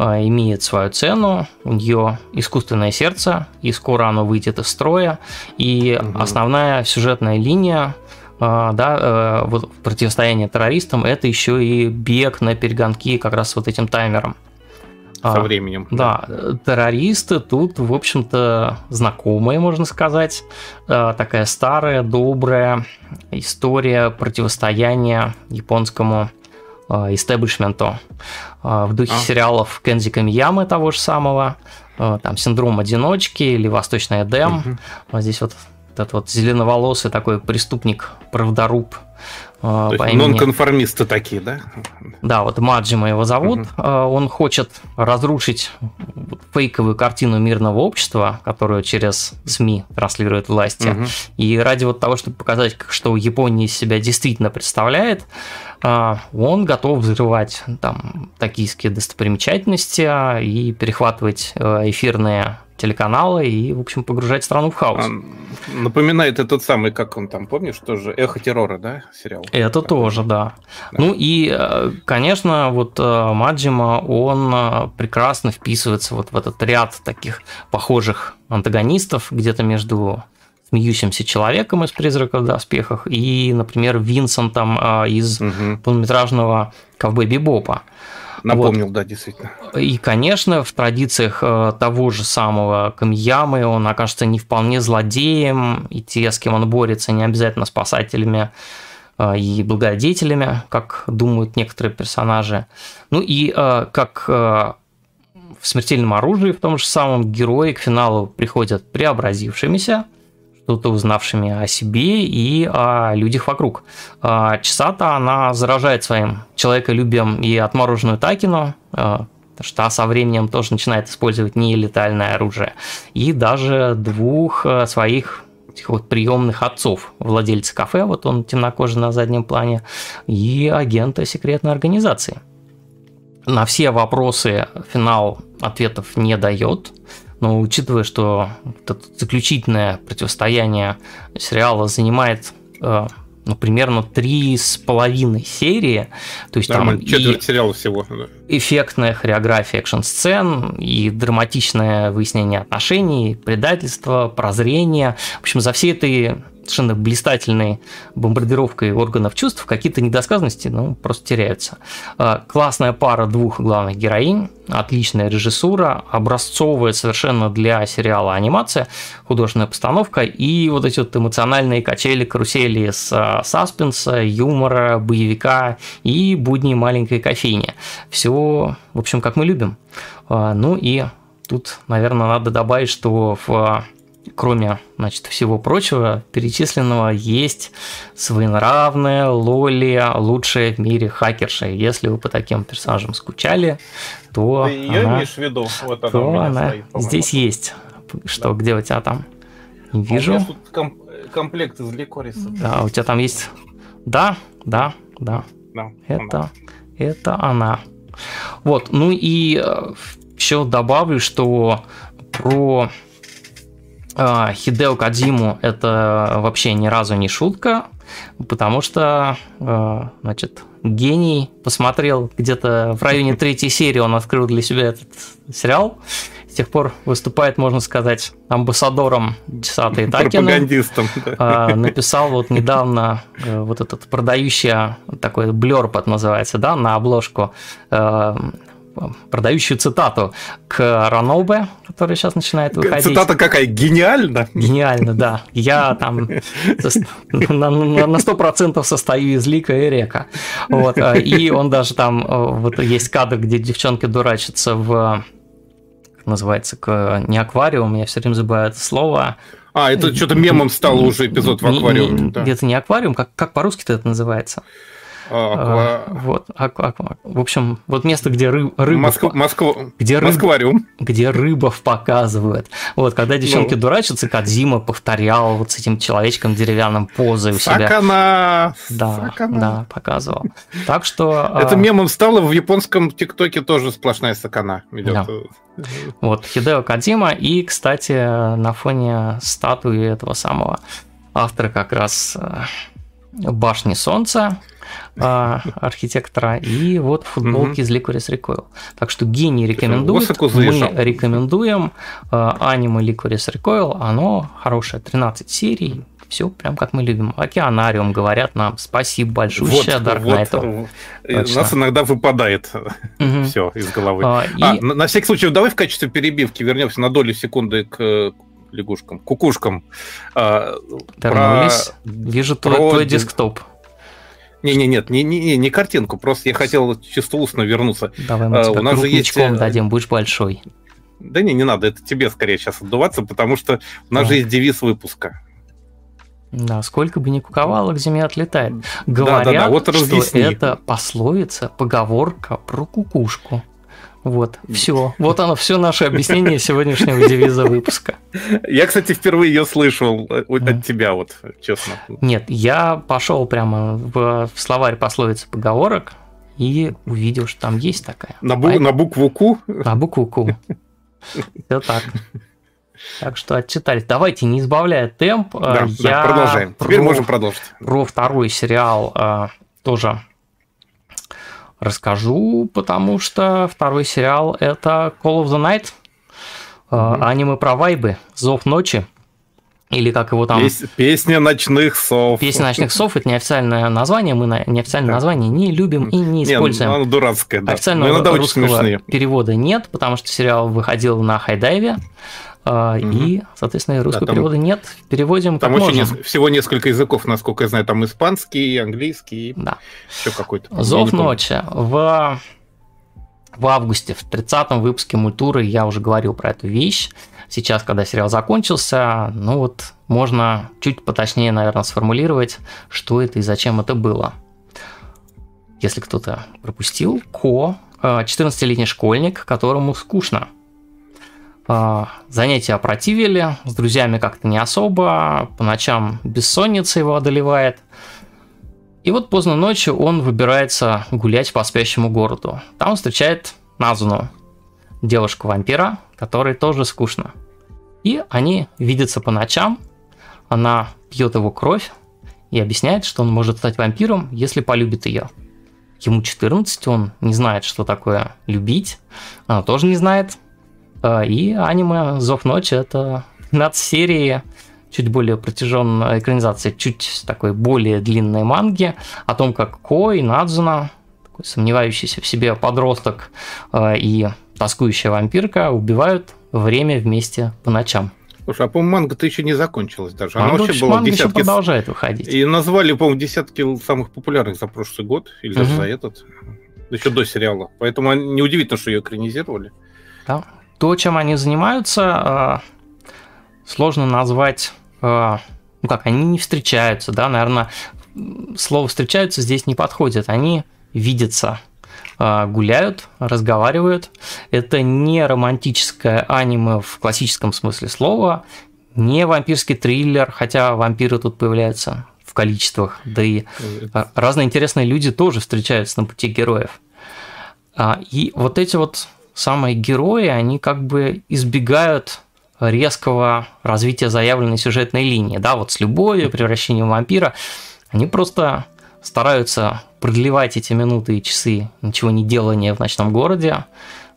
имеет свою цену, у нее искусственное сердце, и скоро оно выйдет из строя, и угу. основная сюжетная линия а, да, э, вот противостояние террористам это еще и бег на перегонки как раз вот этим таймером. Со а, временем. Да, да, террористы тут, в общем-то, знакомые, можно сказать. Такая старая, добрая история противостояния японскому истеблишменту. А, в духе а. сериалов Кензи Камиямы того же самого, а, там «Синдром одиночки» или «Восточный Эдем». Угу. Вот здесь вот этот вот зеленоволосый такой преступник, правдоруб, то по имени... Нонконформисты такие, да? Да, вот Маджима его зовут. Угу. Он хочет разрушить фейковую картину мирного общества, которую через СМИ транслирует власти. Угу. И ради вот того, чтобы показать, что Япония из себя действительно представляет, а, он готов взрывать там токийские достопримечательности а, и перехватывать э, эфирные телеканалы и, в общем, погружать страну в хаос. Напоминает этот самый, как он там, помнишь, тоже «Эхо террора», да, сериал? Это тоже, да. да. Ну и, э, конечно, вот э, Маджима, он прекрасно вписывается вот в этот ряд таких похожих антагонистов где-то между смеющимся человеком из «Призраков в доспехах» и, например, Винсентом из угу. полнометражного «Ковбой Бибопа». Напомнил, вот. да, действительно. И, конечно, в традициях э, того же самого Камьямы он окажется не вполне злодеем, и те, с кем он борется, не обязательно спасателями э, и благодетелями, как думают некоторые персонажи. Ну и э, как в смертельном оружии в том же самом герои к финалу приходят преобразившимися, что-то узнавшими о себе и о людях вокруг. А Чесата, она заражает своим человеколюбием и отмороженную Такину, а, что со временем тоже начинает использовать нелетальное оружие, и даже двух а, своих этих вот приемных отцов, владельца кафе, вот он темнокожий на заднем плане, и агента секретной организации. На все вопросы финал ответов не дает, но учитывая, что это заключительное противостояние сериала занимает э, ну, примерно три с половиной серии. То есть Нормально, там четверть и, сериала всего. Эффектная хореография экшн-сцен и драматичное выяснение отношений, предательство, прозрение. В общем, за всей этой совершенно блистательной бомбардировкой органов чувств какие-то недосказанности ну, просто теряются. А, классная пара двух главных героинь, отличная режиссура, образцовая совершенно для сериала анимация, художественная постановка и вот эти вот эмоциональные качели, карусели с а, саспенса, юмора, боевика и будни маленькой кофейни. Все, в общем, как мы любим. А, ну и тут, наверное, надо добавить, что в кроме значит, всего прочего перечисленного, есть своенравная Лоли, лучшая в мире хакерша. Если вы по таким персонажам скучали, то Ты ее она, имеешь в виду? Вот она то она стоит, здесь есть. Что, да. где у тебя там? Не вижу. А у меня тут комп- комплект из ликориса. Да, у тебя там есть... Да, да, да. да это, она. это она. Вот, ну и э, еще добавлю, что про а, Хидео Кадзиму это вообще ни разу не шутка, потому что, а, значит, гений посмотрел где-то в районе третьей серии, он открыл для себя этот сериал, с тех пор выступает, можно сказать, амбассадором Чесатой Такина. Пропагандистом. Да. Написал вот недавно э, вот этот продающий, такой блерп называется, да, на обложку э, продающую цитату к Ранобе, который сейчас начинает выходить. Цитата какая? Гениально? Гениально, да. Я там на сто процентов состою из Лика и Река. Вот. И он даже там, вот есть кадр, где девчонки дурачатся в называется, к, не аквариум, я все время забываю это слово. А, это что-то мемом стало уже эпизод в аквариуме. Где-то не аквариум, как, как по-русски это называется? А, аква... Вот, аква, аква. В общем, вот место, где ры... рыба... Москва, Москва... Где рыб... Москвариум. Где рыбов показывают. Вот, когда девчонки ну. дурачатся, Кадзима повторял вот с этим человечком деревянным позой у себя. Сакана! Да, Сакана. да, показывал. Так что... Это а, мемом стало, в японском ТикТоке тоже сплошная сакана идет. Да. Вот, Хидео Кадзима, и, кстати, на фоне статуи этого самого автора как раз э, Башни Солнца, а, архитектора, и вот футболки из Licorice Recoil. Так что гений рекомендует, мы рекомендуем а, аниме Licorice Recoil, оно хорошее, 13 серий, все прям как мы любим. Океанариум говорят нам спасибо большое, вот, Dark Knight. Вот, У нас иногда выпадает угу. все из головы. А, а, на всякий случай, давай в качестве перебивки вернемся на долю секунды к лягушкам, кукушкам. Вернулись. Про... Вижу про... твой, твой десктоп. Не, не, нет, не, не, не картинку, просто я хотел чисто устно вернуться. Давай мы а, У нас же есть... Э, дадим, будешь большой. Да не, не надо, это тебе скорее сейчас отдуваться, потому что у нас а. же есть девиз выпуска. Да, сколько бы ни куковало, к земле отлетает. Говорят, да, да, да. Вот что это пословица, поговорка про кукушку. Вот, все. Вот оно, все наше объяснение сегодняшнего девиза выпуска. Я, кстати, впервые ее слышал э, от тебя, вот, честно. Нет, я пошел прямо в, словарь пословиц поговорок и увидел, что там есть такая. На, бу- на букву Ку? На букву Ку. Все так. Так что отчитались. Давайте, не избавляя темп, э, да, я да, продолжаем. Теперь можем продолжить. Про второй сериал э, тоже расскажу, потому что второй сериал это Call of the Night, mm-hmm. аниме про вайбы, Зов ночи. Или как его там... Пес... Песня ночных сов. Песня ночных сов – это неофициальное название, мы на неофициальное название не любим и не используем. Не, ну, дурацкое, да. Официального иногда русского перевода нет, потому что сериал выходил на Хайдайве, угу. и, соответственно, русского да, там, перевода нет. Переводим Там как очень можем. всего несколько языков, насколько я знаю. Там испанский, английский, да. еще какой-то. Зов ночи. В, в августе, в 30-м выпуске мультуры я уже говорил про эту вещь. Сейчас, когда сериал закончился, ну вот можно чуть поточнее, наверное, сформулировать, что это и зачем это было. Если кто-то пропустил, Ко 14-летний школьник, которому скучно – а, занятия опротивили, с друзьями как-то не особо, по ночам бессонница его одолевает. И вот поздно ночью он выбирается гулять по спящему городу. Там встречает Назуну, девушку-вампира, которой тоже скучно. И они видятся по ночам, она пьет его кровь и объясняет, что он может стать вампиром, если полюбит ее. ему 14, он не знает, что такое любить, она тоже не знает. А, и аниме «Зов ночи» — это 15 серии, чуть более протяженная экранизация, чуть такой более длинной манги о том, как Ко и Надзуна, такой сомневающийся в себе подросток а, и тоскующая вампирка, убивают время вместе по ночам. Слушай, а по-моему, манга-то еще не закончилась даже. Она манга, вообще была манга десятки... еще продолжает выходить. И назвали, по-моему, десятки самых популярных за прошлый год, или даже угу. за этот. Еще до сериала. Поэтому неудивительно, что ее экранизировали. Да. То, чем они занимаются, а, сложно назвать... А, ну как, они не встречаются, да, наверное, слово встречаются здесь не подходит. Они видятся а, гуляют, разговаривают. Это не романтическое аниме в классическом смысле слова, не вампирский триллер, хотя вампиры тут появляются в количествах, да и разные интересные люди тоже встречаются на пути героев. А, и вот эти вот самые герои, они как бы избегают резкого развития заявленной сюжетной линии, да, вот с любовью, превращением в вампира, они просто стараются продлевать эти минуты и часы ничего не делания в ночном городе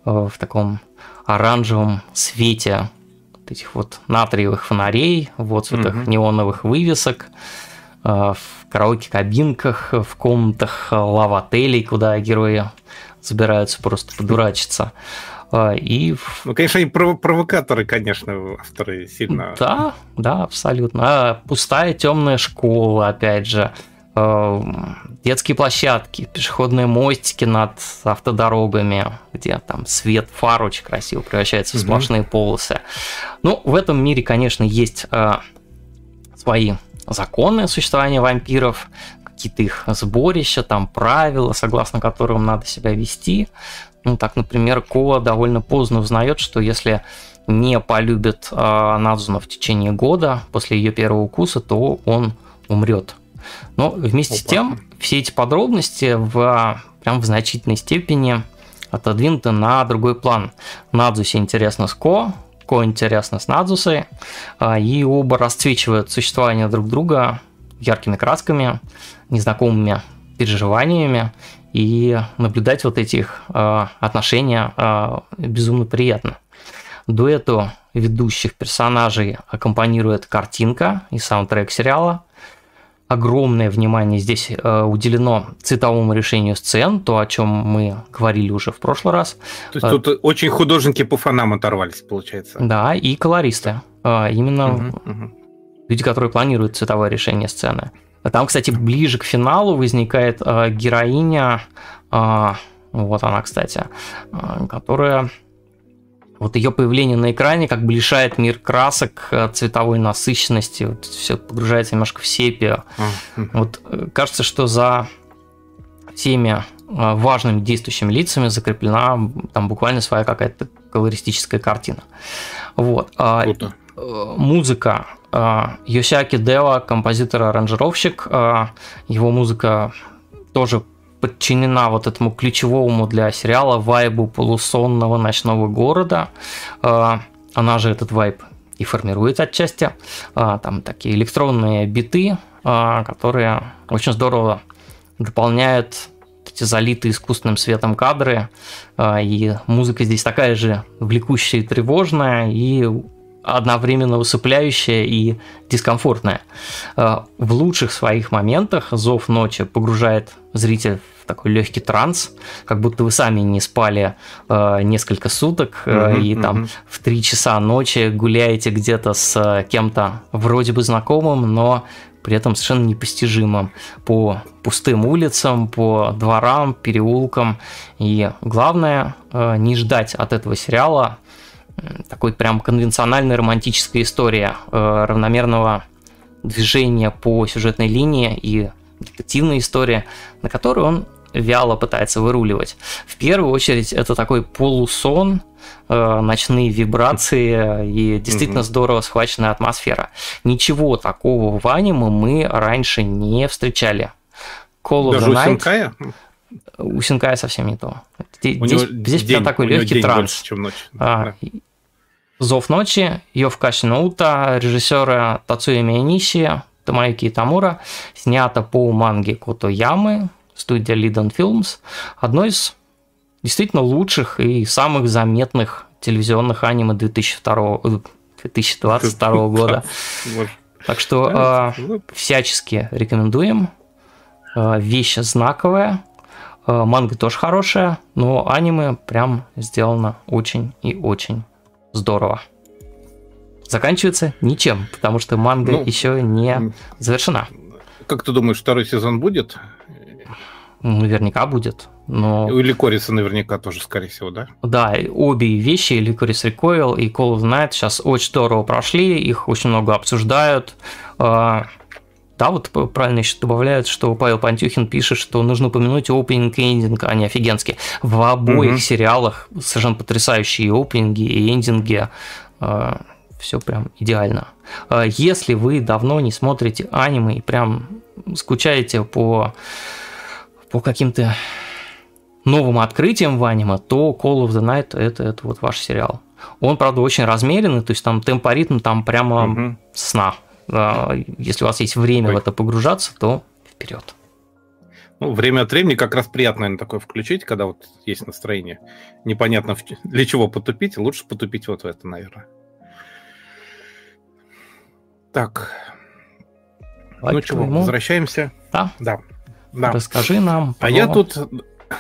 э, в таком оранжевом свете вот этих вот натриевых фонарей, в отцветах угу. неоновых вывесок, э, в караоке-кабинках, в комнатах лав-отелей, куда герои забираются просто подурачиться. Э, и... Ну, конечно, и провокаторы, конечно, авторы сильно... Да, да, абсолютно. А пустая темная школа, опять же. Э, детские площадки, пешеходные мостики над автодорогами, где там свет фар очень красиво превращается в сплошные mm полосы. Ну, в этом мире, конечно, есть э, свои законы существования вампиров, какие-то их сборища, там правила, согласно которым надо себя вести. Ну, так, например, Ко довольно поздно узнает, что если не полюбит э, Надзуна в течение года после ее первого укуса, то он умрет. Но вместе Опа. с тем, все эти подробности в, прям в значительной степени отодвинуты на другой план. Надзусе интересно с Ко, Ко интересно с Надзусой, а, и оба расцвечивают существование друг друга яркими красками, незнакомыми переживаниями, и наблюдать вот эти их а, отношения а, безумно приятно. Дуэту ведущих персонажей аккомпанирует картинка и саундтрек сериала – огромное внимание здесь э, уделено цветовому решению сцен, то, о чем мы говорили уже в прошлый раз. То есть тут очень художники по фанам оторвались, получается. Да, и колористы. Э, именно угу, угу. Люди, которые планируют цветовое решение сцены. Там, кстати, ближе к финалу возникает э, героиня, вот она, кстати, которая вот ее появление на экране как бы лишает мир красок, э, цветовой насыщенности, вот все погружается немножко в сепию. Mm-hmm. Вот э, кажется, что за всеми э, важными действующими лицами закреплена там буквально своя какая-то колористическая картина. Вот. А, Круто. Музыка Йосяки Дева, композитор-аранжировщик, его музыка тоже подчинена вот этому ключевому для сериала вайбу полусонного ночного города. А, она же этот вайб и формирует отчасти. А, там такие электронные биты, а, которые очень здорово дополняют эти залитые искусственным светом кадры. И музыка здесь такая же влекущая и тревожная, и одновременно усыпляющая и дискомфортная. В лучших своих моментах «Зов ночи» погружает зрителя в такой легкий транс, как будто вы сами не спали э, несколько суток э, и там в три часа ночи гуляете где-то с э, кем-то вроде бы знакомым, но при этом совершенно непостижимым по пустым улицам, по дворам, переулкам. И главное, э, не ждать от этого сериала такой прям конвенциональной романтической истории э, равномерного движения по сюжетной линии и детективная история, на которую он вяло пытается выруливать. В первую очередь это такой полусон, э, ночные вибрации и действительно угу. здорово схваченная атмосфера. Ничего такого в аниме мы раньше не встречали. Call of Даже the Night... у Синкая? У совсем не то. Здесь, у здесь, здесь день, такой легкий транс. Больше, чем ночь. А, да. Зов ночи, Йовкаши Наута, режиссера Тацуя Мияниши, Тамаюки Тамура, снято по манге Кото Ямы, студия Liden Films, одно из действительно лучших и самых заметных телевизионных аниме 2002, 2022 года. Так что э, всячески рекомендуем. Э, вещь знаковая. Э, манга тоже хорошая, но аниме прям сделано очень и очень здорово. Заканчивается ничем, потому что манга ну, еще не завершена. Как ты думаешь, второй сезон будет? Наверняка будет. Но... У Ликориса наверняка тоже, скорее всего, да? Да, обе вещи, Ликорис Recoil и Call of Night, сейчас очень здорово прошли, их очень много обсуждают. А, да, вот правильно еще добавляют, что Павел Пантюхин пишет, что нужно упомянуть опенинг и эндинг, они офигенские. В обоих угу. сериалах совершенно потрясающие опенинги и эндинги. А, Все прям идеально. А, если вы давно не смотрите аниме и прям скучаете по, по каким-то новым открытием в аниме, то Call of the Night это, это вот ваш сериал. Он, правда, очень размеренный, то есть там темпоритм там прямо угу. сна. Если у вас есть время Ой. в это погружаться, то вперед. Ну, время от времени как раз приятно, наверное, такое включить, когда вот есть настроение. Непонятно, для чего потупить, лучше потупить вот в это, наверное. Так. Давай ну что, возвращаемся. Да? Да. да. Расскажи нам. А я тут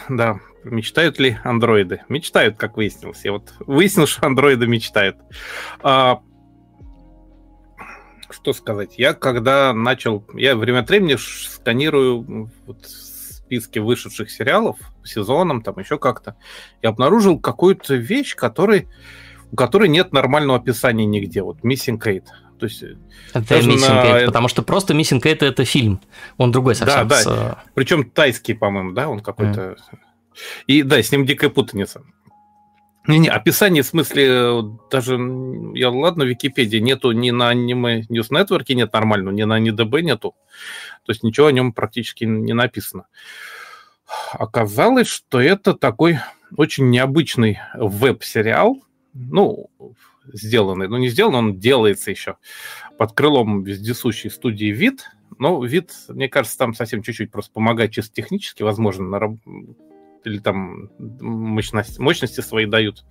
да, мечтают ли андроиды? Мечтают, как выяснилось. Я вот выяснил, что андроиды мечтают. А, что сказать? Я когда начал... Я время от времени сканирую вот списки вышедших сериалов сезоном, там еще как-то, и обнаружил какую-то вещь, который, у которой нет нормального описания нигде. Вот Missing Kate. То есть, это Missing на... Kate, потому что просто Missing Kate это фильм. Он другой совсем. Да, да. С... Причем тайский, по-моему, да, он какой-то. Mm. И да, с ним дикая путаница. Не-не, описание в смысле, даже, я ладно, в Википедии нету ни на аниме News Network нет нормального, ни на НДБ нету. То есть ничего о нем практически не написано. Оказалось, что это такой очень необычный веб-сериал, ну, сделанный, ну не сделан, он делается еще под крылом вездесущей студии «Вид», но «Вид», мне кажется, там совсем чуть-чуть просто помогает чисто технически, возможно, на, или там мощность, мощности свои дают.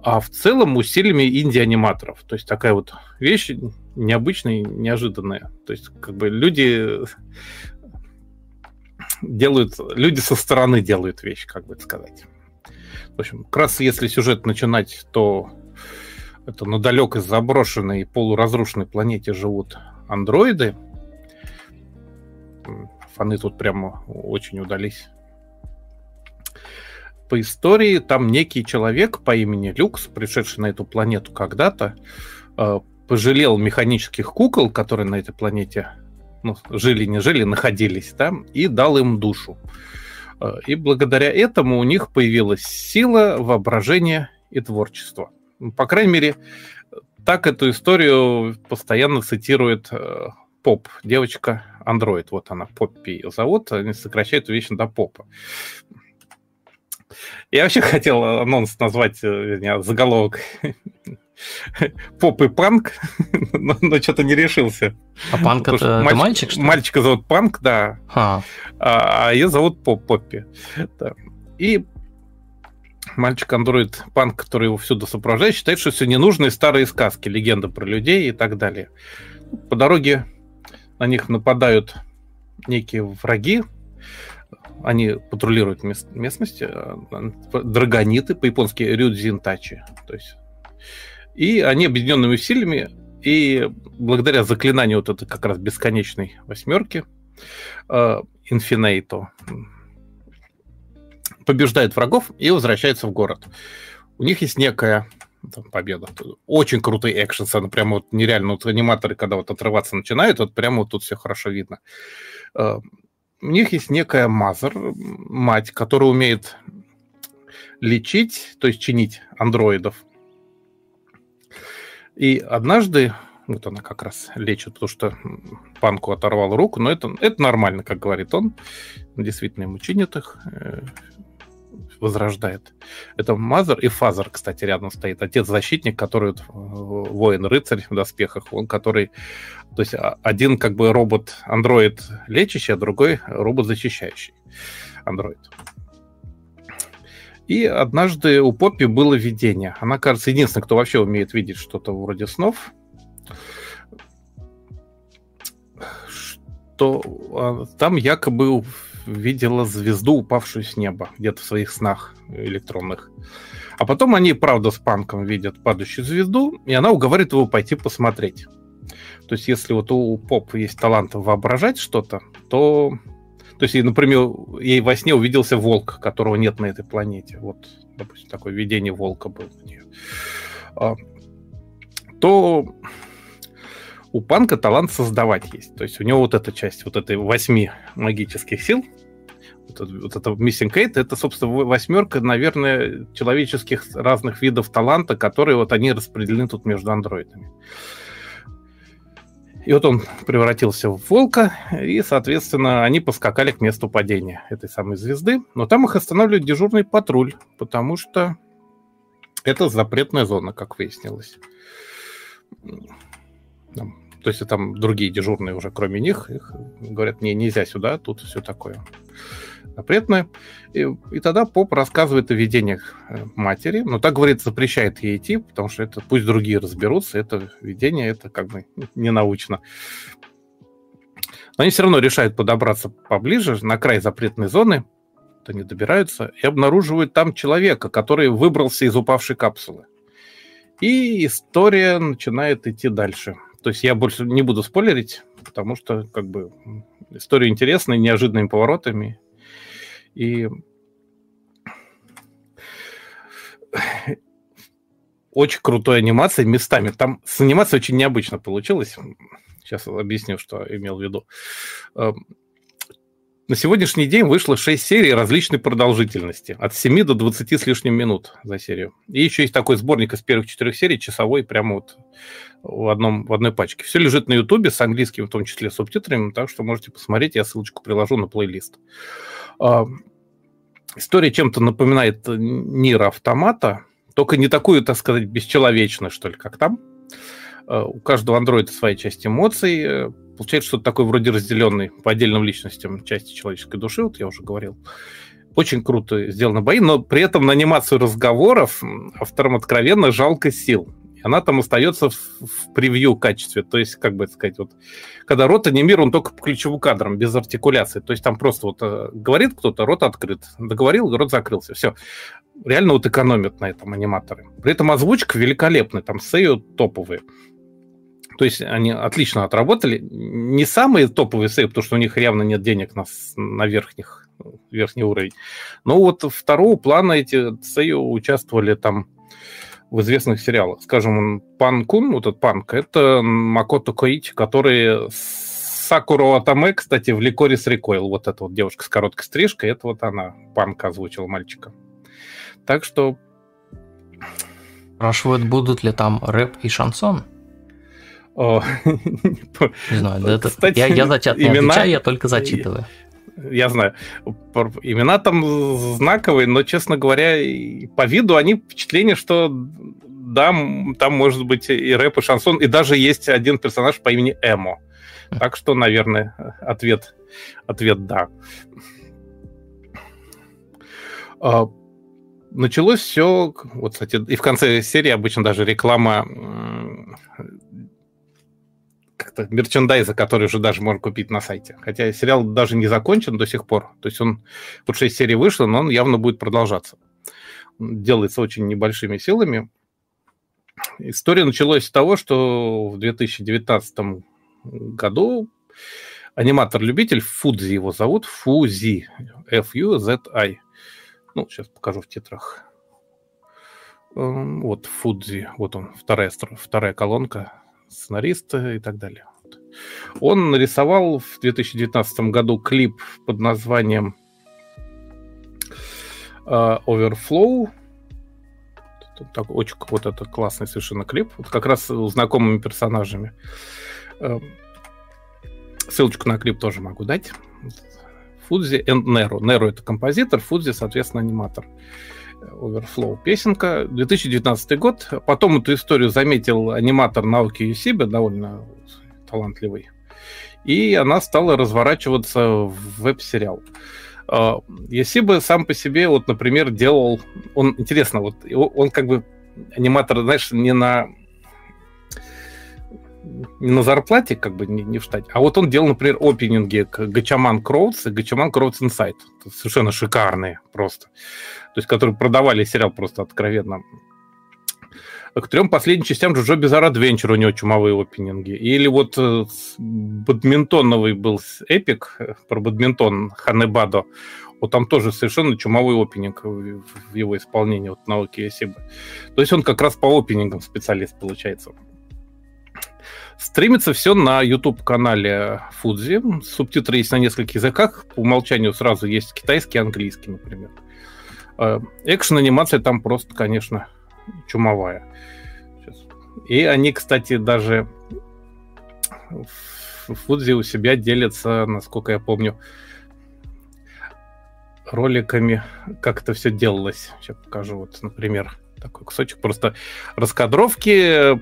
А в целом усилиями инди-аниматоров. То есть такая вот вещь необычная, неожиданная. То есть как бы люди делают, люди со стороны делают вещь, как бы сказать. В общем, как раз если сюжет начинать, то это на далекой заброшенной полуразрушенной планете живут андроиды. Фаны тут прямо очень удались. По истории там некий человек по имени Люкс, пришедший на эту планету когда-то, э, пожалел механических кукол, которые на этой планете ну, жили, не жили, находились там, и дал им душу. Э, и благодаря этому у них появилась сила, воображение и творчество. По крайней мере, так эту историю постоянно цитирует э, Поп, девочка андроид. Вот она, Поппи ее зовут, они сокращают вечно до Попа. Я вообще хотел анонс назвать, э, вернее, заголовок Поп и Панк, но, но что-то не решился. А Панк это, мальчик, мальчик, что ли? Мальчика зовут Панк, да. А, а ее зовут Поп, Поппи. Да. И мальчик-андроид Панк, который его всюду сопровождает, считает, что все ненужные старые сказки, легенды про людей и так далее. По дороге на них нападают некие враги, они патрулируют мест, местность, э, драгониты, по-японски рюдзинтачи. То есть, и они объединенными усилиями и благодаря заклинанию вот этой как раз бесконечной восьмерки, э, Инфинейто, побеждают врагов и возвращаются в город. У них есть некая там, победа. Очень крутый экшен сцены, прямо вот нереально. Вот аниматоры, когда вот отрываться начинают, вот прямо вот тут все хорошо видно. У них есть некая мазер, мать, которая умеет лечить, то есть чинить андроидов. И однажды, вот она как раз лечит, потому что панку оторвал руку, но это, это нормально, как говорит он. Действительно, ему чинит их, э, возрождает. Это Mother и Father, кстати, рядом стоит. Отец-защитник, который вот, воин-рыцарь в доспехах, он который... То есть а, один как бы робот-андроид лечащий, а другой робот защищающий андроид. И однажды у Поппи было видение. Она, кажется, единственная, кто вообще умеет видеть что-то вроде снов. Что а, там якобы видела звезду, упавшую с неба, где-то в своих снах электронных. А потом они, правда, с панком видят падающую звезду, и она уговаривает его пойти посмотреть. То есть, если вот у поп есть талант воображать что-то, то... То есть, например, ей во сне увиделся волк, которого нет на этой планете. Вот, допустим, такое видение волка было у нее. А, то у панка талант создавать есть. То есть у него вот эта часть вот этой восьми магических сил, вот, это Missing Eight, это, собственно, восьмерка, наверное, человеческих разных видов таланта, которые вот они распределены тут между андроидами. И вот он превратился в волка, и, соответственно, они поскакали к месту падения этой самой звезды. Но там их останавливает дежурный патруль, потому что это запретная зона, как выяснилось. То есть там другие дежурные уже, кроме них, их говорят, не, нельзя сюда, тут все такое запретное. И, и тогда поп рассказывает о видениях э, матери, но так, говорит, запрещает ей идти, потому что это пусть другие разберутся, это видение, это как бы не научно. Но они все равно решают подобраться поближе, на край запретной зоны, они добираются и обнаруживают там человека, который выбрался из упавшей капсулы. И история начинает идти дальше – то есть я больше не буду спойлерить, потому что как бы история интересная, неожиданными поворотами. И очень крутой анимацией местами. Там с анимацией очень необычно получилось. Сейчас объясню, что имел в виду. На сегодняшний день вышло 6 серий различной продолжительности, от 7 до 20 с лишним минут за серию. И еще есть такой сборник из первых четырех серий, часовой, прямо вот в, одном, в одной пачке. Все лежит на Ютубе с английским, в том числе субтитрами, так что можете посмотреть, я ссылочку приложу на плейлист. А, история чем-то напоминает Нир Автомата, только не такую, так сказать, бесчеловечную, что ли, как там. А, у каждого андроида своя часть эмоций, Получается что-то такое вроде разделенной по отдельным личностям части человеческой души, вот я уже говорил. Очень круто сделаны бои, но при этом на анимацию разговоров авторам откровенно жалко сил. Она там остается в, в превью качестве. То есть, как бы это сказать, вот, когда рот анимирован он только по ключевым кадрам, без артикуляции. То есть там просто вот э, говорит кто-то, рот открыт. Договорил, рот закрылся. Все. Реально вот экономят на этом аниматоры. При этом озвучка великолепная. Там сею топовые. То есть они отлично отработали. Не самые топовые сейвы, потому что у них явно нет денег на, на верхних, верхний уровень. Но вот второго плана эти сейвы участвовали там в известных сериалах. Скажем, Пан Кун, вот этот Панк, это Макото Коичи, который Сакуро Атаме, кстати, в Ликорис Рекойл, вот эта вот девушка с короткой стрижкой, это вот она, Панка озвучила мальчика. Так что... Спрашивают, будут ли там рэп и шансон? Не знаю, да это... Кстати, я, я зачат имена... отвечаю, я только зачитываю. Я знаю. Имена там знаковые, но, честно говоря, по виду они впечатление, что да, там может быть и рэп, и шансон, и даже есть один персонаж по имени Эмо. Так что, наверное, ответ, ответ да. А, началось все, вот, кстати, и в конце серии обычно даже реклама как-то мерчендайза, который уже даже можно купить на сайте. Хотя сериал даже не закончен до сих пор. То есть он, вот 6 серий вышло, но он явно будет продолжаться. делается очень небольшими силами. История началась с того, что в 2019 году аниматор-любитель, Фудзи его зовут, Фузи, F-U-Z-I. Ну, сейчас покажу в титрах. Эм, вот Фудзи, вот он, вторая, вторая колонка сценарист и так далее. Он нарисовал в 2019 году клип под названием uh, Overflow. Так, очень вот это классный совершенно клип. Вот как раз с знакомыми персонажами. Uh, ссылочку на клип тоже могу дать. Фудзи и Неру. Неру это композитор, Фудзи, соответственно, аниматор. Overflow песенка. 2019 год. Потом эту историю заметил аниматор науки Юсиба, довольно талантливый. И она стала разворачиваться в веб-сериал. Ясиба сам по себе, вот, например, делал... Он, интересно, вот он как бы аниматор, знаешь, не на не на зарплате, как бы не, не в штате, а вот он делал, например, опенинги к Gatchaman Crowds и Gatchaman Crowds Insight. Совершенно шикарные просто. То есть, которые продавали сериал просто откровенно. К трем последним частям Джоджо Bizarre Adventure у него чумовые опенинги. Или вот э, бадминтоновый был эпик э, про бадминтон Ханебадо. Вот там тоже совершенно чумовой опенинг в его исполнении вот, Наоки Есибы. То есть он как раз по опенингам специалист получается. Стримится все на YouTube-канале Фудзи. Субтитры есть на нескольких языках. По умолчанию сразу есть китайский, английский, например. Э, экшен-анимация там просто, конечно, чумовая. И они, кстати, даже в Фудзи у себя делятся, насколько я помню, роликами, как это все делалось. Сейчас покажу, вот, например, такой кусочек. Просто раскадровки,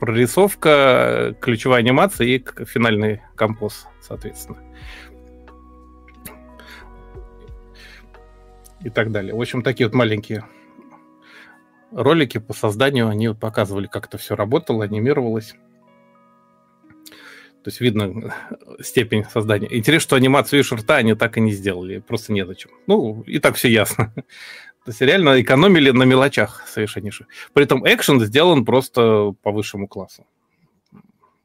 прорисовка, ключевая анимация и финальный композ, соответственно. И так далее. В общем, такие вот маленькие ролики по созданию, они показывали, как это все работало, анимировалось. То есть видно степень создания. Интересно, что анимацию и шорта они так и не сделали. Просто незачем. Ну, и так все ясно. То есть реально экономили на мелочах совершеннейших. При этом экшен сделан просто по высшему классу.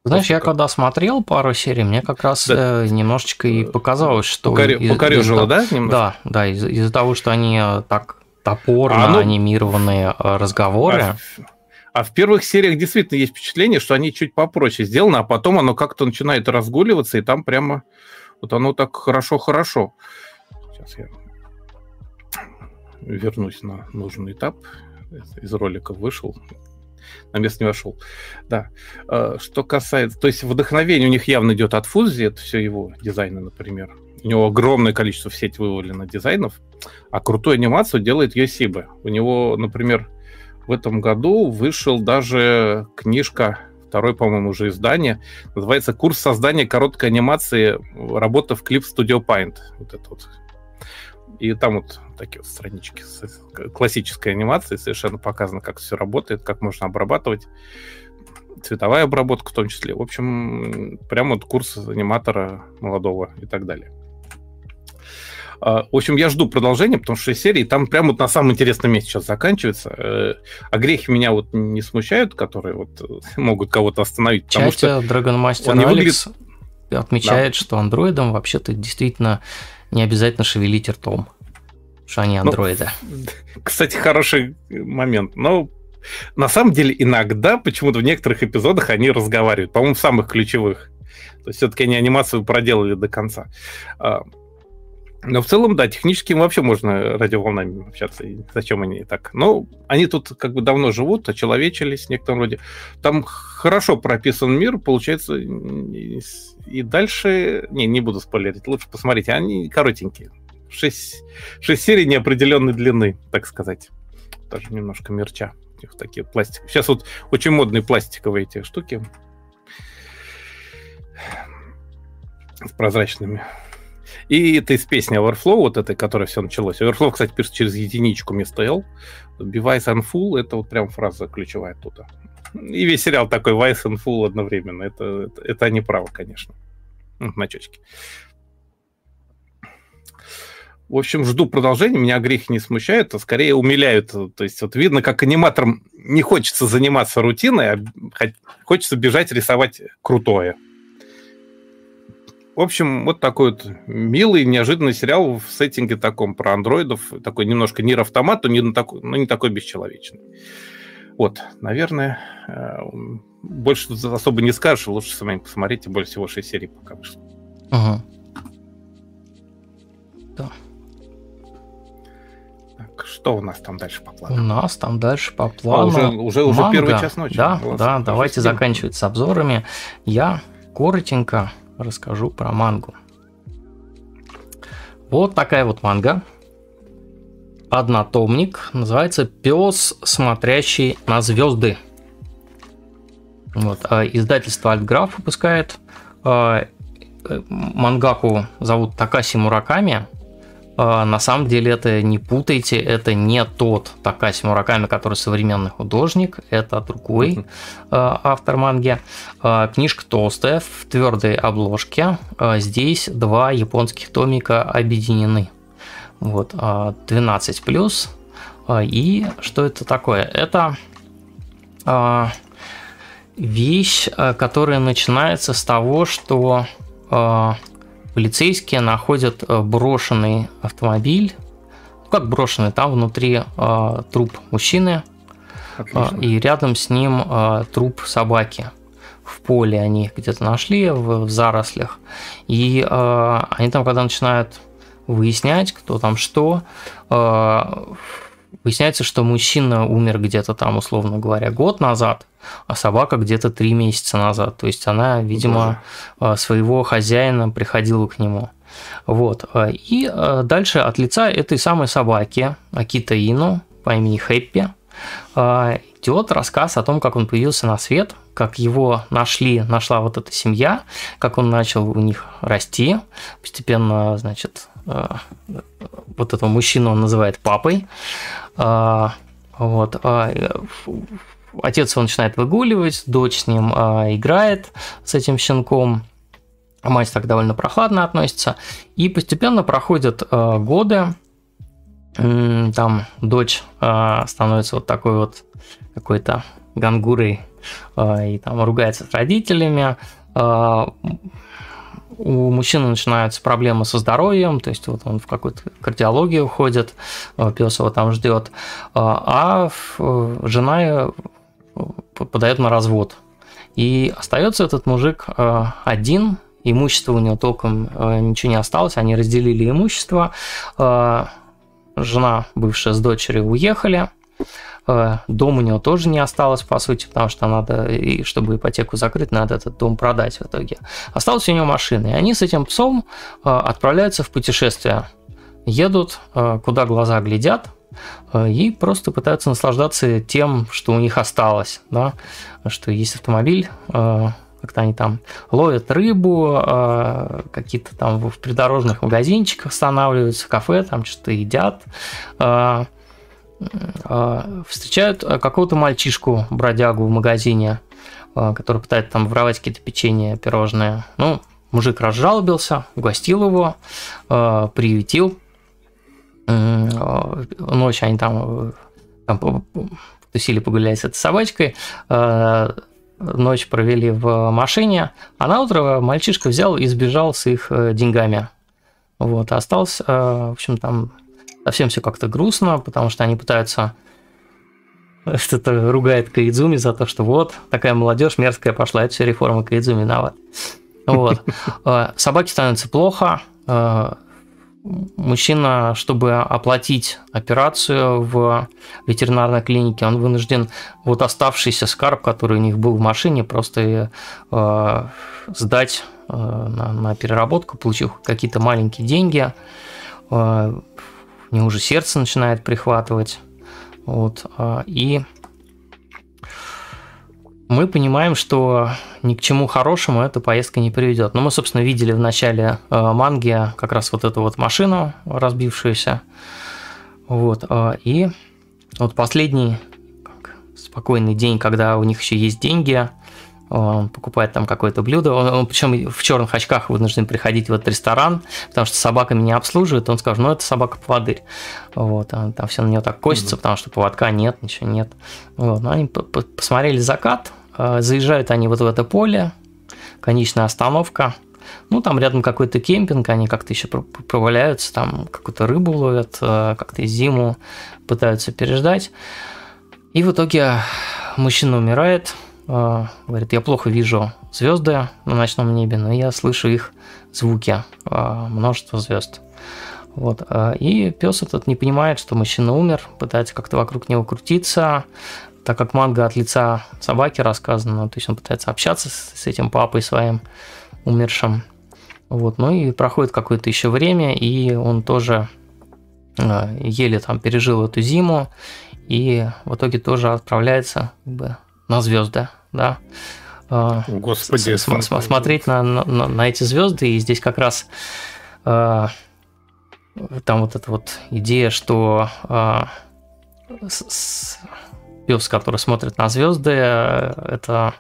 Знаешь, я когда смотрел пару серий, мне как раз да. Э, немножечко и показалось, что... Из, покорежило, из, да? Немножко? Да, да, из- из-за того, что они э, так топорно а, ну, анимированные э, разговоры. А, а в первых сериях действительно есть впечатление, что они чуть попроще сделаны, а потом оно как-то начинает разгуливаться, и там прямо вот оно так хорошо-хорошо. Сейчас я вернусь на нужный этап. Из ролика вышел, на место не вошел. Да. А, что касается... То есть вдохновение у них явно идет от Фузи, это все его дизайны, например. У него огромное количество в сеть вывалено дизайнов, а крутую анимацию делает Йосиба. У него, например, в этом году вышел даже книжка второй, по-моему, уже издание. Называется «Курс создания короткой анимации. Работа в клип Studio Paint». Вот это вот и там вот такие вот странички с классической анимацией, совершенно показано, как все работает, как можно обрабатывать, цветовая обработка в том числе. В общем, прямо вот курс аниматора молодого и так далее. А, в общем, я жду продолжения, потому что 6 серий, там прямо вот на самом интересном месте сейчас заканчивается. Э, а грехи меня вот не смущают, которые вот могут кого-то остановить. Потому что Dragon Master Алекс выглядит... отмечает, да. что андроидам вообще-то действительно не обязательно шевелить ртом, что они ну, андроиды. Ну, кстати, хороший момент. Но на самом деле иногда почему-то в некоторых эпизодах они разговаривают, по-моему, в самых ключевых. То есть все-таки они анимацию проделали до конца. А, но в целом, да, технически им вообще можно радиоволнами общаться. И зачем они так? Но они тут как бы давно живут, очеловечились в некотором роде. Там хорошо прописан мир, получается, и дальше... Не, не буду спойлерить, лучше посмотрите. Они коротенькие. Шесть, шесть серий неопределенной длины, так сказать. Даже немножко мерча. Такие пластик. Сейчас вот очень модные пластиковые эти штуки. С прозрачными и это из песни Overflow, вот этой, которая все началось. Overflow, кстати, пишет через единичку вместо L. Device and full, это вот прям фраза ключевая тут. И весь сериал такой Vice and full одновременно. Это, это, это они правы, конечно. Начечки. В общем, жду продолжения, меня грех не смущает, а скорее умиляют. То есть вот видно, как аниматорам не хочется заниматься рутиной, а хочется бежать рисовать крутое. В общем, вот такой вот милый, неожиданный сериал в сеттинге таком про андроидов. Такой немножко нир автомат, но не, такой, но не такой бесчеловечный. Вот, наверное, э, больше особо не скажешь, лучше сами посмотрите, больше всего 6 серий пока вышло. Ага. Да. Что у нас там дальше по плану? У нас там дальше по плану. А, уже, уже, уже первый час ночи. Да, да, давайте заканчивать с обзорами. Я коротенько расскажу про мангу. Вот такая вот манга. Однотомник. Называется «Пес, смотрящий на звезды». Вот. А издательство Альтграф выпускает. А, э, мангаку зовут Такаси Мураками. А, на самом деле это не путайте, это не тот Такаси Мураками, который современный художник, это другой uh-huh. автор манги. Книжка толстая, в твердой обложке. Здесь два японских томика объединены. Вот, 12 плюс. И что это такое? Это вещь, которая начинается с того, что полицейские находят э, брошенный автомобиль. Ну, как брошенный, там внутри э, труп мужчины, э, и рядом с ним э, труп собаки. В поле они их где-то нашли, в, в зарослях. И э, они там, когда начинают выяснять, кто там что, э, Выясняется, что мужчина умер где-то там, условно говоря, год назад, а собака где-то три месяца назад. То есть она, видимо, Боже. А, своего хозяина приходила к нему. Вот. А, и а, дальше от лица этой самой собаки, Акита Ину, по имени Хэппи, идет рассказ о том, как он появился на свет, как его нашли, нашла вот эта семья, как он начал у них расти, постепенно, значит, вот этого мужчину он называет папой. А, вот. А, отец его начинает выгуливать, дочь с ним а, играет, с этим щенком. Мать так довольно прохладно относится. И постепенно проходят годы. Там дочь становится вот такой вот какой-то гангурой и там ругается с родителями у мужчины начинаются проблемы со здоровьем, то есть вот он в какую-то кардиологию уходит, э, пес его там ждет, э, а э, жена подает на развод. И остается этот мужик один, имущество у него толком ничего не осталось, они разделили имущество, жена бывшая с дочерью уехали, дом у него тоже не осталось, по сути, потому что надо, и чтобы ипотеку закрыть, надо этот дом продать в итоге. Осталась у него машина, и они с этим псом э, отправляются в путешествие. Едут, э, куда глаза глядят, и просто пытаются наслаждаться тем, что у них осталось, да, что есть автомобиль, как-то они там ловят рыбу, какие-то там в придорожных магазинчиках останавливаются, кафе, там что-то едят, встречают а, какого-то мальчишку, бродягу в магазине, а, который пытается там воровать какие-то печенье, пирожные. Ну, мужик разжалобился, угостил его, приютил. Ночь они там, там тусили, погулять с этой собачкой. Ночь провели в машине, а на утро мальчишка взял и сбежал с их э, деньгами. Вот, остался, в общем, там совсем все как-то грустно, потому что они пытаются что-то ругает Каидзуми за то, что вот, такая молодежь мерзкая пошла, это все реформа Каидзуми виноват. Вот. Э, собаке становится плохо, э, мужчина, чтобы оплатить операцию в ветеринарной клинике, он вынужден вот оставшийся скарб, который у них был в машине, просто э, сдать на, на переработку, получив какие-то маленькие деньги мне уже сердце начинает прихватывать. Вот, а, и мы понимаем, что ни к чему хорошему эта поездка не приведет. Но мы, собственно, видели в начале а, манги как раз вот эту вот машину разбившуюся. Вот, а, и вот последний спокойный день, когда у них еще есть деньги, он покупает там какое-то блюдо, он, он причем в черных очках вынужден приходить в этот ресторан, потому что собаками не обслуживает, он скажет, ну это собака поводырь, вот, а там все на нее так косится, mm-hmm. потому что поводка нет, ничего нет, вот, но они посмотрели закат, а, заезжают они вот в это поле, конечная остановка, ну, там рядом какой-то кемпинг, они как-то еще проваляются, там какую-то рыбу ловят, а, как-то зиму пытаются переждать. И в итоге мужчина умирает, говорит, я плохо вижу звезды на ночном небе, но я слышу их звуки, а, множество звезд. Вот. А, и пес этот не понимает, что мужчина умер, пытается как-то вокруг него крутиться, так как манга от лица собаки рассказана, то есть он пытается общаться с этим папой своим умершим. Вот, ну и проходит какое-то еще время, и он тоже еле там пережил эту зиму, и в итоге тоже отправляется как бы, на звезды, да. Э, Господи, с, с, смотреть на, на, на эти звезды, и здесь как раз э, там вот эта вот идея, что э, с, с, пес, который смотрит на звезды, это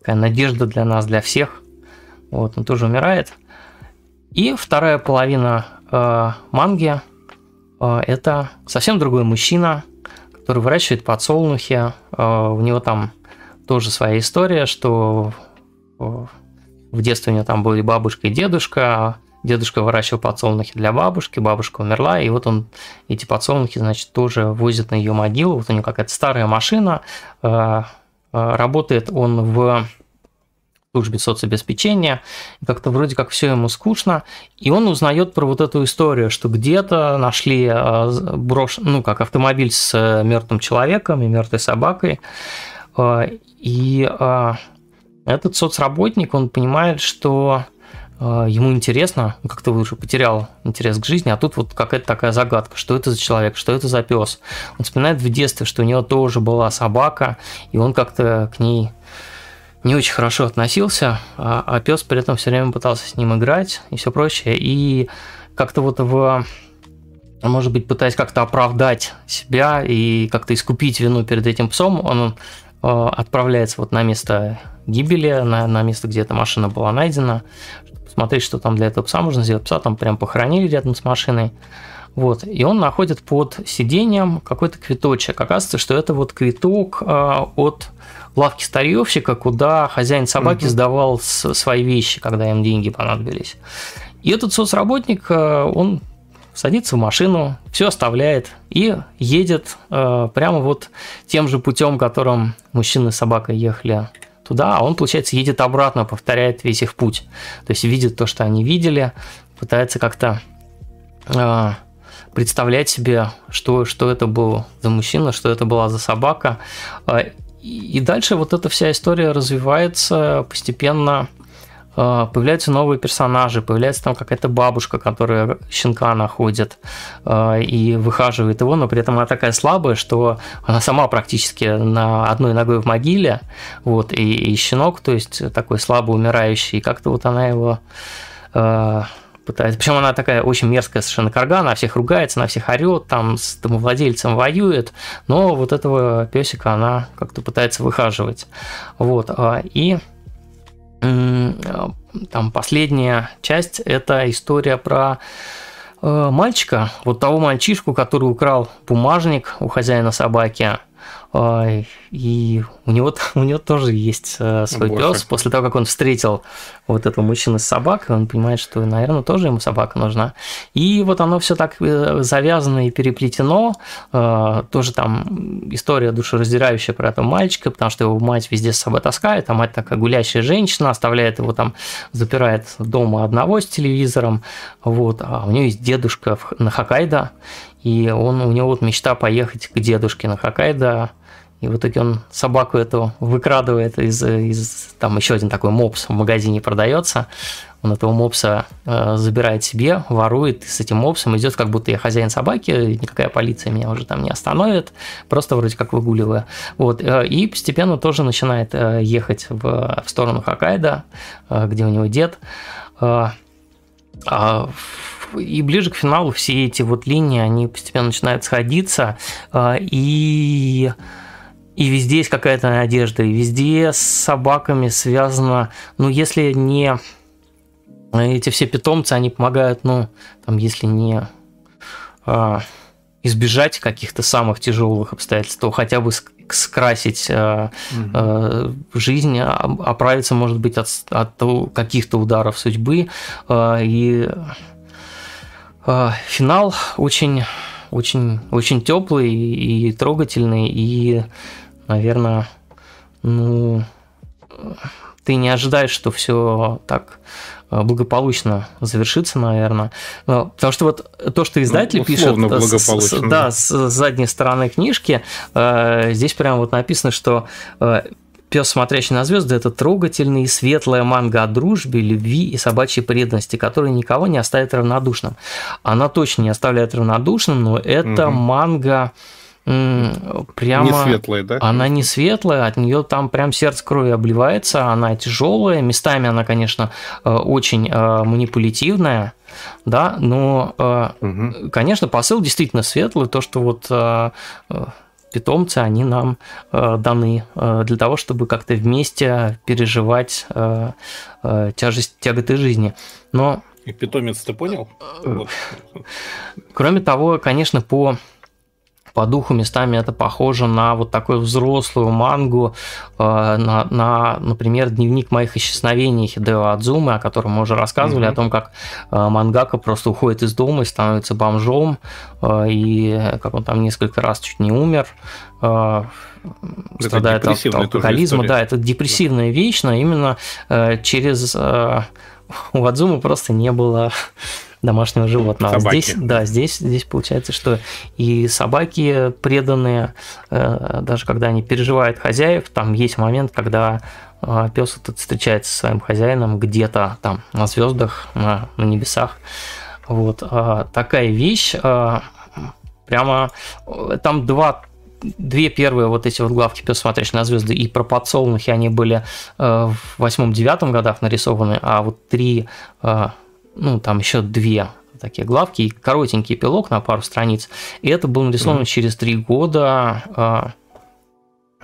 такая надежда для нас, для всех. Вот, он тоже умирает. И вторая половина э, манги э, это совсем другой мужчина, который выращивает подсолнухи. Э, у него там тоже своя история, что э, в детстве у него там были бабушка и дедушка. Дедушка выращивал подсолнухи для бабушки, бабушка умерла, и вот он эти подсолнухи, значит, тоже возит на ее могилу. Вот у него какая-то старая машина. Э, э, работает он в службе соцобеспечения, как-то вроде как все ему скучно, и он узнает про вот эту историю, что где-то нашли э, брош, ну как автомобиль с э, мертвым человеком и мертвой собакой, э, и этот соцработник, он понимает, что ему интересно, как-то уже потерял интерес к жизни, а тут вот какая-то такая загадка, что это за человек, что это за пес. Он вспоминает в детстве, что у него тоже была собака, и он как-то к ней не очень хорошо относился, а, а пес при этом все время пытался с ним играть и все прочее. И как-то вот в может быть, пытаясь как-то оправдать себя и как-то искупить вину перед этим псом, он э, отправляется вот на место гибели, на, на место, где эта машина была найдена, посмотреть, что там для этого пса можно сделать. Пса там прям похоронили рядом с машиной. Вот, и он находит под сиденьем какой-то квиточек. Оказывается, что это вот квиток э, от лавки старьевщика, куда хозяин собаки угу. сдавал свои вещи, когда им деньги понадобились. И этот соцработник, э, он садится в машину, все оставляет и едет э, прямо вот тем же путем, которым мужчина и собака ехали туда, а он, получается, едет обратно, повторяет весь их путь. То есть видит то, что они видели, пытается как-то э, представлять себе, что, что это был за мужчина, что это была за собака. И дальше вот эта вся история развивается постепенно. Э, появляются новые персонажи, появляется там какая-то бабушка, которая щенка находит э, и выхаживает его, но при этом она такая слабая, что она сама практически на одной ногой в могиле, вот, и, и щенок, то есть такой слабо умирающий, и как-то вот она его э, пытается. Причем она такая очень мерзкая совершенно карга, она всех ругается, на всех орет, там с домовладельцем воюет, но вот этого песика она как-то пытается выхаживать. Вот. А, и там последняя часть – это история про э, мальчика, вот того мальчишку, который украл бумажник у хозяина собаки, и у него, у него тоже есть э, свой Боже. пес. После того, как он встретил вот этого мужчину с собакой, он понимает, что, наверное, тоже ему собака нужна. И вот оно все так э, завязано и переплетено. Э, тоже там история душераздирающая про этого мальчика, потому что его мать везде с собой таскает, а мать такая гулящая женщина, оставляет его там, запирает дома одного с телевизором. Вот. А у нее есть дедушка на Хоккайдо, и он, у него вот мечта поехать к дедушке на Хоккайдо, и в итоге он собаку эту выкрадывает из, из там еще один такой мопс в магазине продается. Он этого мопса э, забирает себе, ворует, с этим мопсом идет, как будто я хозяин собаки, никакая полиция меня уже там не остановит, просто вроде как выгуливая. Вот, э, и постепенно тоже начинает э, ехать в, в сторону Хоккайдо, э, где у него дед. Э, и ближе к финалу все эти вот линии, они постепенно начинают сходиться, и и везде есть какая-то надежда, и везде с собаками связано, ну, если не эти все питомцы, они помогают, ну, там, если не а, избежать каких-то самых тяжелых обстоятельств, то хотя бы скрасить а, угу. а, жизнь, оправиться, может быть, от, от каких-то ударов судьбы. А, и а, финал очень, очень, очень теплый и трогательный, и наверное, ну, ты не ожидаешь, что все так э, благополучно завершится, наверное. Потому что вот то, что издатель ну, пишет с, да, с задней стороны книжки, э, здесь прямо вот написано, что э, Пес, смотрящий на звезды, это трогательная и светлая манга о дружбе, любви и собачьей преданности, которая никого не оставит равнодушным. Она точно не оставляет равнодушным, но это угу. манга прямо... Не светлая, да? Она не светлая, от нее там прям сердце крови обливается, она тяжелая, местами она, конечно, э, очень э, манипулятивная, да, но, угу. конечно, посыл действительно светлый, то, что вот питомцы, они нам даны для того, чтобы как-то вместе переживать тяжесть, тяготы жизни. Но... И питомец ты понял? Кроме того, конечно, по по духу местами это похоже на вот такую взрослую мангу, э, на, на например, дневник моих исчезновений Хидео Адзумы, о котором мы уже рассказывали, mm-hmm. о том, как э, мангака просто уходит из дома и становится бомжом, э, и как он там несколько раз чуть не умер страдает от алкоголизма. Да, это депрессивная вещь, но именно через у Адзумы просто не было домашнего животного. Собаки. Здесь, да, здесь, здесь получается, что и собаки преданные, э, даже когда они переживают хозяев, там есть момент, когда э, пес этот встречается со своим хозяином где-то там на звездах, на, на небесах. Вот а, такая вещь. А, прямо там два две первые вот эти вот главки «Пес, смотрящий на звезды» и про подсолнухи, они были в восьмом-девятом годах нарисованы, а вот три ну, там еще две такие главки и коротенький эпилог на пару страниц. И это было нарисовано mm-hmm. через три года. А,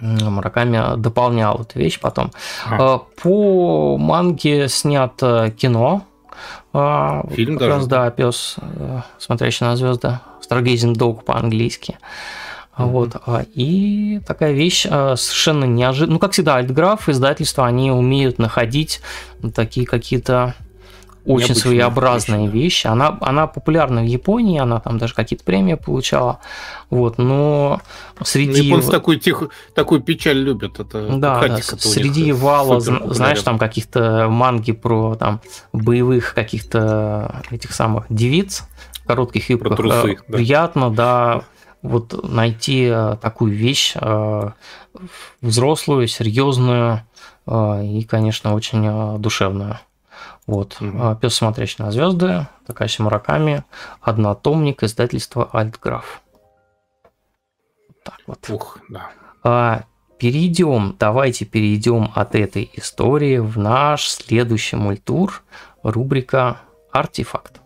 Мураками дополнял эту вещь потом. А. По манге снят кино. А, Фильм даже? Раз, да, пес, э, смотрящий на звезды. Stargazing Dog по-английски. Mm-hmm. Вот. И такая вещь совершенно неожиданная. Ну, как всегда, альтграф, издательства, они умеют находить такие какие-то очень своеобразная вещь. Она, она популярна в Японии, она там даже какие-то премии получала. Вот, но среди... Ну, японцы такую, тихо, такую печаль любят. Это да, да среди вала, знаешь, там каких-то манги про там боевых каких-то этих самых девиц, коротких юбках. Про трусы, да. Приятно, да, вот найти э, такую вещь э, взрослую, серьезную э, и, конечно, очень душевную. Вот. Угу. Пес, смотрящий на звезды, Такаси Мураками, однотомник издательства Альтграф. Так вот. Ух, да. А, перейдем, давайте перейдем от этой истории в наш следующий мультур, рубрика «Артефакт».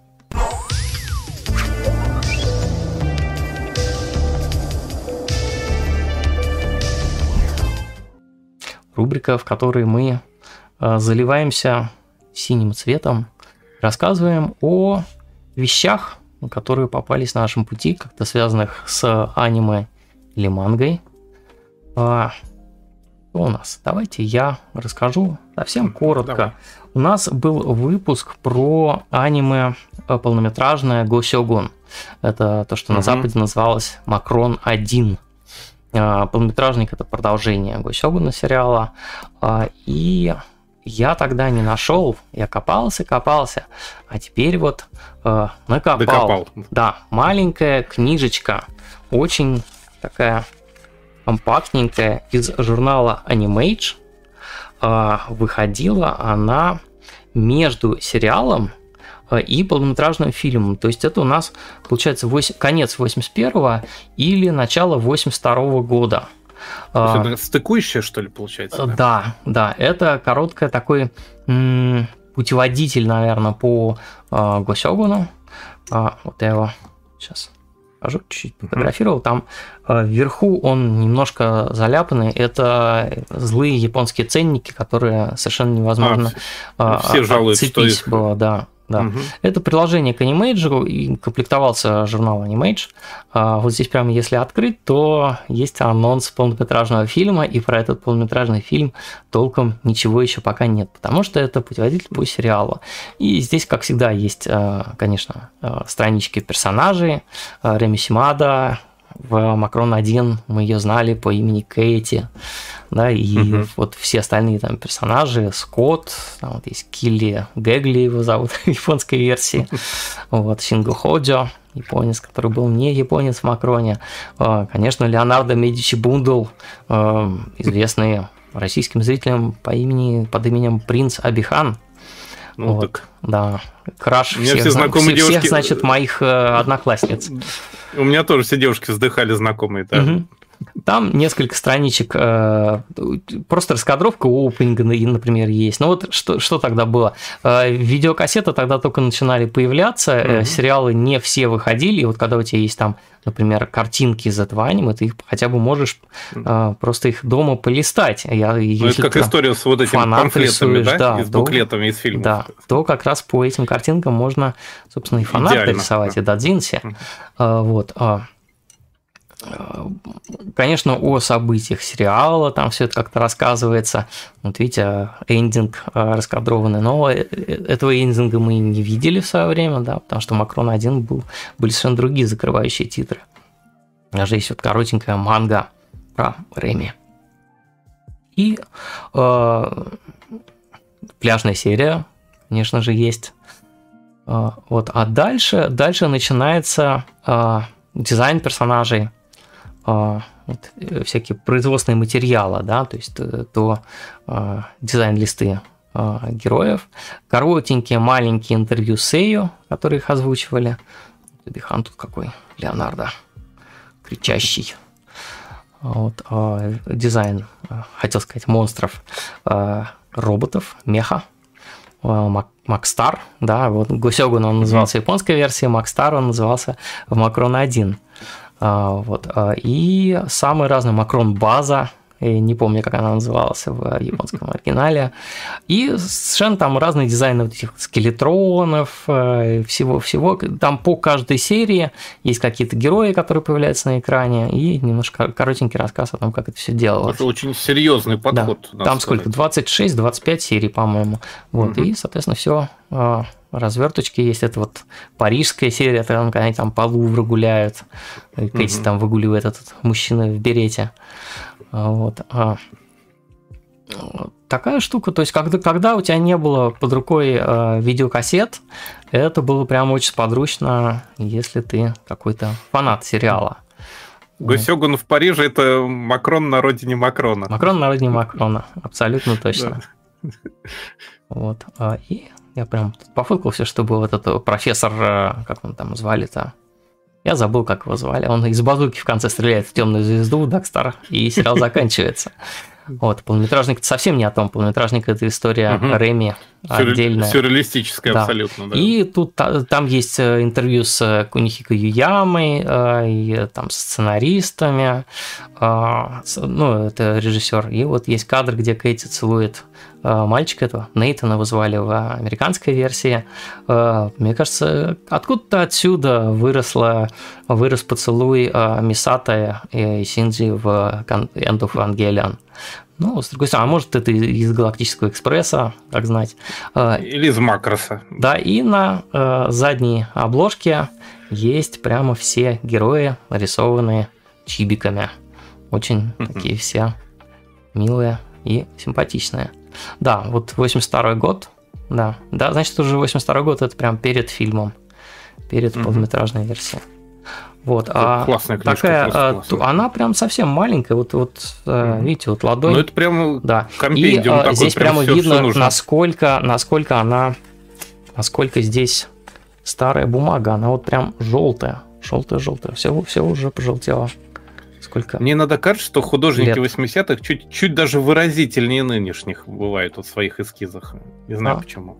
Рубрика, в которой мы а, заливаемся синим цветом, рассказываем о вещах, которые попались на нашем пути, как-то связанных с аниме или мангой. А, что у нас? Давайте я расскажу совсем коротко. Давай. У нас был выпуск про аниме э, полнометражное Госёгун. Это то, что угу. на Западе называлось Макрон 1. А, полнометражник это продолжение Госёгуна сериала. А, и я тогда не нашел, я копался, копался, а теперь вот э, накопал. Докопал. Да, маленькая книжечка, очень такая компактненькая из журнала Animage. Э, выходила она между сериалом и полнометражным фильмом. То есть это у нас получается 8, конец 81 или начало 82 года. То есть это стыкующее, что ли, получается? Да, да, да это короткое такой путеводитель, наверное, по э, Госёгуну. А, вот я его сейчас покажу, чуть-чуть фотографировал. Там э, вверху он немножко заляпанный. Это злые японские ценники, которые совершенно невозможно а, все, э, все жалуют, что их... было, да. Да. Угу. Это приложение к Animage, и комплектовался журнал Animage. А вот здесь прямо если открыть, то есть анонс полнометражного фильма, и про этот полнометражный фильм толком ничего еще пока нет, потому что это путеводитель по сериалу. И здесь, как всегда, есть, а, конечно, а, странички персонажей, Реми Симада, в Макрон 1 мы ее знали по имени Кэти, да, и угу. вот все остальные там персонажи, Скотт, там вот есть Килли Гэгли его зовут в японской версии, вот, Шинго Ходжо, японец, который был не японец в Макроне, а, конечно, Леонардо Медичи Бундл, а, известный российским зрителям по имени, под именем Принц Абихан. Ну, вот, так... да. Краш всех, все знакомые всех, девушки... всех, значит, моих э, одноклассниц. У меня тоже все девушки вздыхали знакомые, да. Угу. Там несколько страничек, э, просто раскадровка опенинга, например, есть. Но вот что, что тогда было? Э, видеокассеты тогда только начинали появляться, mm-hmm. сериалы не все выходили, и вот когда у тебя есть там, например, картинки из этого аниме, ты их хотя бы можешь mm-hmm. просто их дома полистать. Я, ну, это как история с вот этими памфлетами, да? да? И с буклетами из фильмов. Да, то как раз по этим картинкам можно, собственно, и фанат Идеально, рисовать, да. и дадзинси. Mm-hmm. Вот. А, Конечно, о событиях сериала, там все это как-то рассказывается. Вот видите, эндинг а, раскадрованный, но э, этого эндинга мы не видели в свое время, да, потому что Макрон 1 был, были совершенно другие закрывающие титры. Даже есть вот коротенькая манга про Реми. И э, пляжная серия, конечно же, есть. Э, вот, а дальше, дальше начинается э, дизайн персонажей э, всякие производственные материалы, да, то есть э, то э, дизайн-листы героев, коротенькие маленькие интервью с Эйо, которые их озвучивали. Бихан тут какой, Леонардо, кричащий. Вот, дизайн, хотел сказать, монстров, роботов, меха, Макстар, да, вот Гусёгун он назывался японской версией, Макстар он назывался в Макрон 1. А, вот. А, и самый разный Макрон база, не помню, как она называлась в японском оригинале. И совершенно там разные дизайны вот этих скелетронов, всего-всего. Э, там по каждой серии есть какие-то герои, которые появляются на экране, и немножко коротенький рассказ о том, как это все делалось. Это очень серьезный подход. Да. Там сколько? 26-25 серий, по-моему. Вот. Угу. И, соответственно, все а, разверточки есть. Это вот парижская серия, там, когда они там по Лувру гуляют. Кэти угу. там выгуливает этот мужчина в берете. А, вот. А, такая штука, то есть когда, когда у тебя не было под рукой э, видеокассет, это было прям очень подручно, если ты какой-то фанат сериала. Гусёгун в Париже – это Макрон на родине Макрона. Макрон на родине Макрона, абсолютно точно. Вот. И я прям пофоткал все, чтобы вот этот профессор, э, как он там звали-то, я забыл, как его звали. Он из базуки в конце стреляет в темную звезду, Дакстар, и сериал заканчивается. Вот, полнометражник это совсем не о том. Полнометражник это история угу. Реми отдельная. Сюрреалистическая да. абсолютно, да. И тут там есть э, интервью с э, Кунихико Юямой, и там с сценаристами, ну, это режиссер. И вот есть кадр, где Кэти целует мальчика этого, Нейтана его звали в американской версии. Э, мне кажется, откуда-то отсюда выросла, вырос поцелуй э, Мисата и Синджи в End of Evangelion. Ну, с другой стороны, а может, это из Галактического экспресса, как знать. Или из Макроса. Да, и на э, задней обложке есть прямо все герои, нарисованные чибиками. Очень такие все милые и симпатичные. Да, вот 82 год. Да, да, значит, уже 82 год это прям перед фильмом, перед mm-hmm. полнометражной версией. Вот, а классная книжка, такая, а, она прям совсем маленькая, вот, вот mm-hmm. видите, вот ладонь. Ну это прям да. И а, такой, здесь прям прямо видно, насколько, насколько она, насколько здесь старая бумага, она вот прям желтая, желтая, желтая, все, все уже пожелтело сколько. Мне надо кажется, что художники лет. 80-х чуть, чуть даже выразительнее нынешних бывают вот в своих эскизах. Не знаю а. почему.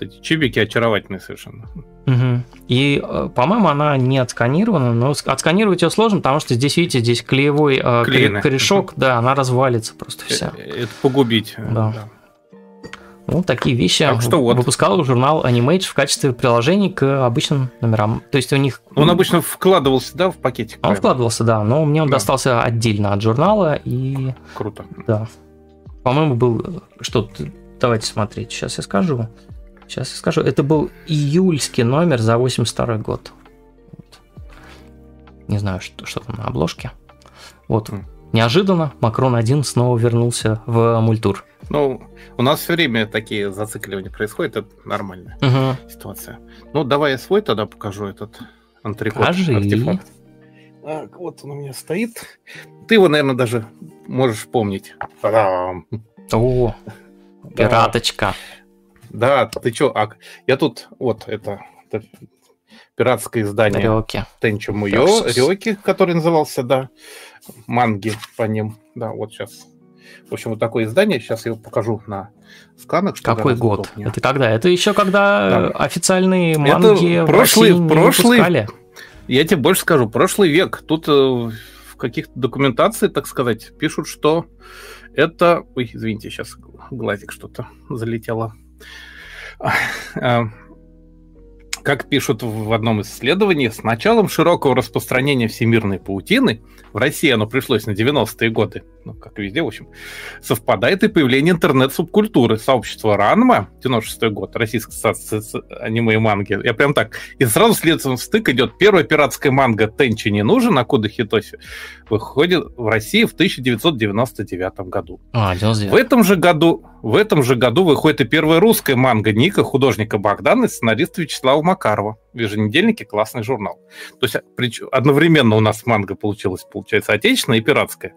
Эти чибики очаровательные совершенно. Угу. И, э, по-моему, она не отсканирована, но отсканировать ее сложно, потому что здесь, видите, здесь клеевой э, корешок, да, она развалится просто вся. Э, это погубить. Да. да. Ну, такие вещи так что вот. выпускал журнал Animage в качестве приложений к обычным номерам. То есть у них... Он обычно вкладывался, да, в пакетик? Он вкладывался, да, но мне он да. достался отдельно от журнала и... Круто. Да. По-моему, был... Что Давайте смотреть, сейчас я скажу. Сейчас я скажу. Это был июльский номер за 82 год. Не знаю, что, что там на обложке. Вот. Неожиданно Макрон 1 снова вернулся в мультур. Ну, у нас все время такие зацикливания происходят, это нормальная угу. ситуация. Ну, давай я свой тогда покажу этот антрикот Покажи. артефакт. Так, вот он у меня стоит. Ты его, наверное, даже можешь помнить. Та-дам. О, Да. пираточка. Да, ты чё? А, я тут, вот, это, это пиратское издание Рёки. Тенчо Муё. Рёки, который назывался, да, манги по ним. Да, вот сейчас. В общем, вот такое издание. Сейчас я его покажу на сканах. Какой год? удобнее. Это когда? Это еще когда Да. э, официальные манги в прошлый- России прошлый- выпускали. Я тебе больше скажу, прошлый век. Тут э, в каких-то документации, так сказать, пишут, что это... Ой, извините, сейчас глазик что-то залетело. Как пишут в одном из исследований, с началом широкого распространения всемирной паутины, в России оно пришлось на 90-е годы, ну, как и везде, в общем, совпадает и появление интернет-субкультуры, сообщества Ранма, 96 год, Российской ассоциации с- аниме и манги. Я прям так, и сразу следом в стык идет первая пиратская манга «Тенчи не нужен» Акуда Хитоси, выходит в России в 1999 году. А, В 99. этом же году, в этом же году выходит и первая русская манга Ника художника Богдана и сценариста Вячеслава Макарова. В еженедельнике классный журнал. То есть прич- одновременно у нас манга получилась, получается, отечественная и пиратская.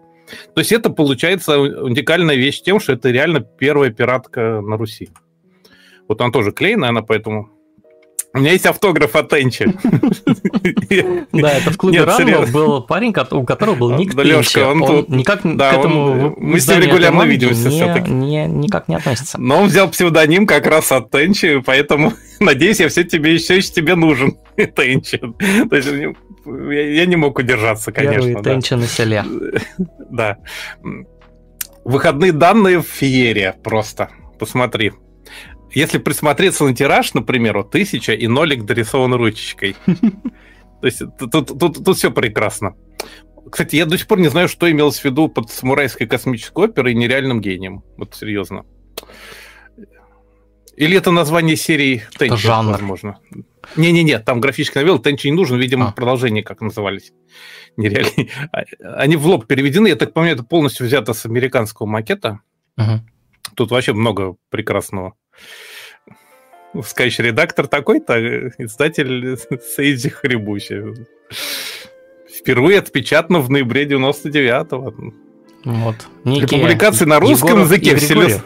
То есть это получается уникальная вещь тем, что это реально первая пиратка на Руси. Вот она тоже клейная, она поэтому... У меня есть автограф от Энчи. Да, это в клубе Ранго серьезно. был парень, у которого был ник. Лёшка, он никак к этому мы с ним регулярно видимся не- Никак не относится. Но он взял псевдоним как раз от Тенчи, поэтому, надеюсь, я все тебе еще, тебе нужен, Тенчи. Я, я не мог удержаться, Первый конечно. да. Тенчи на селе. Да. Выходные данные в Фиере просто. Посмотри. Если присмотреться на тираж, например, вот тысяча и нолик дорисован ручечкой. То есть тут, тут, тут, все прекрасно. Кстати, я до сих пор не знаю, что имелось в виду под самурайской космической оперой и нереальным гением. Вот серьезно. Или это название серии Тенчи, жанр. возможно. Не-не-не, там графический новелл, Тенчи не нужен, видимо, А. продолжение как назывались. Нереальные. А- Они в лоб переведены, я так понимаю, это полностью взято с американского макета. Мгм. Тут вообще много прекрасного. Скач редактор такой-то, издатель Сейдзи Харибуси. Впервые отпечатано в ноябре 99-го. Вот. Для Некие публикации на русском Егоров языке Григорьев.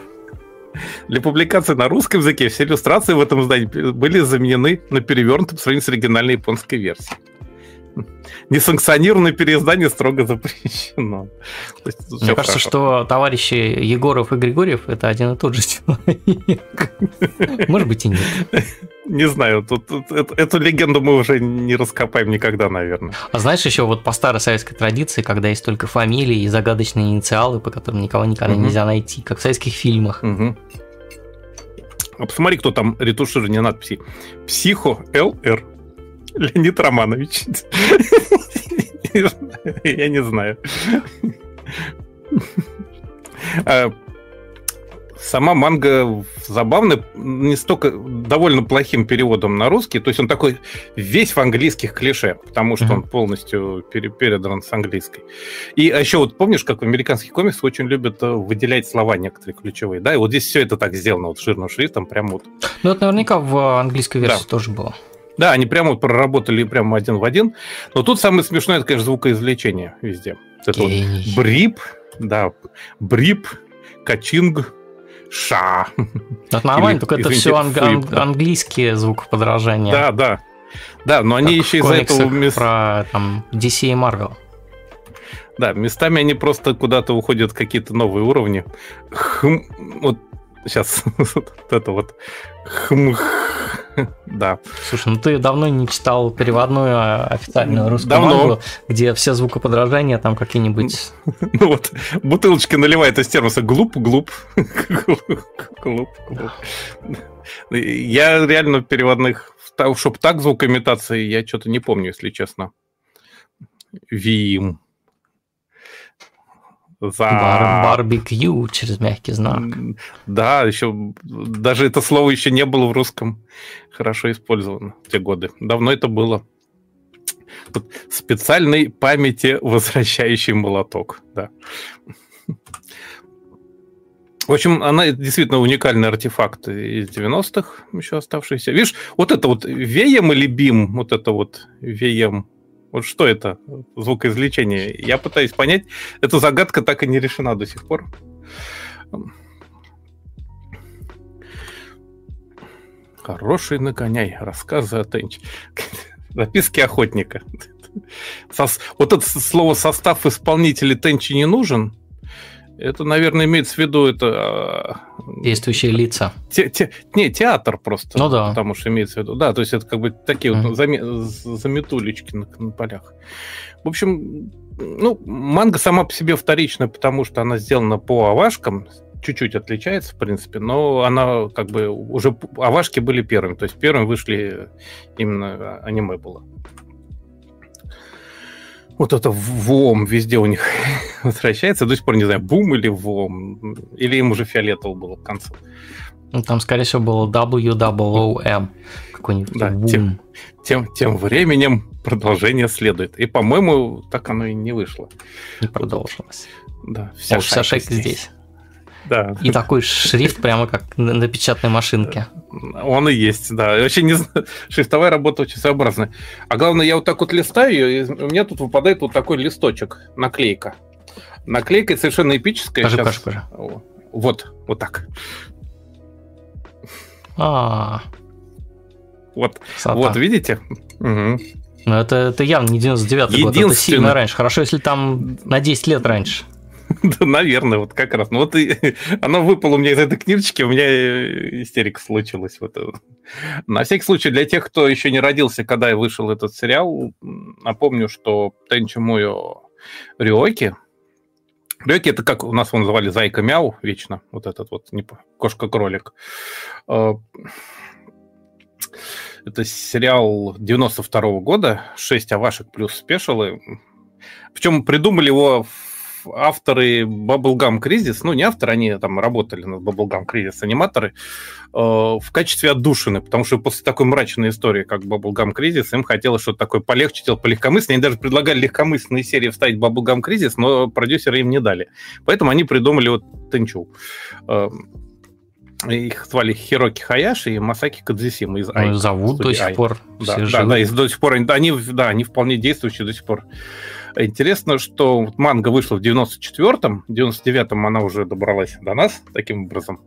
Для публикации на русском языке все иллюстрации в этом издании были заменены на перевернутым по сравнению с оригинальной японской версией. Несанкционированное переиздание строго запрещено. Есть Мне кажется, хорошо. что товарищи Егоров и Григорьев это один и тот же человек. Может быть и нет. Не знаю, тут, тут эту, эту легенду мы уже не раскопаем никогда, наверное. А знаешь, еще вот по старой советской традиции, когда есть только фамилии и загадочные инициалы, по которым никого никогда Мгм. нельзя найти, как в советских фильмах. Мгм. А посмотри, кто там ретуширование надписи. Психо ЛР. Леонид Романович. Я не знаю. А, Сама манга забавная, не столько довольно плохим переводом на русский, то есть он такой весь в английских клише, потому что он полностью пере- передан с английской. И а еще вот помнишь, как в американских комиксах очень любят э, выделять слова некоторые ключевые, да, и вот здесь все это так сделано, вот жирным шрифтом, прям вот. Ну, это наверняка в английской версии Да. тоже было. Да, они прямо вот проработали прямо один в один, но тут самое смешное, это, конечно, звукоизвлечение везде. Это вот брип, да, брип, качинг, ша. Это нормально, Или, только это извините, все анг- флип, да. английские звукоподражания. Да, да. Да, но они как еще из-за этого мес- про там, DC и Marvel. Да, местами они просто куда-то уходят какие-то новые уровни. Хм, вот сейчас вот это вот. Хм, да. Слушай, ну ты давно не читал переводную а, официальную русскую Давно. мангу, где все звукоподражания там какие-нибудь... Ну вот, бутылочки наливает из термоса. Глуп, глуп. Глуп, глуп. Я реально переводных, чтобы так звукоимитации, я что-то не помню, если честно. Вим. За... Бар- барбекю через мягкий знак. Да, еще даже это слово еще не было в русском хорошо использовано в те годы. Давно это было. Тут специальной памяти возвращающий молоток. Да. В общем, она действительно уникальный артефакт из 90-х, еще оставшийся. Видишь, вот это вот VM или BIM, вот это вот VM, Вот что это? Звукоизвлечение. Я пытаюсь понять. Эта загадка так и не решена до сих пор. Хороший нагоняй. Рассказы о Тенч. Записки охотника. Вот это слово «состав исполнителей Тенчи не нужен», это, наверное, имеется в виду это... А, Действующие лица. Те, те, не, театр просто. Ну да. Потому что имеется в виду. Да, то есть это как бы такие mm. вот заме, заметулечки на, на полях. В общем, ну, манга сама по себе вторичная, потому что она сделана по авашкам, чуть-чуть отличается, в принципе, но она как бы уже авашки были первыми, то есть первым вышли именно аниме было вот это ВОМ везде у них возвращается. До сих пор не знаю, бум или ВОМ. Или им уже фиолетово было к концу. Ну, там, скорее всего, было WOOM. Какой-нибудь да, Тем, тем, тем временем продолжение следует. И, по-моему, так оно и не вышло. Не продолжилось. Да, вся, О, вся шайка здесь. здесь. Да. И такой шрифт прямо как на печатной машинке. Он и есть, да. Я вообще не знаю. Шрифтовая работа очень своеобразная. А главное, я вот так вот листаю и у меня тут выпадает вот такой листочек, наклейка. Наклейка совершенно эпическая. Покажи, Сейчас... покажи, покажи. Вот, вот так. А, вот, вот, видите? Угу. Ну, это, это явно не 99-й год, это сильно раньше. Хорошо, если там на 10 лет раньше. Да, наверное, вот как раз. Ну вот и оно выпало у меня из этой книжечки, у меня э, истерика случилась. Вот. На всякий случай, для тех, кто еще не родился, когда вышел этот сериал, напомню, что Тенчи Муё Рюоки, Рюоки это как у нас его называли Зайка Мяу вечно, вот этот вот кошка-кролик. Э, это сериал 92 -го года, 6 авашек плюс спешилы. Причем придумали его авторы Bubblegum Crisis, ну, не авторы, они там работали над Bubblegum Crisis, аниматоры, э, в качестве отдушины, потому что после такой мрачной истории, как Bubblegum Crisis, им хотелось что-то такое полегче делать, полегкомысленнее. Они даже предлагали легкомысленные серии вставить Bubblegum Crisis, но продюсеры им не дали. Поэтому они придумали вот Тенчу. Э, их звали Хироки Хаяши и Масаки Кадзисима из Ай. Ну, зовут до сих пор. Да, да, да, до сих пор. Они, да, они вполне действующие до сих пор. Интересно, что манга вышла в 94-м, в 99-м она уже добралась до нас таким образом.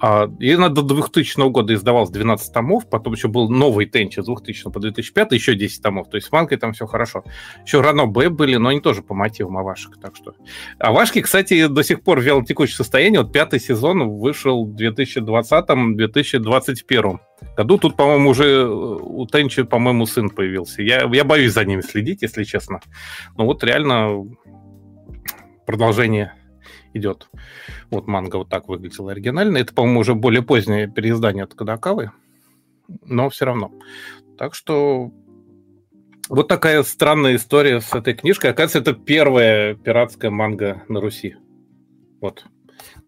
А, и она до 2000 года издавалась 12 томов, потом еще был новый Тенчи с 2000 по 2005, еще 10 томов. То есть с мангой там все хорошо. Еще Рано Б были, но они тоже по мотивам Авашек. Так что... Авашки, кстати, до сих пор в вялотекущем состоянии. Вот пятый сезон вышел в 2020-2021 году. Тут, по-моему, уже э, у Тенчи, по-моему, сын появился. Я, я боюсь за ними следить, если честно. Но вот реально продолжение идет. Вот манга вот так выглядела оригинально. Это, по-моему, уже более позднее переиздание от Кадакавы, но все равно. Так что вот такая странная история с этой книжкой. Оказывается, это первая пиратская манга на Руси. Вот.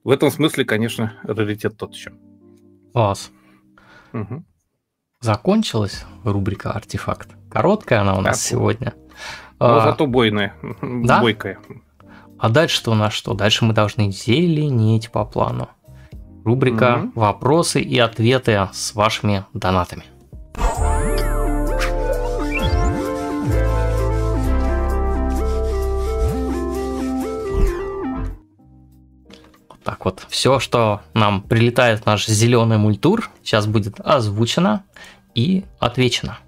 В этом смысле, конечно, раритет тот еще. Класс. Угу. Закончилась рубрика «Артефакт». Короткая она у нас так. сегодня. Но а, зато бойная, да? бойкая. А дальше-то у нас что? Дальше мы должны зеленеть по плану. Рубрика mm-hmm. «Вопросы и ответы с вашими донатами». Так вот, все, что нам прилетает в наш зеленый мультур, сейчас будет озвучено и отвечено.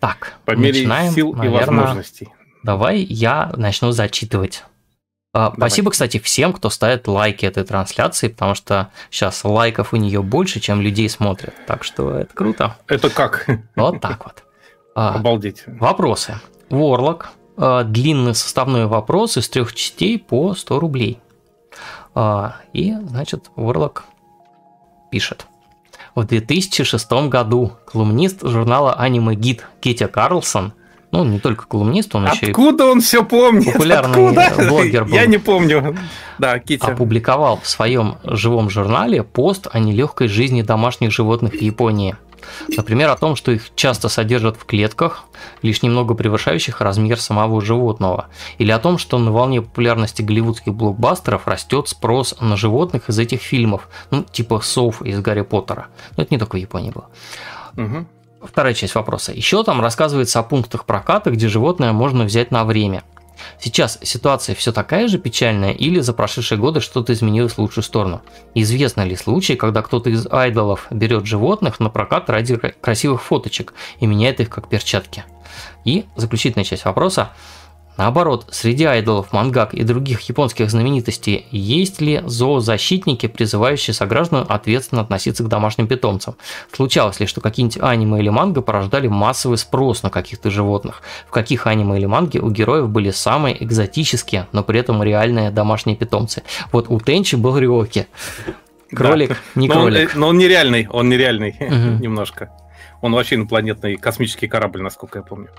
Так, по мере начинаем, сил наверное, и возможностей. Давай я начну зачитывать. А, Давай. Спасибо, кстати, всем, кто ставит лайки этой трансляции, потому что сейчас лайков у нее больше, чем людей смотрят. Так что это круто. Это как? Вот так вот. А, Обалдеть. Вопросы. Ворлок. А, длинный составной вопрос из трех частей по 100 рублей. И, значит, Ворлок пишет. В 2006 году колумнист журнала Anime Guide Кетя Карлсон – ну, не только колумнист, он Откуда еще и... Откуда он все помнит? Популярный Откуда? блогер был. Я не помню. Да, Китя. Опубликовал в своем живом журнале пост о нелегкой жизни домашних животных в Японии. Например, о том, что их часто содержат в клетках, лишь немного превышающих размер самого животного. Или о том, что на волне популярности голливудских блокбастеров растет спрос на животных из этих фильмов, ну, типа сов из Гарри Поттера. Но это не только в Японии было. Угу. Вторая часть вопроса. Еще там рассказывается о пунктах проката, где животное можно взять на время. Сейчас ситуация все такая же печальная или за прошедшие годы что-то изменилось в лучшую сторону? Известно ли случай, когда кто-то из айдолов берет животных на прокат ради красивых фоточек и меняет их как перчатки? И заключительная часть вопроса. Наоборот, среди айдолов, мангак и других японских знаменитостей есть ли зоозащитники, призывающие сограждан ответственно относиться к домашним питомцам? Случалось ли, что какие-нибудь аниме или манго порождали массовый спрос на каких-то животных? В каких аниме или манге у героев были самые экзотические, но при этом реальные домашние питомцы? Вот у Тенчи был Рyoки. Кролик, да. не но кролик. Он, но он нереальный, он нереальный угу. немножко. Он вообще инопланетный космический корабль, насколько я помню.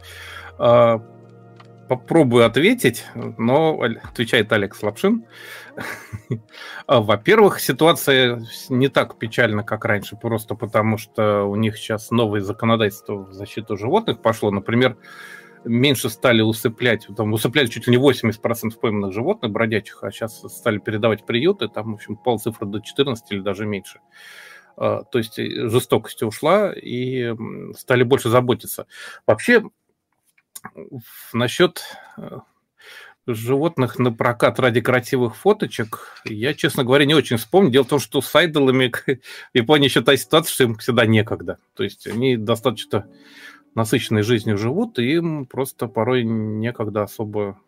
Попробую ответить, но отвечает Алекс Лапшин. А, во-первых, ситуация не так печальна, как раньше, просто потому что у них сейчас новое законодательство в защиту животных пошло. Например, меньше стали усыплять, там усыпляли чуть ли не 80% пойманных животных бродячих, а сейчас стали передавать приюты, там, в общем, пол цифры до 14 или даже меньше. А, то есть э, жестокость ушла и стали больше заботиться. Вообще, Насчет э, животных на прокат ради красивых фоточек, я, честно говоря, не очень вспомню. Дело в том, что с айдолами в Японии еще та ситуация, что им всегда некогда. То есть они достаточно насыщенной жизнью живут, и им просто порой некогда особо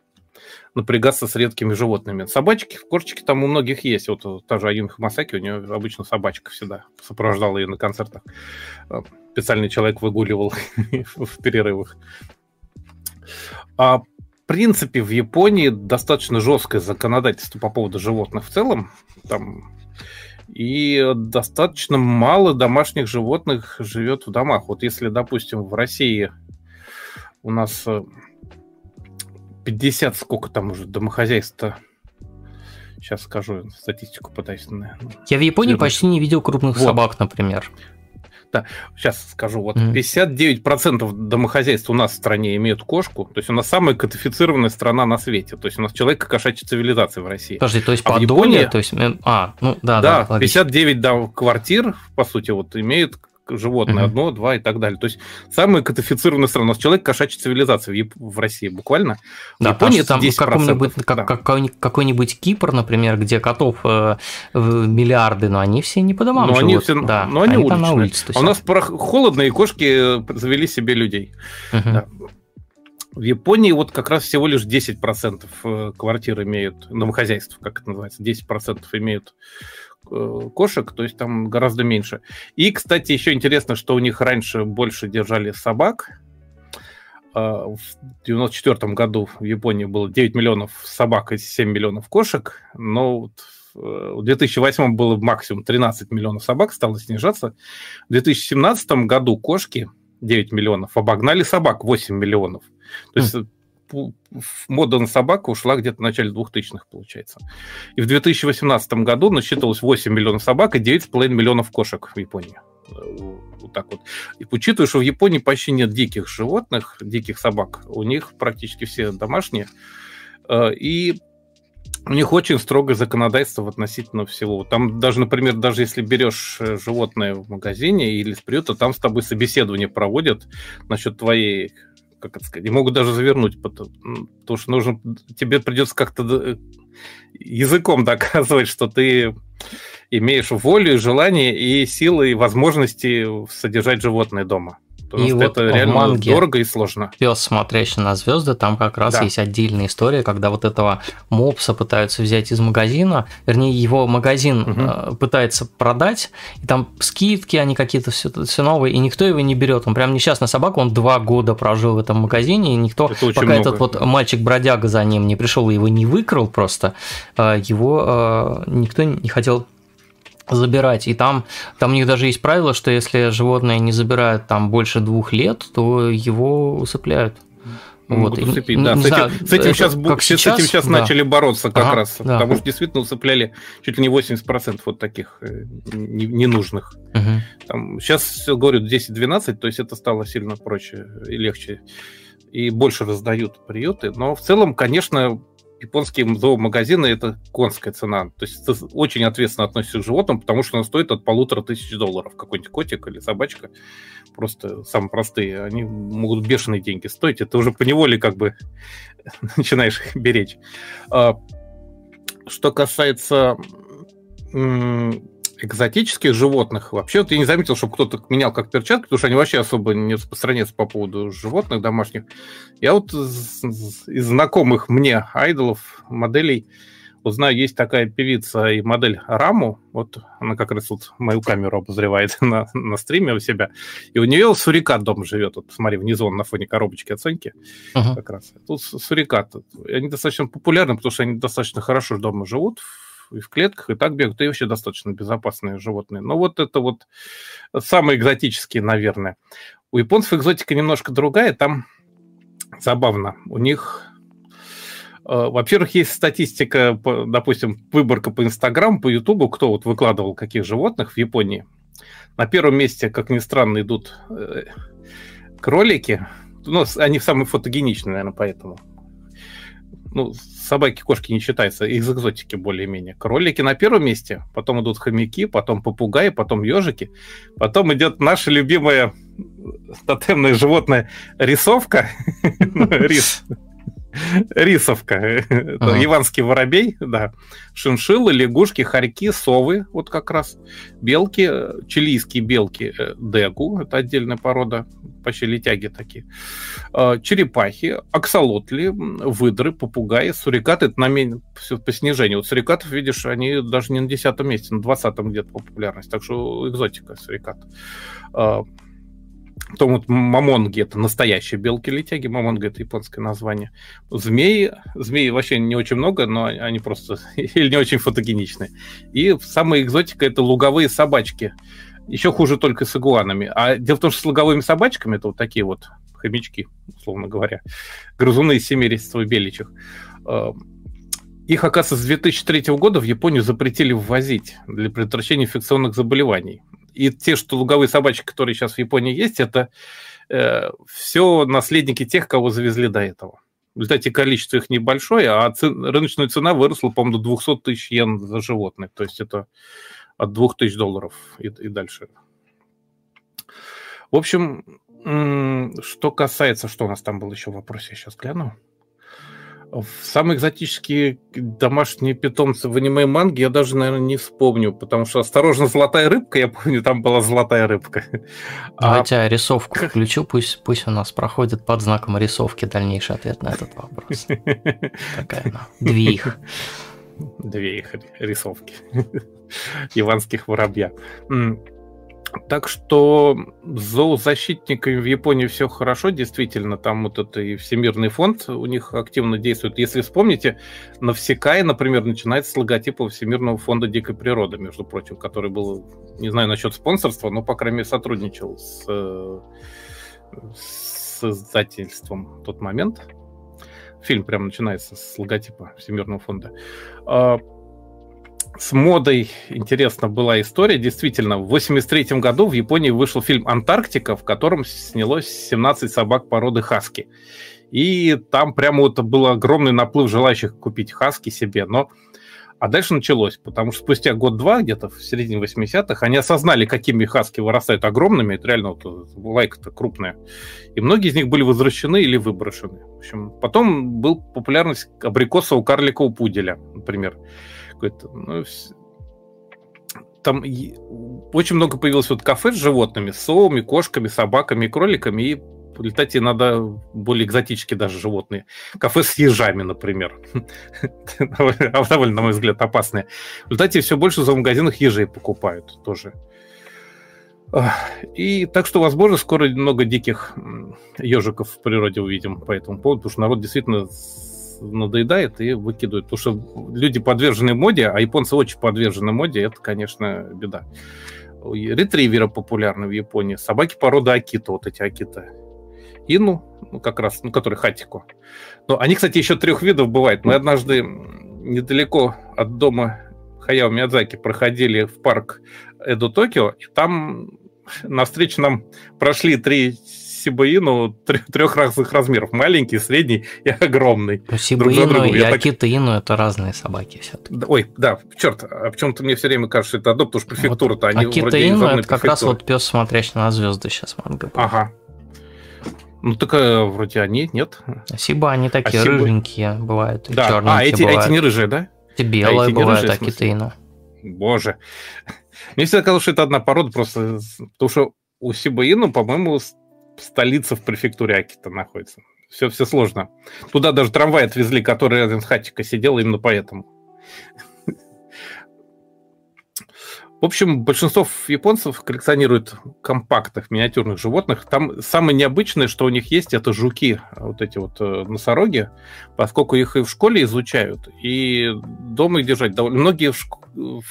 напрягаться с редкими животными. Собачки, кошечки там у многих есть. Вот та же Аюми Хамасаки, у нее обычно собачка всегда сопровождала ее на концертах. Э, специальный человек выгуливал в перерывах. А, в принципе, в Японии достаточно жесткое законодательство по поводу животных в целом. Там и достаточно мало домашних животных живет в домах. Вот если, допустим, в России у нас 50, э, сколько там уже домохозяйств Сейчас скажу, статистику пытаюсь. Я в Японии почти не видел крупных вот. собак, например. Да, сейчас скажу, вот mm-hmm. 59% домохозяйств у нас в стране имеют кошку, то есть у нас самая кодифицированная страна на свете, то есть у нас человек кошачья цивилизация в России. Подожди, то есть а по Японии, то есть, э, а, ну да, да, да 59 да, квартир, по сути, вот имеют животное, одно, два и так далее. То есть самая кодифицированная страна. У нас человек кошачья цивилизация в, Яп- в России буквально. Да, в Японии там какой-нибудь, как, да. какой-нибудь Кипр, например, где котов э, миллиарды, но они все не по домам но живут. Они все, да, но они, они уличные. на улице. А у нас холодно, и кошки э, завели себе людей. Угу. Да. В Японии вот как раз всего лишь 10% э, квартир имеют, домохозяйств, как это называется, 10% имеют кошек, то есть там гораздо меньше. И, кстати, еще интересно, что у них раньше больше держали собак. А, в 94 году в Японии было 9 миллионов собак и 7 миллионов кошек, но э, в 2008 было максимум 13 миллионов собак, стало снижаться. В 2017 году кошки 9 миллионов обогнали собак 8 миллионов. То есть мода на собаку ушла где-то в начале 2000-х, получается. И в 2018 году насчитывалось 8 миллионов собак и 9,5 миллионов кошек в Японии. Э, вот так вот. И учитывая, что в Японии почти нет диких животных, диких собак, у них практически все домашние, э, и у них очень строгое законодательство относительно всего. Там даже, например, даже если берешь э, животное в магазине или с приюта, там с тобой собеседование проводят насчет твоей как это сказать, не могут даже завернуть, потому, потому что нужно, тебе придется как-то языком доказывать, что ты имеешь волю, желание и силы и возможности содержать животное дома. Потому и что вот это реально манге дорого и сложно. Пес, смотрящий на звезды, там как раз да. есть отдельная история, когда вот этого мопса пытаются взять из магазина, вернее, его магазин угу. пытается продать, и там скидки, они какие-то все, все новые, и никто его не берет. Он прям несчастная собака, он два года прожил в этом магазине, и никто, это пока много. этот вот мальчик-бродяга за ним не пришел и его не выкрал просто, э, его э, никто не хотел забирать. И там, там у них даже есть правило, что если животное не забирают там больше двух лет, то его усыпляют. Вот. Усыпить, да. с, этим, с этим сейчас, как сейчас, с этим сейчас да. начали бороться как ага, раз, да. потому что действительно усыпляли чуть ли не 80% вот таких э, ненужных. Угу. Там, сейчас, говорю, 10-12, то есть это стало сильно проще и легче. И больше раздают приюты. Но в целом, конечно, японские зоомагазины это конская цена. То есть ты очень ответственно относишься к животным, потому что он стоит от полутора тысяч долларов. Какой-нибудь котик или собачка, просто самые простые, они могут бешеные деньги стоить, ты уже поневоле как бы начинаешь их беречь. А, что касается экзотических животных, вообще вот я не заметил, чтобы кто-то менял как перчатки, потому что они вообще особо не распространяются по поводу животных домашних. Я вот из знакомых мне айдолов, моделей, узнаю, есть такая певица и модель Раму, вот она как раз вот мою камеру обозревает на, на стриме у себя, и у нее сурикат дома живет, вот смотри, внизу он на фоне коробочки оценки uh-huh. как раз. Тут сурикат, они достаточно популярны, потому что они достаточно хорошо дома живут, и в клетках, и так бегают, и вообще достаточно безопасные животные. Но вот это вот самые экзотические, наверное. У японцев экзотика немножко другая, там забавно. У них э, во-первых, есть статистика, допустим, выборка по Инстаграм, по Ютубу, кто вот выкладывал каких животных в Японии. На первом месте, как ни странно, идут э, кролики. Ну, они самые фотогеничные, наверное, поэтому. Ну, собаки, кошки не считаются, из экзотики более-менее. Кролики на первом месте, потом идут хомяки, потом попугаи, потом ежики, потом идет наша любимая тотемное животное рисовка. Рис. Рисовка. Это иванский воробей, да. Шиншиллы, лягушки, хорьки, совы, вот как раз. Белки, чилийские белки, э, дегу, это отдельная порода, почти летяги такие. А, черепахи, аксолотли, выдры, попугаи, сурикаты, это на все по снижению. Вот сурикатов, видишь, они даже не на десятом месте, на двадцатом где-то популярность. Так что экзотика сурикат. Потом вот мамонги – это настоящие белки-летяги, мамонга – это японское название. Змеи, змеи вообще не очень много, но они просто или не очень фотогеничные. И самая экзотика – это луговые собачки. Еще хуже только с игуанами. А дело в том, что с луговыми собачками это вот такие вот хомячки, условно говоря, грызуны из семейства беличьих. Э, их, оказывается, с 2003 года в Японию запретили ввозить для предотвращения инфекционных заболеваний. И те, что луговые собачки, которые сейчас в Японии есть, это э, все наследники тех, кого завезли до этого. Результате количество их небольшое, а цен, рыночная цена выросла, по-моему, до 200 тысяч йен за животное. То есть это от 2000 долларов и, и дальше. В общем, что касается, что у нас там был еще в вопросе, я сейчас гляну. Самые экзотические домашние питомцы в аниме манге я даже, наверное, не вспомню, потому что «Осторожно, золотая рыбка», я помню, там была золотая рыбка. Давайте а... рисовку включу, пусть, пусть у нас проходит под знаком рисовки дальнейший ответ на этот вопрос. Такая она. Две их. Две их рисовки. Иванских воробья. Так что с зоозащитниками в Японии все хорошо, действительно, там вот это и Всемирный фонд у них активно действует. Если вспомните, на Всекае, например, начинается с логотипа Всемирного фонда дикой природы, между прочим, который был, не знаю насчет спонсорства, но, по крайней мере, сотрудничал с, с издательством в тот момент. Фильм прям начинается с логотипа Всемирного фонда. С модой интересна была история. Действительно, в 83 году в Японии вышел фильм «Антарктика», в котором снялось 17 собак породы хаски. И там прямо вот был огромный наплыв желающих купить хаски себе. Но а дальше началось, потому что спустя год-два, где-то в середине 80-х, они осознали, какими хаски вырастают огромными. Это реально вот, лайка-то крупная. И многие из них были возвращены или выброшены. В общем, потом был популярность абрикосового карликового пуделя, например какой-то. Ну, там очень много появилось вот кафе с животными, с совами, кошками, собаками, кроликами, и летать надо более экзотические даже животные. Кафе с ежами, например. Довольно, на мой взгляд, опасные. В результате все больше за магазинах ежей покупают тоже. И так что, возможно, скоро много диких ежиков в природе увидим по этому поводу, потому что народ действительно надоедает и выкидывают. Потому что люди подвержены моде, а японцы очень подвержены моде, это, конечно, беда. Ретриверы популярны в Японии. Собаки породы Акита, вот эти Акита. Ину, ну, как раз, ну, который Хатико. Но они, кстати, еще трех видов бывают. Мы однажды недалеко от дома Хаяо Миядзаки проходили в парк Эду Токио, и там навстречу нам прошли три Сибаину трех разных размеров. Маленький, средний и огромный. Ну, Сибаину и Акита Ину это разные собаки все-таки. Ой, да, черт, а почему-то мне все время кажется, что это одно, потому что префектура-то вот они Акита вроде Ину это как раз вот пес, смотрящий на звезды сейчас манга. Ага. Ну, так э, вроде они, нет? Сиба, они такие а рыженькие бывают. Да, а, эти, бывают. эти не рыжие, да? Эти белые а эти бывают, Акита Ину. Боже. Мне всегда казалось, что это одна порода, просто потому что у Сибаину, по-моему, столица в префектуре Акита находится. Все, все сложно. Туда даже трамвай отвезли, который рядом с Хатика сидел, именно поэтому. В общем, большинство японцев коллекционируют компактных миниатюрных животных. Там самое необычное, что у них есть, это жуки, вот эти вот э, носороги, поскольку их и в школе изучают, и дома их держать. Довольно многие в, шк... в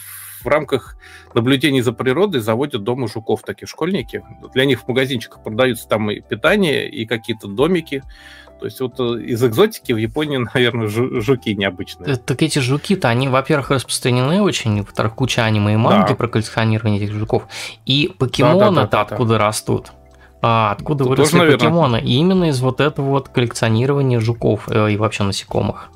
рамках наблюдений за природой заводят дома жуков, такие школьники. Для них в магазинчиках продаются там и питание, и какие-то домики. То есть вот э, из экзотики в Японии, наверное, жуки необычные. Э, так эти жуки-то, они, во-первых, распространены очень, во-вторых, куча аниме и манги да. про коллекционирование этих жуков. И покемоны-то да, да, да, откуда да. растут? А, откуда Тут выросли тоже, покемоны? И именно из вот этого вот коллекционирования жуков э, и вообще насекомых.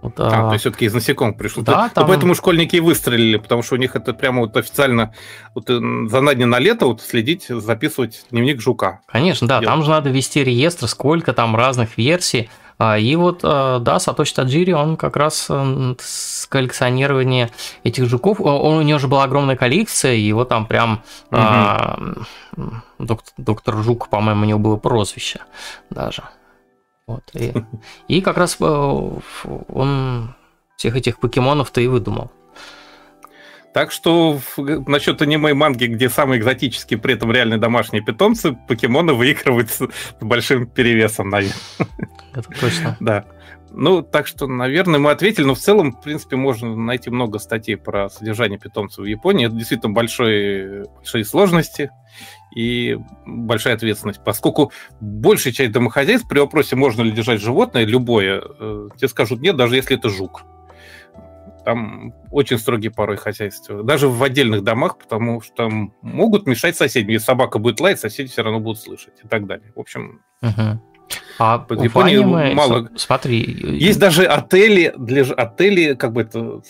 Вот, а, а, то есть все-таки из насекомых пришло. Да, там... поэтому школьники и выстрелили, потому что у них это прямо вот официально вот э, за на дне на лето вот следить, записывать дневник жука. Конечно, да, Делать. там же надо вести реестр, сколько там разных версий. А, и вот, э, да, Сатоши Таджири, он как раз э, с коллекционирования этих жуков, он, у него же была огромная коллекция, и его там прям угу. а, доктор, доктор Жук, по-моему, у него было прозвище даже. Вот, и, и как раз э, он всех этих покемонов-то и выдумал. Так что насчет аниме и манги, где самые экзотические, при этом реальные домашние питомцы, покемоны выигрывают с большим перевесом, наверное. Это точно. Да. Ну, так что, наверное, мы ответили, но в целом, в принципе, можно найти много статей про содержание питомцев в Японии. Это действительно большие, большие сложности и большая ответственность, поскольку большая часть домохозяйств при вопросе, можно ли держать животное, любое, э, тебе скажут нет, даже если это жук. Там очень строгие порой хозяйства. Даже в отдельных домах, потому что могут мешать соседям. Если собака будет лаять, соседи все равно будут слышать и так далее. В общем, угу. А в Японии аниме, мало. Смотри, есть даже отели для отели, как бы это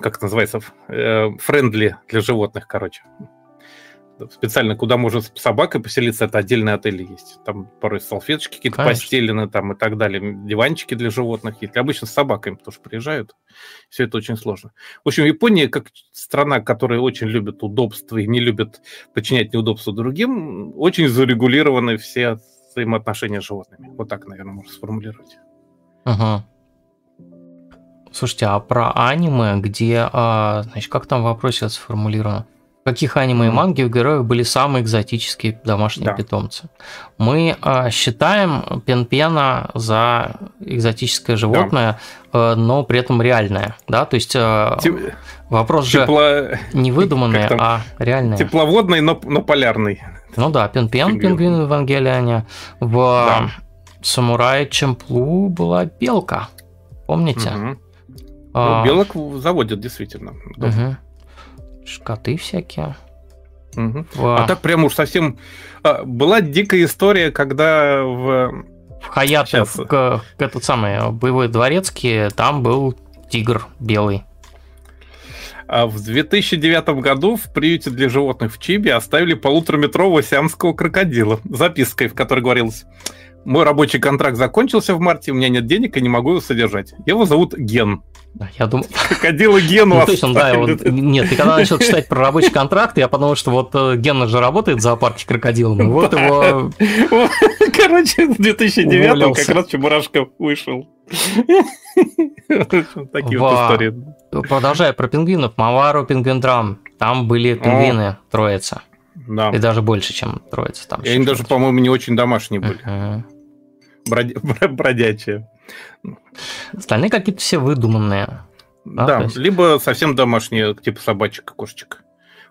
как это называется, френдли э, для животных, короче специально, куда может с собакой поселиться, это отдельный отель есть. Там порой салфеточки какие-то постелены там и так далее, диванчики для животных есть. Обычно с собаками тоже приезжают. Все это очень сложно. В общем, Япония, как страна, которая очень любит удобство и не любит подчинять неудобства другим, очень зарегулированы все взаимоотношения с животными. Вот так, наверное, можно сформулировать. Ага. Слушайте, а про аниме, где, а, значит, как там в вопросе сформулировано? каких аниме и манги у героев были самые экзотические домашние да. питомцы. Мы э, считаем Пенпена за экзотическое животное, да. э, но при этом реальное, да, то есть э, Теп... вопрос Тепло... же не выдуманный, а реальный. Тепловодный, но, но полярный. Ну да, Пенпен, пингвин, пингвин в Евангелиане. В да. Самурае Чемплу была белка, помните? Угу. А... Ну, белок заводят, действительно. Угу коты всякие. Угу. А так прям уж совсем... А, была дикая история, когда в... В Хаят, Сейчас. в, к, этот самый боевой дворецкий, там был тигр белый. А в 2009 году в приюте для животных в Чибе оставили полутораметрового сиамского крокодила. Запиской, в которой говорилось мой рабочий контракт закончился в марте, у меня нет денег и не могу его содержать. Его зовут Ген. Я думал... Крокодила Гену ну, точно, да, вот, Нет, ты когда начал читать про рабочий контракт, я подумал, что вот э, Ген же работает в зоопарке крокодилом, вот его... Короче, в 2009 как раз Чебурашка вышел. Такие вот истории. Продолжая про пингвинов. Мавару, Пингвиндрам. Там были пингвины, троица. Да. И даже больше, чем троица там. И они даже, по-моему, не очень домашние были. Uh-huh. Бродячие. Остальные какие-то все выдуманные. Да, да есть... либо совсем домашние, типа собачек и кошечек.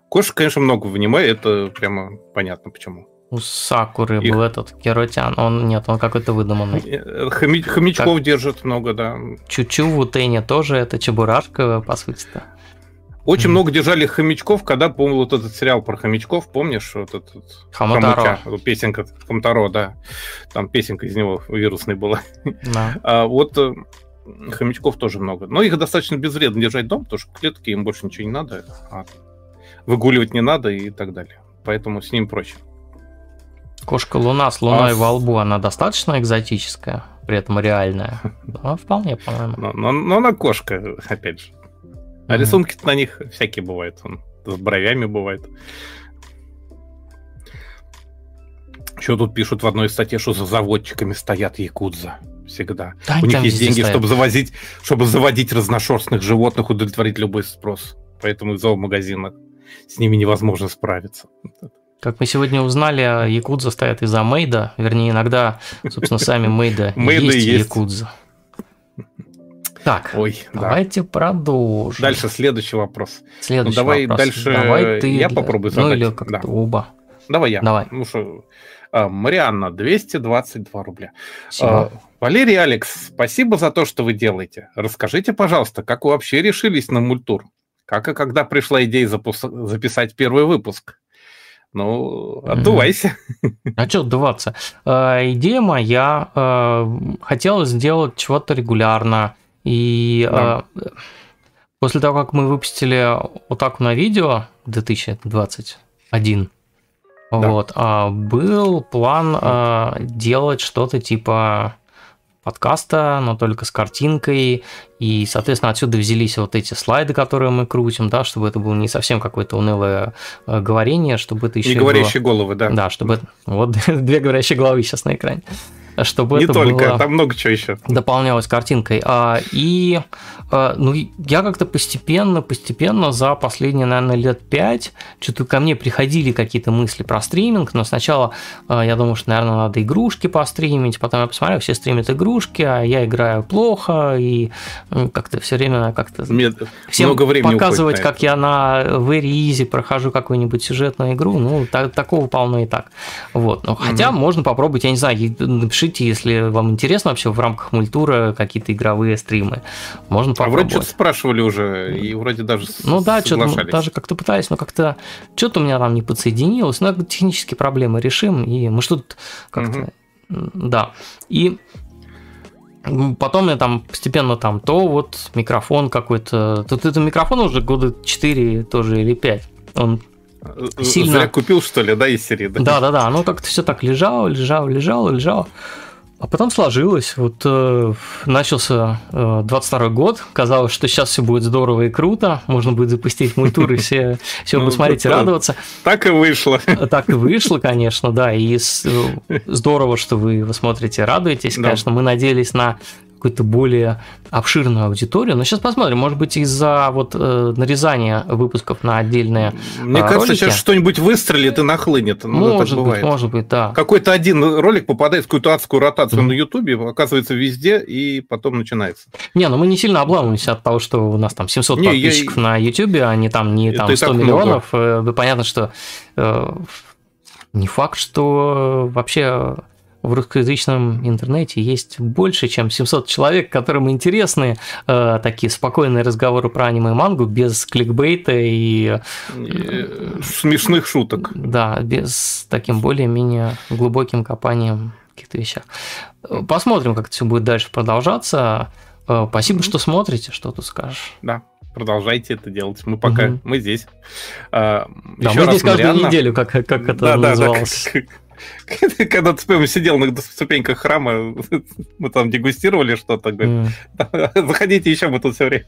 Кошек, конечно, много в аниме, это прямо понятно почему. У Сакуры Их... был этот Керотян, он нет, он какой-то выдуманный. Э, Хоми... Хомячков как... держит много, да. Чучу в Утене тоже это чебурашка, по сути-то. Очень mm. много держали хомячков, когда, по-моему, вот этот сериал про хомячков, помнишь? Вот этот Хамутаро. Хомутя, песенка Хамутаро, да. Там песенка из него вирусной была. Да. А, вот э, хомячков тоже много. Но их достаточно безвредно держать дома, потому что клетки им больше ничего не надо. А выгуливать не надо и так далее. Поэтому с ним проще. Кошка Луна с Луной а... во лбу, она достаточно экзотическая, при этом реальная? Да, вполне, по-моему. Но, но, но она кошка, опять же. А рисунки на них всякие бывают. Он с бровями бывает. Еще тут пишут в одной статье, что за заводчиками стоят якудза всегда. Да, У них есть деньги, стоят. чтобы завозить, чтобы заводить разношерстных животных, удовлетворить любой спрос. Поэтому в зоомагазинах с ними невозможно справиться. Как мы сегодня узнали, якудза стоят из-за мейда. Вернее, иногда, собственно, сами мейда есть якудза. Так, Ой, давайте да. продолжим. Дальше следующий вопрос. Следующий ну, давай вопрос. дальше давай ты, я попробую задать. Ну или как-то да. оба. Давай я. Давай. Ну что, а, Марианна, 222 рубля. А, Валерий Алекс, спасибо за то, что вы делаете. Расскажите, пожалуйста, как вы вообще решились на мультур? Как и когда пришла идея запу- записать первый выпуск? Ну, отдувайся. А что отдуваться? Э, идея моя, э, хотела сделать чего-то регулярно. И да. э, после того, как мы выпустили вот так на видео 2021, да. вот, э, был план э, делать что-то типа подкаста, но только с картинкой. И, соответственно, отсюда взялись вот эти слайды, которые мы крутим, да, чтобы это было не совсем какое-то унылое говорение, чтобы это еще. Не говорящие было... головы, да. Да, чтобы. Вот две говорящие головы сейчас на экране чтобы Не это только, было... там много чего еще. Дополнялось картинкой. А, и а, ну, я как-то постепенно, постепенно за последние, наверное, лет пять что-то ко мне приходили какие-то мысли про стриминг, но сначала а, я думал, что, наверное, надо игрушки постримить, потом я посмотрел, все стримят игрушки, а я играю плохо, и как-то все время как-то Мне всем много времени показывать, как я на Very Easy прохожу какую-нибудь сюжетную игру, ну, так, такого полно и так. Вот. Но, хотя mm-hmm. можно попробовать, я не знаю, напишите, если вам интересно вообще в рамках мультура какие-то игровые стримы. Можно попробовать. А вроде что-то спрашивали уже, и вроде даже Ну да, что-то даже как-то пытались, но как-то что-то у меня там не подсоединилось. Но технические проблемы решим, и мы что-то как-то... Угу. Да. И Потом я там постепенно там то вот микрофон какой-то. Тут это микрофон уже года 4 тоже или 5. Он сильно... Зря купил, что ли, да, из серии? Да, да, да, да. Оно как-то все так лежало, лежало, лежало, лежало. А потом сложилось, вот э, начался э, 22 год, казалось, что сейчас все будет здорово и круто, можно будет запустить мультур и все, все ну, посмотреть и радоваться. Так и вышло. Так и вышло, конечно, да, и э, здорово, что вы, вы смотрите, радуетесь, конечно, мы надеялись на какую-то более обширную аудиторию. Но сейчас посмотрим, может быть, из-за вот э, нарезания выпусков на отдельные Мне э, кажется, ролики. сейчас что-нибудь выстрелит и нахлынет. Ну, может быть, может быть, да. Какой-то один ролик попадает в какую-то адскую ротацию mm-hmm. на Ютубе, оказывается везде, и потом начинается. Не, ну мы не сильно обламываемся от того, что у нас там 700 не, подписчиков я... на Ютубе, а не там не там 100 миллионов. Много. Э, понятно, что э, не факт, что вообще в русскоязычном интернете есть больше, чем 700 человек, которым интересны э, такие спокойные разговоры про аниме и мангу без кликбейта и... Э, смешных шуток. Да, без таким более-менее глубоким копанием в каких-то вещах. Посмотрим, как это все будет дальше продолжаться. Э, спасибо, что смотрите, что тут скажешь. Да, продолжайте это делать. Мы пока, угу. мы здесь. А, да, мы здесь каждую Марианна... неделю, как, как это да, называлось. Да, да, как, Когда ты сидел на ступеньках храма, мы там дегустировали что-то, заходите еще, мы тут все время.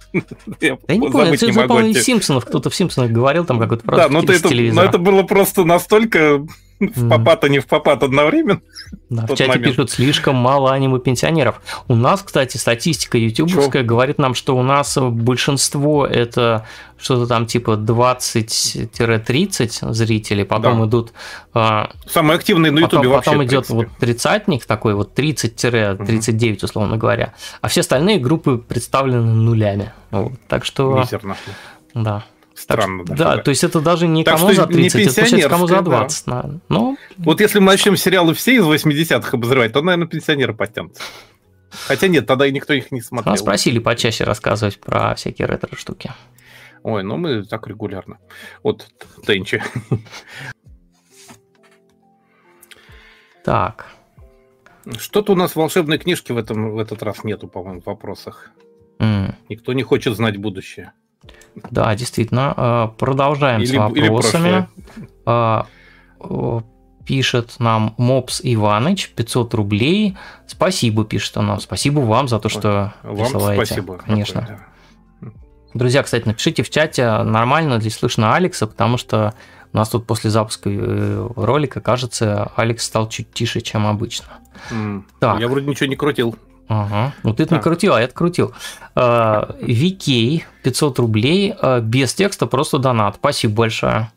Я, я не помню, это же, по-моему, Симпсонов, кто-то в Симпсонах говорил, там какой-то Да, но это, но это было просто настолько в попад, а не в попад одновременно. Да, в чате момент. пишут, слишком мало аниме-пенсионеров. У нас, кстати, статистика ютубовская говорит нам, что у нас большинство это что-то там типа 20-30 зрителей, потом да. идут... А, Самые активные на ютубе вообще. Потом идет вот тридцатник такой, вот 30-39, угу. условно говоря. А все остальные группы представлены нулями. Вот, так что... Мизерно. Да. Странно. Так, да, то есть это даже не так кому за 30, не это получается кому за 20. Да. Ну, вот если мы начнем сериалы все из 80-х обозревать, то, наверное, пенсионеры потянутся. Хотя нет, тогда и никто их не смотрел. Нас просили почаще рассказывать про всякие ретро-штуки. Ой, ну мы так регулярно. Вот, Тенчи. Так. Что-то у нас волшебной книжки в, этом, в этот раз нету, по-моему, в вопросах. Mm. Никто не хочет знать будущее. Да, действительно. А, продолжаем или, с вопросами. Или а, пишет нам Мопс Иваныч, 500 рублей. Спасибо, пишет он нам. Спасибо вам за то, что вам присылаете. Спасибо. Конечно. Такое, да. Друзья, кстати, напишите в чате, нормально ли слышно Алекса, потому что у нас тут после запуска э, ролика, кажется, Алекс стал чуть тише, чем обычно. Mm. Так. Я вроде ничего не крутил. Ага. Ты это не крутил, а я крутил. А, Викей 500 рублей а, без текста, просто донат. Спасибо большое.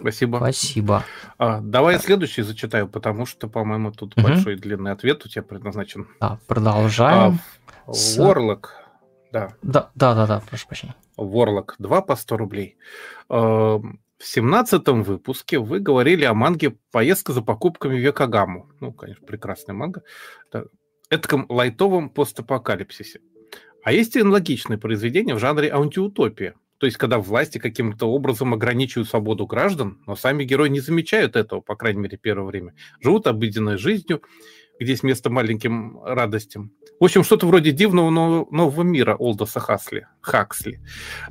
Спасибо. Спасибо. А, давай я следующий зачитаю, потому что, по-моему, тут угу. большой длинный ответ у тебя предназначен. Да, продолжаем. А, с... Да. Да, да, да, да, прошу прощения. Ворлок 2 по 100 рублей. А, в семнадцатом выпуске вы говорили о манге «Поездка за покупками в Йокогаму». Ну, конечно, прекрасная манга. Этком лайтовом постапокалипсисе. А есть и аналогичные произведения в жанре антиутопия. То есть, когда власти каким-то образом ограничивают свободу граждан, но сами герои не замечают этого, по крайней мере, первое время. Живут обыденной жизнью, где есть место маленьким радостям. В общем, что-то вроде дивного нового мира Олдоса Хасли, Хаксли.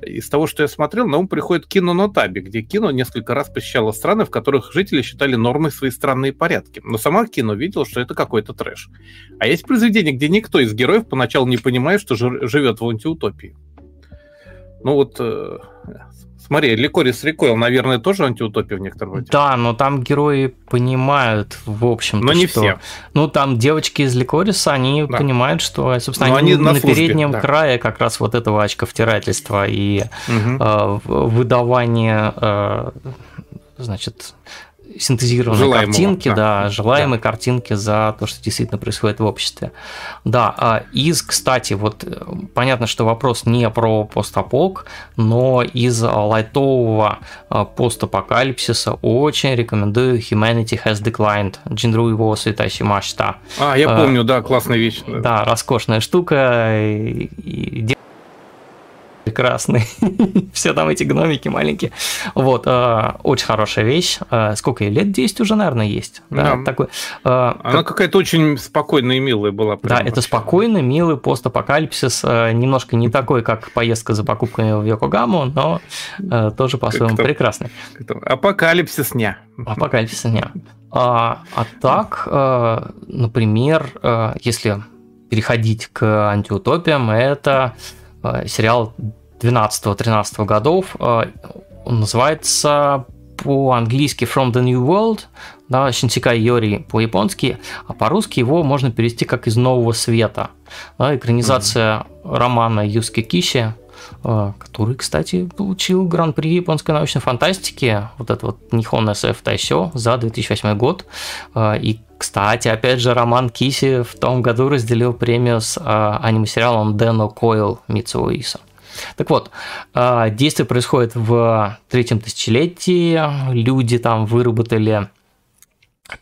Из того, что я смотрел, на ум приходит кино Нотаби, где кино несколько раз посещало страны, в которых жители считали нормой свои странные порядки. Но сама кино видела, что это какой-то трэш. А есть произведение, где никто из героев поначалу не понимает, что живет в антиутопии. Ну вот э, Смотри, Ликорис Рекойл, наверное, тоже антиутопия в некотором роде. Да, но там герои понимают, в общем Но не что... все. Ну, там девочки из Ликориса, они да. понимают, что, собственно, но они, они на, на переднем да. крае как раз вот этого очковтирательства и угу. э, выдавания, э, значит, синтезированной Желаемого, картинки, да, да желаемой да. картинки за то, что действительно происходит в обществе. Да, а из, кстати, вот э, понятно, что вопрос не про постапок, но из лайтового э, постапокалипсиса очень рекомендую Humanity Has Declined, Джинру его Светаси Машта. А, я помню, да, классная вещь. Да, роскошная штука. И прекрасный. Все там эти гномики маленькие. Вот, э, очень хорошая вещь. Э, сколько ей лет? 10 уже, наверное, есть. Да, да. Такой, э, Она как... какая-то очень спокойная и милая была. Да, это спокойный, милый постапокалипсис. Э, немножко не такой, как поездка за покупками в Йокогаму, но э, тоже по-своему прекрасный. Апокалипсис не. Апокалипсис не. А, а так, э, например, э, если переходить к антиутопиям, это сериал 12-13 годов. Э, он называется по-английски From the New World, да, Шинсикай Йори по-японски, а по-русски его можно перевести как из нового света. Да, экранизация mm-hmm. романа Юски Киши, э, который, кстати, получил гран-при японской научной фантастики, вот это вот Нихон SF Тайсё за 2008 год. И кстати, опять же, Роман Киси в том году разделил премию с а, аниме-сериалом Дэно Койл Митсуо Иса. Так вот, а, действие происходит в третьем тысячелетии, люди там выработали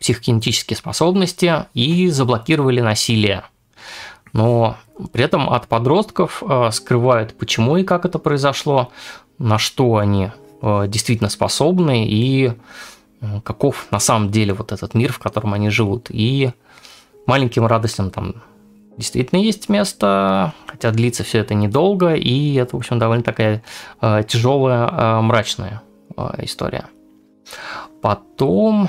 психокинетические способности и заблокировали насилие. Но при этом от подростков а, скрывают, почему и как это произошло, на что они действительно способны и Э, каков на самом деле вот этот мир, в котором они живут. И маленьким радостям там действительно есть место, хотя длится все это недолго, и это, в общем, довольно такая э, тяжелая, э, мрачная э, история. Потом,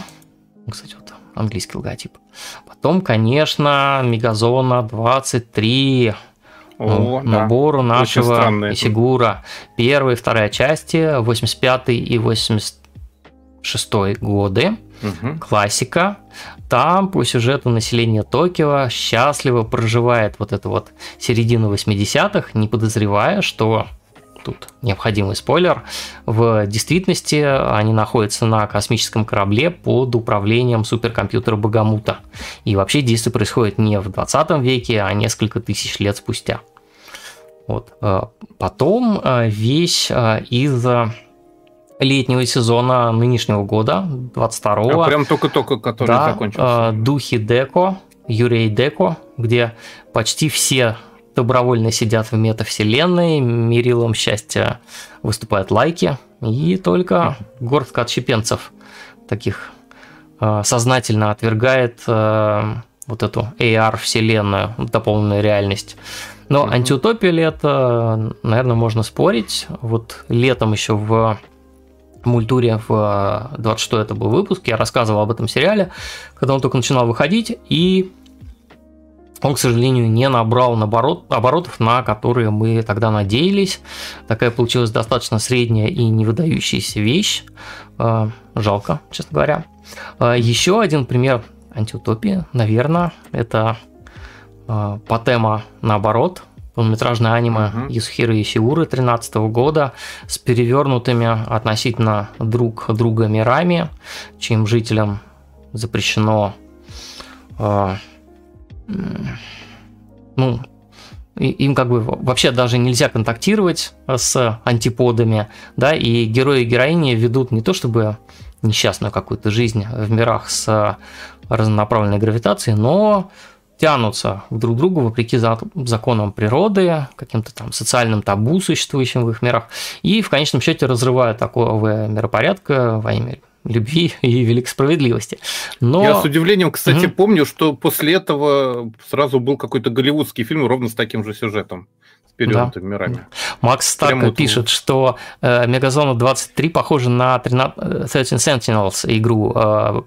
кстати, вот английский логотип. Потом, конечно, Мегазона 23, о, ну, да. набору нашего Исигура. Первая и вторая части, 85 и 80 шестой годы, угу. классика. Там по сюжету население Токио счастливо проживает вот эту вот середину 80-х, не подозревая, что тут необходимый спойлер, в действительности они находятся на космическом корабле под управлением суперкомпьютера Багамута. И вообще действие происходит не в 20 веке, а несколько тысяч лет спустя. Вот. Э, потом э, вещь э, из летнего сезона нынешнего года, 22-го. А прям только-только, который да, закончился. Духи Деко, Юрей Деко, где почти все добровольно сидят в метавселенной, мерилом счастья выступают лайки, и только горстка отщепенцев таких э, сознательно отвергает э, вот эту AR-вселенную, дополненную реальность. Но mm-hmm. антиутопия ли это, наверное, можно спорить. Вот летом еще в мультуре в 26 это был выпуск, я рассказывал об этом сериале, когда он только начинал выходить, и он, к сожалению, не набрал наоборот, оборотов, на которые мы тогда надеялись. Такая получилась достаточно средняя и не выдающаяся вещь. А, жалко, честно говоря. А, еще один пример антиутопии, наверное, это а, Патема наоборот, полнометражное аниме uh-huh. Юсхиры Исиуры 13 года с перевернутыми относительно друг друга мирами, чьим жителям запрещено ну, им как бы вообще даже нельзя контактировать с антиподами, да, и герои и героини ведут не то чтобы несчастную какую-то жизнь в мирах с разнонаправленной гравитацией, но тянутся друг к другу вопреки законам природы, каким-то там социальным табу, существующим в их мирах, и в конечном счете разрывают такого миропорядка во имя любви и великой справедливости. Но... Я с удивлением, кстати, угу. помню, что после этого сразу был какой-то голливудский фильм ровно с таким же сюжетом перевернутыми да. мирами. Макс Старк вот... пишет, что э, Мегазона 23 похожа на 13 Sentinels игру э,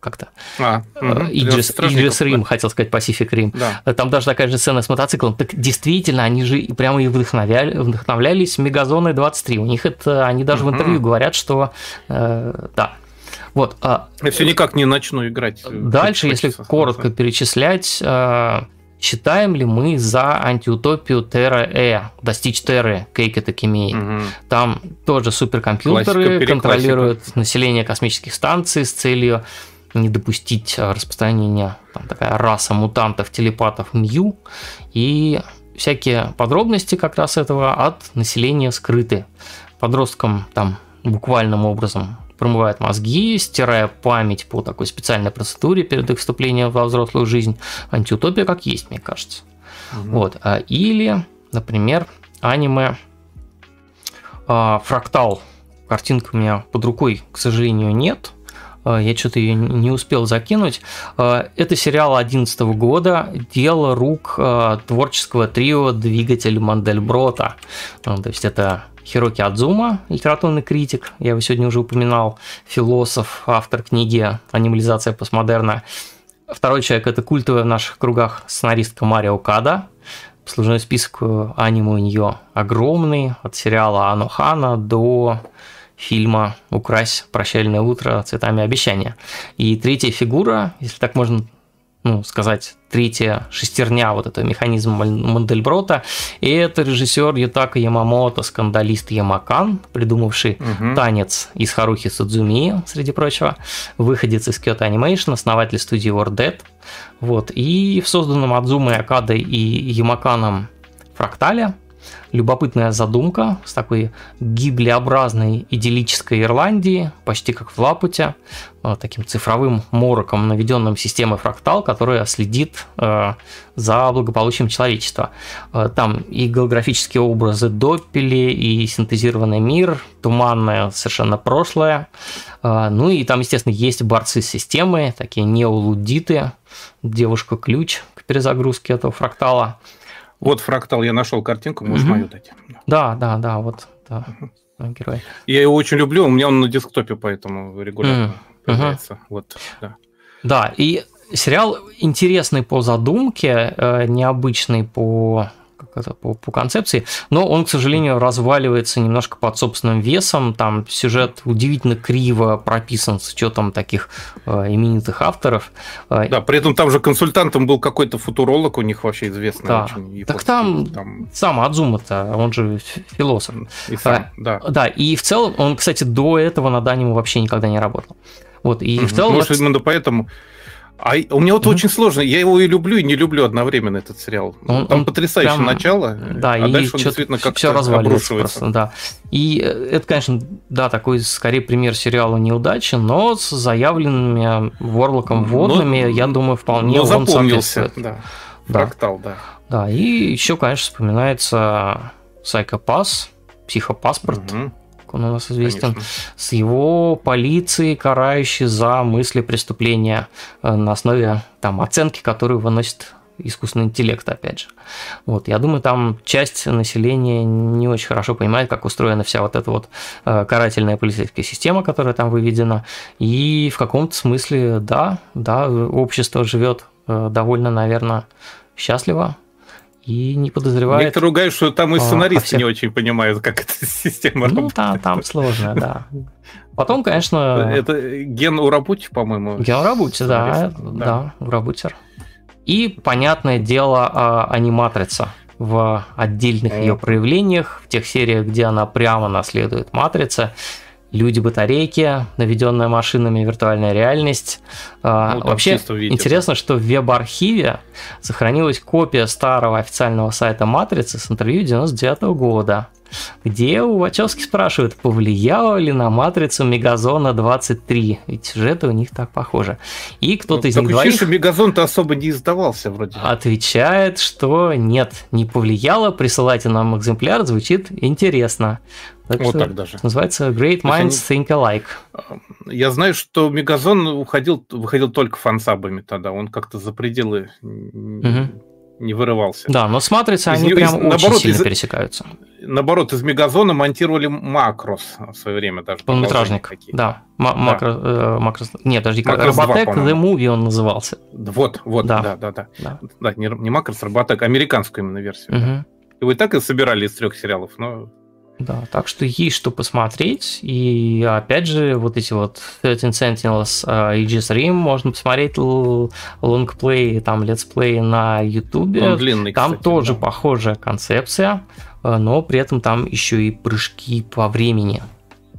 как-то. А, угу. Иджис, Иджис Рим, да. хотел сказать, Pacific Рим. Да. Там даже такая же сцена с мотоциклом. Так действительно, они же прямо и вдохновляли, вдохновлялись Мегазоной 23. У них это, они даже угу. в интервью говорят, что э, да, вот. А, Я все никак не начну играть. Дальше, если коротко перечислять, а, считаем ли мы за антиутопию Terra E, достичь Терры, Кейка Такими. Угу. Там тоже суперкомпьютеры контролируют население космических станций с целью не допустить распространения там такая раса мутантов, телепатов Мью и всякие подробности как раз этого от населения скрыты. Подросткам там буквальным образом промывает мозги, стирая память по такой специальной процедуре перед их вступлением во взрослую жизнь. Антиутопия как есть, мне кажется. Угу. Вот. А, или, например, аниме а, Фрактал. Картинка у меня под рукой, к сожалению, нет. А, я что-то ее не успел закинуть. Это сериал 2011 года, дело рук творческого трио «Двигатель Мандельброта». То есть это Хироки Адзума, литературный критик, я его сегодня уже упоминал, философ, автор книги «Анимализация постмодерна». Второй человек – это культовая в наших кругах сценаристка Марио Када. Послужной список э, аниме у нее огромный, от сериала Анохана до фильма «Укрась прощальное утро цветами обещания». И третья фигура, если так можно ну, сказать, третья шестерня вот этого механизма Мандельброта. И это режиссер Ютака Ямамото, скандалист Ямакан, придумавший угу. танец из Харухи Судзуми, среди прочего, выходец из Kyoto Animation, основатель студии War Dead. Вот. И в созданном Адзумой Акадой и Ямаканом фрактале любопытная задумка с такой гиблеобразной идиллической Ирландии, почти как в Лапуте, э, таким цифровым мороком, наведенным системой фрактал, которая следит э, за благополучием человечества. Э, там и голографические образы доппели, и синтезированный мир, туманное совершенно прошлое. Ну и там, естественно, есть борцы с системой, такие неолудиты, девушка-ключ к перезагрузке этого фрактала – вот фрактал, я нашел картинку, можешь угу. мою дать. Да, да, да, вот да, угу. герой. Я его очень люблю, у меня он на десктопе, поэтому регулярно угу. появляется. Вот, да. Да, и сериал интересный по задумке, э, необычный по по, по концепции, но он, к сожалению, разваливается немножко под собственным весом, там сюжет удивительно криво прописан с учетом таких э, именитых авторов. Э, да, при этом там же консультантом был какой-то футуролог у них вообще известный. Да, очень, так там, там сам Адзума-то, он же философ. И сам, а, да. Да, и в целом, он, кстати, до этого над аниме вообще никогда не работал. Вот, и в целом... Может, именно поэтому а у меня вот mm-hmm. очень сложно. Я его и люблю, и не люблю одновременно этот сериал. Он, Там он потрясающее прям, начало, да, а и дальше он действительно как-то все разваливается просто, да. И э, это, конечно, да, такой скорее пример сериала неудачи, но с заявленными Ворлоком водными, но, я думаю, вполне но он запомнился, да. Фрактал, да. Да, и еще, конечно, вспоминается Psychopass, психопаспорт, угу. Как он у нас известен, конечно. с его полицией, карающей за мысли преступления э, на основе там, оценки, которую выносит искусственный интеллект, опять же. Вот, я думаю, там часть населения не очень хорошо понимает, как устроена вся вот эта вот э, карательная полицейская система, которая там выведена. И в каком-то смысле, да, да, общество живет э, довольно, наверное, счастливо, и не подозревает. Некоторые ругают, что там и а, сценаристы всех... не очень понимают, как эта система ну, работает. Ну, там, там сложно, да. Потом, конечно... Это ген Урабути, по-моему. Ген Урабути, да, да, Урабутер. И, понятное дело, а, аниматрица в отдельных ее проявлениях, в тех сериях, где она прямо наследует матрице. Люди-батарейки, наведенная машинами виртуальная реальность. А, ну, Вообще интересно, что в веб-архиве сохранилась копия старого официального сайта Матрицы с интервью 99 года где у Вачовски спрашивают, повлияло ли на матрицу Мегазона 23, ведь сюжеты у них так похожи. И кто-то ну, из них двоих... что Мегазон-то особо не издавался вроде. Отвечает, что нет, не повлияло, присылайте нам экземпляр, звучит интересно. Так вот что так даже. Называется Great Minds Think Alike. Я знаю, что Мегазон уходил, выходил только фансабами тогда. Он как-то за пределы угу не вырывался. Да, но с матрицей они прям из, очень наоборот, сильно из, пересекаются. Наоборот, из Мегазона монтировали макрос в свое время даже. Полнометражник, да. М- да. Макро, э, макрос... Нет, подожди, макрос Роботек The Movie он назывался. Вот, вот, да, да, да. Да, да. да не, не макрос, Роботек, американскую именно версию. Угу. Да. Его и так и собирали из трех сериалов, но да, так что есть что посмотреть. И опять же, вот эти вот 13 Sentinels э, Aegis Rim можно посмотреть лонгплей, там летсплей на. Он длинный, Там кстати, тоже да. похожая концепция, э, но при этом там еще и прыжки по времени.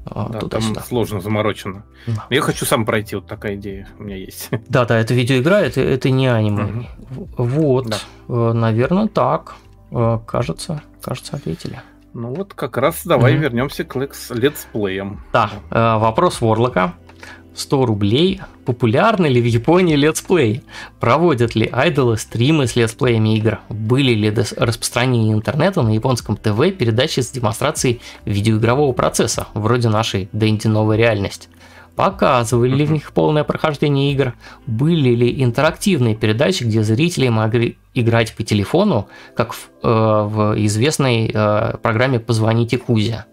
Э, да, там сложно заморочено. Да. Я хочу сам пройти, вот такая идея у меня есть. Да, да, это видеоигра, это, это не аниме. Угу. Вот, да. Э, наверное, так. Кажется, кажется, ответили. Ну вот как раз давай mm-hmm. вернемся к летсплеям. Да, э, вопрос Ворлока. 100 рублей. Популярны ли в Японии летсплей? Проводят ли айдолы стримы с летсплеями игр? Были ли до распространения интернета на японском ТВ передачи с демонстрацией видеоигрового процесса, вроде нашей Дэнди Новая Реальность? Показывали ли в них полное прохождение игр? Были ли интерактивные передачи, где зрители могли играть по телефону, как в, э, в известной э, программе «Позвоните Кузе»?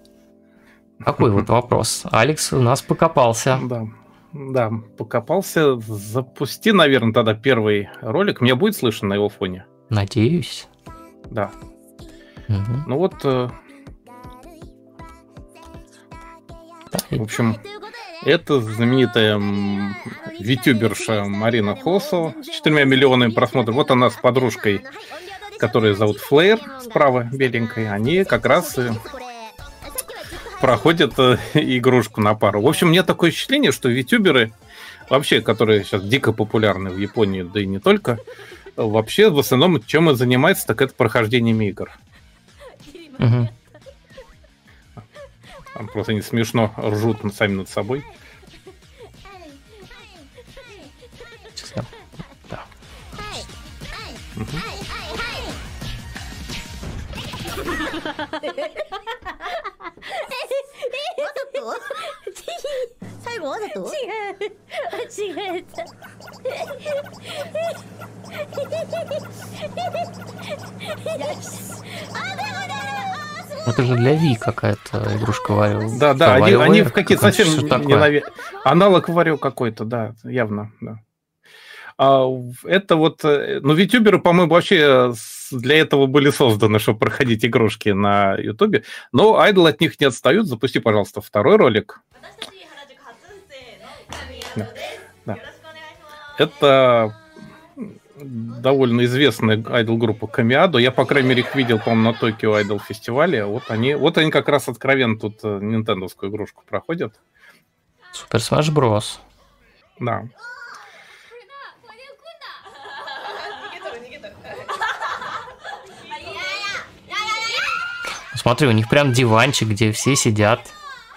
Такой вот вопрос. Алекс у нас покопался. Да. Да, покопался. Запусти, наверное, тогда первый ролик. Мне будет слышно на его фоне? Надеюсь. Да. Угу. Ну вот... Э... В общем, это знаменитая витюберша Марина Хосо с 4 миллионами просмотров. Вот она с подружкой, которая зовут Флэйр, справа беленькой. Они как раз и проходят э, игрушку на пару. В общем, мне такое ощущение, что витюберы, вообще, которые сейчас дико популярны в Японии, да и не только, вообще в основном чем и занимаются, так это прохождением игр. Угу. Там просто они смешно ржут сами над собой. Честно. Да. Угу. 살고 와서 또? 지금 지금 야씨 아 내가 내가 это же для Ви какая-то игрушка Варио. Да, да, они, они в какие-то совсем не наве... Аналог Варио какой-то, да, явно, да. А, это вот, э, ну, витюберы, по-моему, вообще для этого были созданы, чтобы проходить игрушки на Ютубе. Но айдол от них не отстают. Запусти, пожалуйста, второй ролик. Да. Да. Это довольно известная айдол-группа Камиадо. Я, по крайней мере, их видел, по-моему, на Токио Айдол фестивале. Вот они, вот они как раз откровенно тут э, нинтендовскую игрушку проходят. Супер Смаш Брос. Да. Смотри, у них прям диванчик, где все сидят.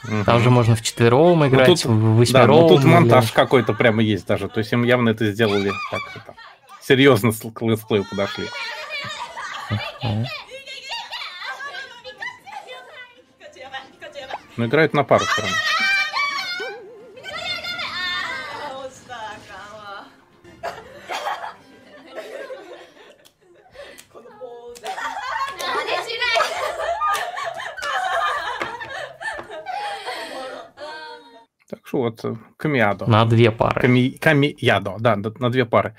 Угу. Там же можно в четвером ну, играть, ну, тут, в восьмером. Да, ну, тут монтаж или... какой-то прямо есть даже. То есть им явно это сделали так это, серьезно к летсплею подошли. Ну, играют на пару сторон. Так что вот, э, Камиадо. На две пары. Ками, Камиядо, да, на две пары.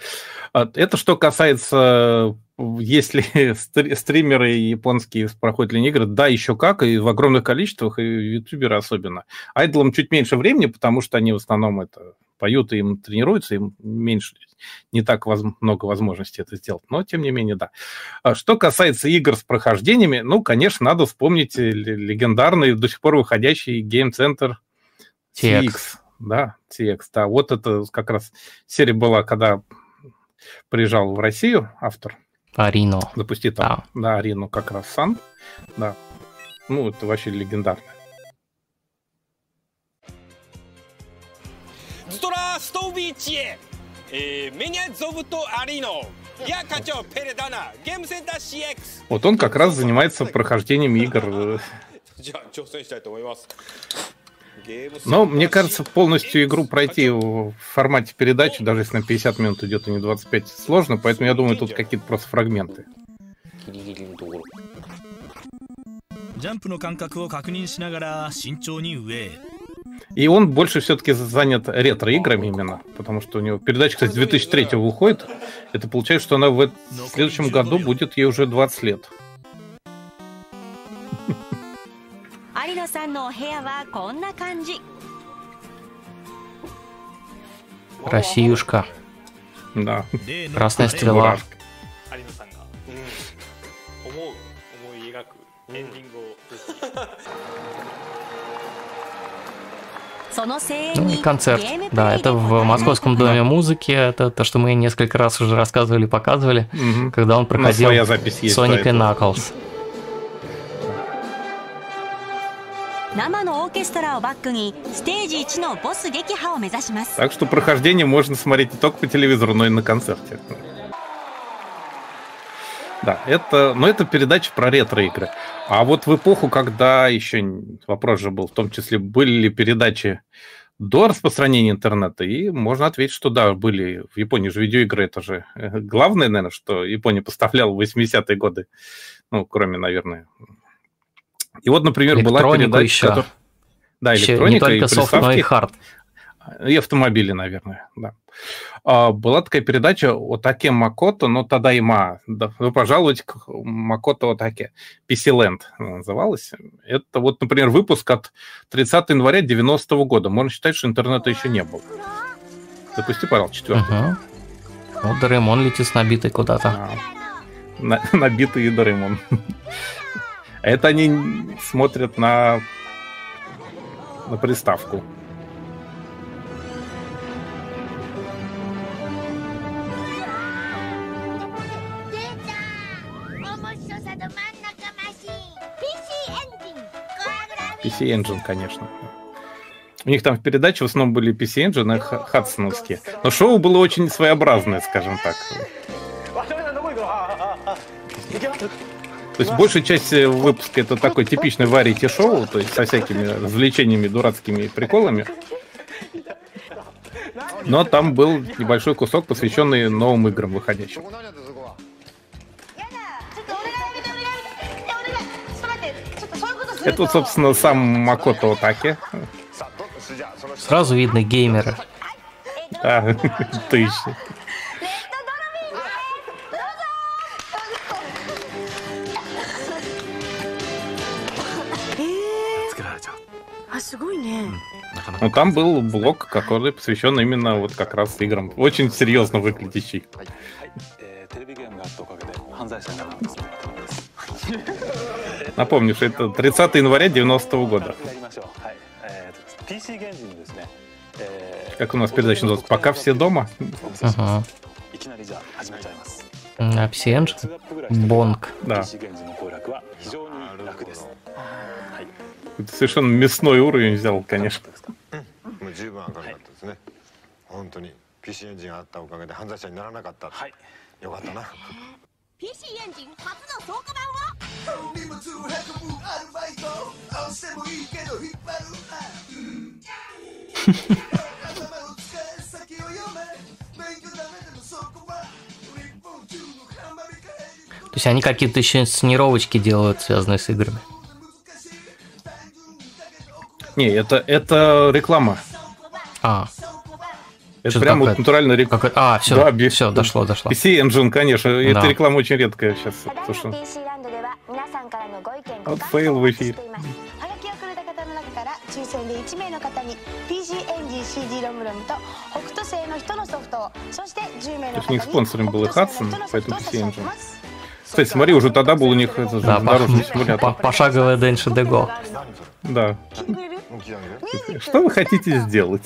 А, Это что касается, если стри- стримеры японские проходят ли они игры, да, еще как, и в огромных количествах, и ютуберы особенно. Айдлам чуть меньше времени, потому что они в основном это поют и им тренируются, им меньше, не так воз- много возможностей это сделать, но тем не менее, да. А Что касается игр с прохождениями, ну, конечно, надо вспомнить ле- легендарный, до сих пор выходящий Center TX. TX. Да, TX, да. Вот это как раз серия была, когда приезжал в Россию автор. Арину. Запусти там. Да, да Арину как раз сам. Да. Ну, это вообще легендарно. Здравствуйте! Э, меня зовут Арино. Я Качо Передана, Game CX. Вот он как раз занимается прохождением игр. э, じゃあ挑戦したいと思いますゲームセンター Но мне кажется, полностью игру пройти в формате передачи, даже если на 50 минут идет, а не 25, сложно, поэтому я думаю, тут какие-то просто фрагменты. ギリギリのところジャンプの感覚を確認しながら慎重に上へ И он больше все-таки занят ретро-играми именно, потому что у него передача, кстати, с 2003 выходит. Это получается, что она в эт- в следующем году будет ей уже 20 лет. 有野さんのお部屋はこんな感じ Россиюшка. Да. 例の Красная あれ стрела. Чебурашка. 有野さんが思う思い描くエンディングをぜひその声援 Ну に и концерт. ゲームプ Да, レイで это 応 в えない Московском こと доме музыки. Это то, что мы несколько раз уже рассказывали, показывали, Мгм. когда он У нас проходил своя запись есть. про Sonic и это. Knuckles. 生のオーケストラをバックにステージ1のボス撃破を目指します Так что прохождение можно смотреть не только по телевизору, но и на концерте. Да, это, но это передача про ретро-игры. А вот в эпоху, когда еще н- вопрос же был, в том числе, были ли передачи до распространения интернета, и можно ответить, что да, были. В Японии же видеоигры, это же э, главное, наверное, что Япония поставляла в 80-е годы. Ну, кроме, наверное. и вот, например, была передача... еще. которая- Да, Еще электроника не только и софт, но и хард. И автомобили, наверное, да. А, Была такая передача Отаке Макото, но тогда има. Вы пожалуйте к Макото Отаке. PC Land называлась. Это вот, например, выпуск от 30 января 90 года. Можно считать, что интернета еще не было. Запусти, пожалуйста, четвертый. Угу. Вот Доремон летит с набитой куда-то. А, на- набитый Доремон. Это они смотрят на, на приставку. PC Engine, конечно. У них там в передаче в основном были PC Engine и ха- хадсоновские. Но шоу было очень своеобразное, скажем так. То есть большая часть э, выпуска это такой типичный варите шоу, то есть со всякими развлечениями, дурацкими приколами. Но там был небольшой кусок, посвященный новым играм выходящим. Это, вот, собственно, сам Макото Отаке. Сразу видно геймеры. Да, тысячи. Ну там был блок, который посвящен именно вот как раз играм. Очень серьезно выглядящий. Напомню, что это 30 января 90 -го года. Как у нас передача называется? Пока все дома. Ага. А Бонг. Да. Это совершенно мясной уровень взял, конечно. ですかもう十分明るかったですね、本当に PC エンジンがあったおかげで犯罪者にならなかった、はいよかったな PC エンジン初の倉庫版を荷物を運ぶアルバイト押してもいいけど引っ張るな頭を使え先を読め勉強ダメでもそこは日本中のハマり返り То есть они какие-то еще инсценировочки делают, связанные с играми. Не, это, это реклама. А, Это Что прям вот такое? натуральная реклама. как... а все, Да, би- все, дошло, дошло. PC Engine, конечно. Эта Да. реклама очень редкая сейчас. ただい Потому что ま PC ランドでは皆さんからのご意見ごあ感フェイル想をお待ち Wi-Fi していますはがきをくれた方の中から抽選で1名の方に PC エンジン CD ロムロムと北斗星の人のソフトをそして10名の方に То есть у них спонсором был и 北斗星 Hudson, の人のソフトを поэтому 差し上げ PC Engine. ます Кстати, смотри, уже тогда был у них этот Да, по- дорожный по- симулятор. пошаговая Дэнши Дего. Да. 聞いてくれる Ну, я не- Что вы хотите сделать?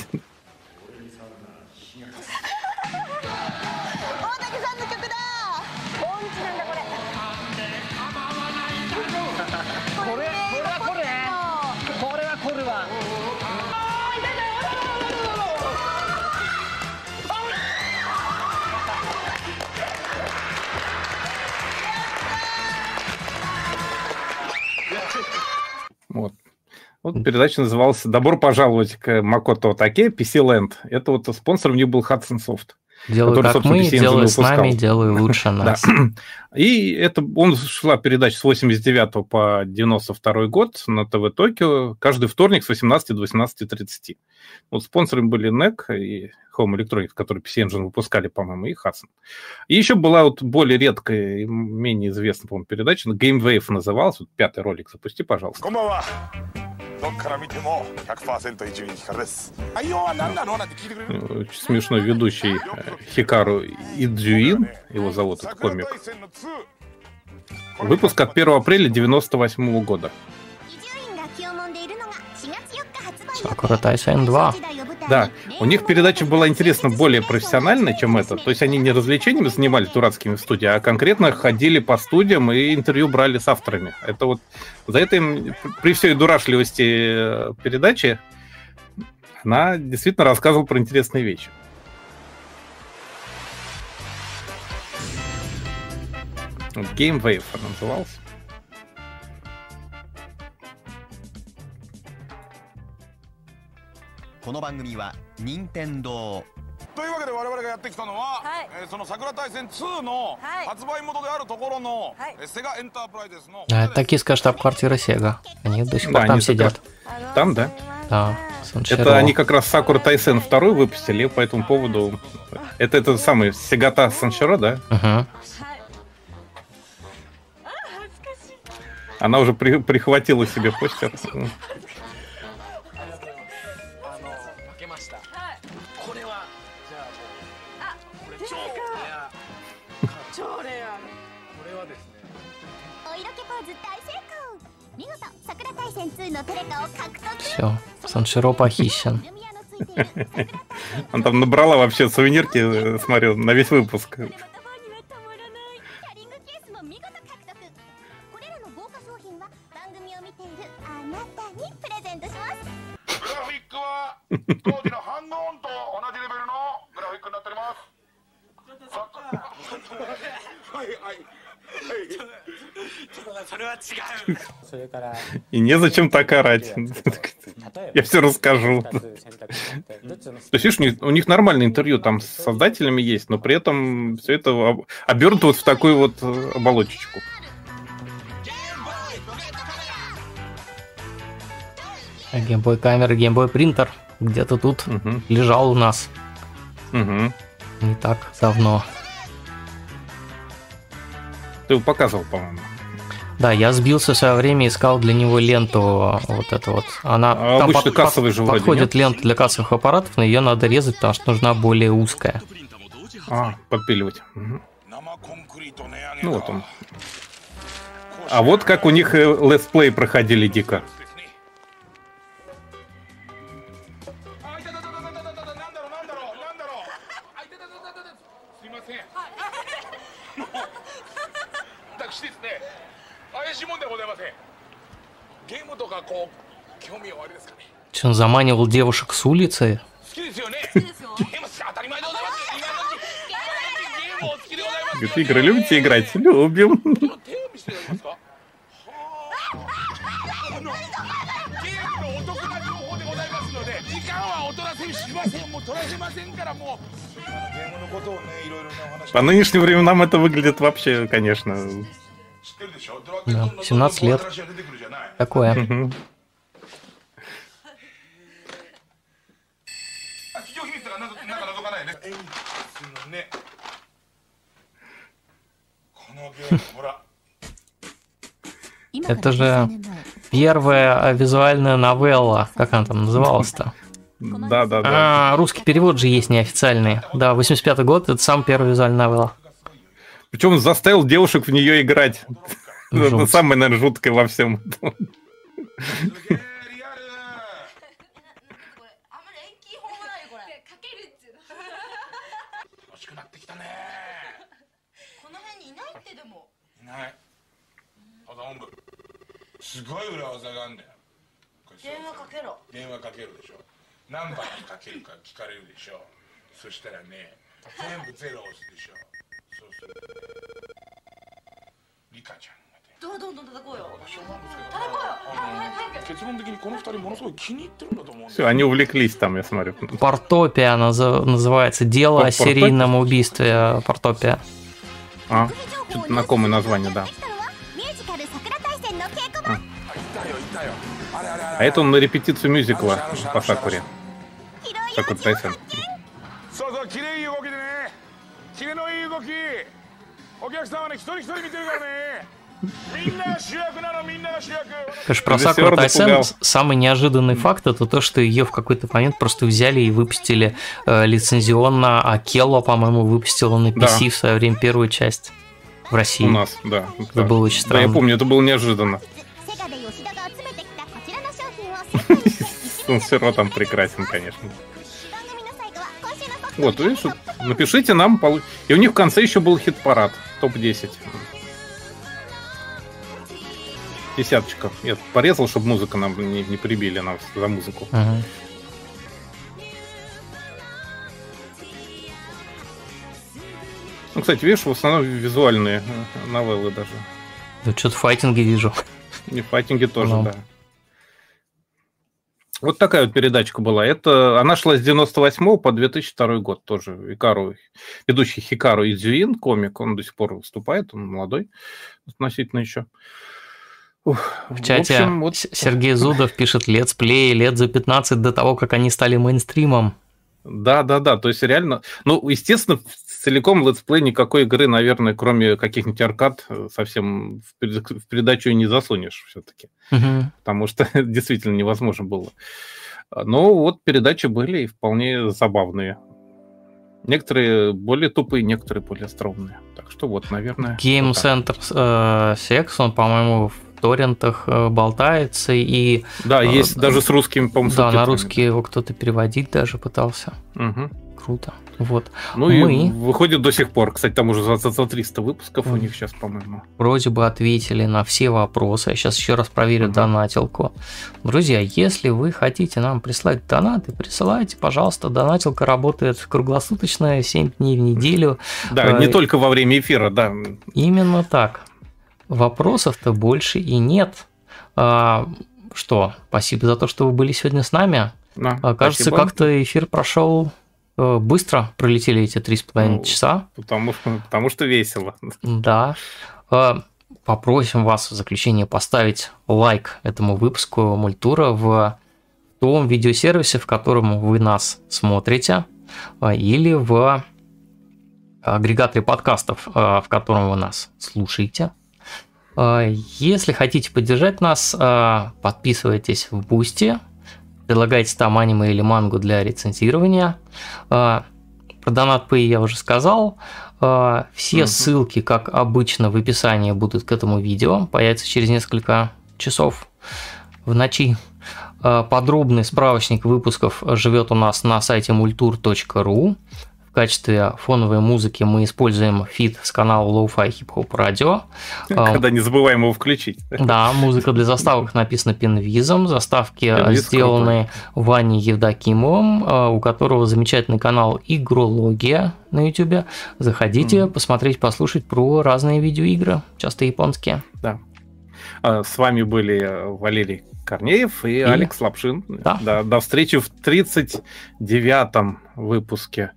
Вот передача называлась «Добро пожаловать к Макото Таке, PC Land». Это вот спонсор у них был Hudson Soft. Делаю Который, как собственно, мы, PC Engine делаю с нами, делаю лучше нас. И это он шла передача с 89 по 92 год на ТВ Токио каждый вторник с 18 до 18.30. Вот спонсорами были NEC и Home Electronics, которые PC Engine выпускали, по-моему, и Hudson. И еще была вот более редкая и менее известная, по-моему, передача, Game Wave называлась. Вот пятый ролик запусти, пожалуйста. こんばんはどっから見ても100%一撃からです内容は何なのなんて聞いてくれる Э, Очень смешной ведущий э, Хикару Иджуин, его зовут, этот комик. 桜大戦の2 Выпуск от 1 апреля 98 года. 伊集院が気をもんでいるのが4月4日発売 Сакура Тайсен 2. Да, у них передача была, интересно, более профессиональная, чем это. То есть они не развлечениями занимались дурацкими в студии, а конкретно ходили по студиям и интервью брали с авторами. Это вот за это им, при всей дурашливости э, передачи, она действительно рассказывала про интересные вещи. Game Wave она называлась. この番組は任天堂というわけで我々がやってきたのは、はい、えー、その桜大戦2の発売元であるところの、はい、セガエンタープライズの Это киска штаб-квартира Sega. Они до сих пор там сидят. Там, да? Да. Это они как раз Сакура Тайсен 2 выпустили по этому поводу. Это этот самый Сегата Санчаро, да? Ага. Она уже прихватила себе постер. Все, Санширо похищен. Он там набрала вообще сувенирки, э, смотрю, на весь выпуск. これまたファンにはたまらないキャリングケースも見事獲得これらの豪華商品は番組を見ているあなたにプレゼントしますグラフィックは当時のハンドオンと同じレベルのグラフィックになっておりますさはいはいそれは違うそれから、 И незачем так орать. 例え Я все расскажу. ば、2つ選択肢があって、どっちの То есть, видишь, у них- у них нормальное интервью там с создателями есть, но при этом все это об- обернуто вот в такую вот э, оболочечку. Геймбой камера, геймбой принтер. Где-то тут Мгм. лежал у нас Мгм. не так давно. Ты его показывал, по-моему. Да, я сбился в свое время, искал для него ленту вот эту вот. Она а там обычно под, кассовый под, же вроде, нет? лента для кассовых аппаратов, но ее надо резать, потому что нужна более узкая. А, подпиливать. Угу. Ну вот он. А вот как у них э, летсплей проходили дико. Че, он заманивал девушек с улицы? Говорит, игры любите играть? Любим. По нынешним временам это выглядит вообще, конечно. Да, 17 лет. Такое. Это же первая визуальная новелла, как она там называлась-то? Да, да, да. А, русский перевод же есть неофициальный. Да, 85-й год, это сам первый визуальный новелла. Причем заставил девушек в нее играть. Это Жуть. самое, наверное, жуткое во всем. 欲しくなってきたねこの辺にいないってでもいないただ本部すごい裏技があんだよこれ電話かけろ電話かけるでしょ何番にかけるか聞かれるでしょそしたらね全部ゼロ押すでしょそうするリカちゃん どうどんどん叩こうよ私は思うんですけど叩こうよあの結論的にこの二人ものすごい気に入ってるんだと思うんだ Все, они увлеклись там, я смотрю. Портопия назы- называется. Дело Как о серийном убийстве Портопия. А, что-то знакомое название, да. ミュージカル桜大戦の稽古場 А это он на репетицию мюзикла по Сакуре. Сакура Тайсен. Конечно, про Сакуру Тайсен самый неожиданный факт это то, что ее в какой-то момент просто взяли и выпустили э, лицензионно, а Келла, по-моему, выпустила на PC да. в свое время первую часть в России. У нас, да. Это да. было очень странно. Да, я помню, это было неожиданно. Он там прекрасен, конечно. Вот, видишь, напишите нам. И у них в конце еще был хит-парад. Топ-10. Десяточка. Я порезал, чтобы музыка нам не, не прибили нас за музыку. Мгм. Ну, кстати, видишь, в основном визуальные э, новеллы даже. Да что-то файтинги вижу. И файтинги тоже, Ну. да. Вот такая вот передачка была. Это она шла с 98 по 2002 год тоже. Икару, ведущий Хикару Идзюин, комик, он до сих пор выступает, он молодой относительно еще. В чате общем, вот- Сергей Зудов пишет летсплей лет за 15 до того, как они стали мейнстримом. Да, да, да. То есть реально, ну, естественно, целиком летсплей никакой игры, наверное, кроме каких-нибудь аркад, э, совсем в перед- в передачу и не засунешь все-таки. Мгм. потому что действительно невозможно было. Но вот передачи были и вполне забавные. Некоторые более тупые, некоторые более остроумные. Так что вот, наверное... Game вот. Center э, Sex, он, по-моему, в торрентах э, болтается, и... Да, э, есть даже с русскими, по-моему, Да, на русский его кто-то переводить даже пытался. Мгм. Круто. Вот. Ну Мы и выходит до сих пор. Кстати, там уже за, за 300 выпусков у Мгм. них сейчас, по-моему. вроде бы ответили на все вопросы. Я сейчас еще раз проверю Мгм. донатилку. Друзья, если вы хотите нам прислать донаты, присылайте, пожалуйста. Донатилка работает круглосуточно, 7 дней в неделю. Да, Э, не только во время эфира, да. Именно так. Вопросов-то больше и нет. А, что, спасибо за то, что вы были сегодня с нами. Да, А, Кажется, как-то эфир прошел э, быстро, пролетели эти три с половиной Ну, часа. Потому, что- потому что весело. Да. Э, Попросим вас в заключение поставить лайк этому выпуску Мультура в том видеосервисе, в котором вы нас смотрите, э, или в агрегаторе подкастов, в котором вы нас слушаете. Э, Если хотите поддержать нас, э, подписывайтесь в Boosty, предлагайте там аниме или мангу для рецензирования. Э, Про DonatePay я уже сказал. Все Мгм. ссылки, как обычно, в описании будут к этому видео. Появится через несколько часов в ночи. Подробный справочник выпусков живет у нас на сайте multur.ru, качестве фоновой музыки мы используем фит с канала Lo-Fi Hip Hop Radio. Когда не забываем его включить. Да, музыка для заставок написана пинвизом. Заставки Пинвиз сделаны Ваней Евдокимовым, э, у которого замечательный канал Игрология на YouTube. Заходите, посмотреть, послушать про разные видеоигры, часто японские. Да. А, С вами были э, Валерий Корнеев и, Алекс Лапшин. Да. До встречи в 39-м выпуске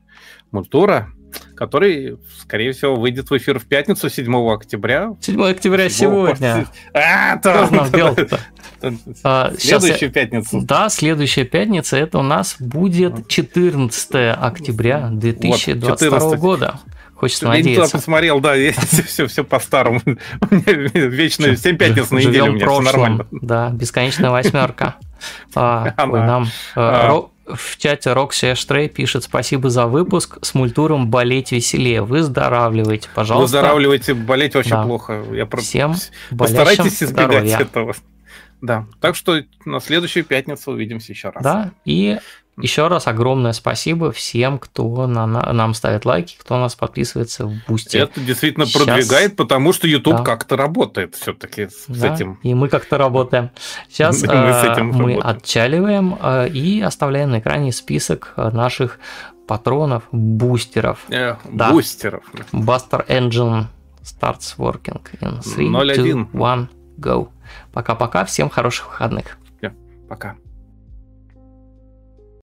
Мультура, который, скорее всего, выйдет в эфир в пятницу 7 октября. 7 октября сегодня. А, делать-то? А, Следующую я- пятницу. Да, следующая пятница это у нас будет 14 октября 2022 14. года. Хочется Я не туда надеяться. посмотрел, да, все, все по-старому. У меня вечно 7 пятниц на неделю, у меня все нормально. Да, бесконечная восьмерка. А, нам э, А. в чате Рокси Эштрей пишет спасибо за выпуск. С мультуром болеть веселее. Выздоравливайте, пожалуйста. Выздоравливайте, болеть вообще Да. плохо. Я про- Всем Постарайтесь избегать здоровья. этого. Да, так что на следующую пятницу увидимся еще раз. Да, и еще раз огромное спасибо всем, кто на, на- нам ставит лайки, кто нас подписывается в Boosty. Это действительно Щас- продвигает, потому что YouTube Да. как-то работает все-таки с Да, этим. И мы как-то работаем. Сейчас Мы э, этим мы работаем. отчаливаем э, и оставляем на экране список э, наших патронов, бустеров. Э, Да. Бустеров. Buster Engine starts working in 3, 2, 0-1. 1, go. Пока-пока, всем хороших выходных. Пока.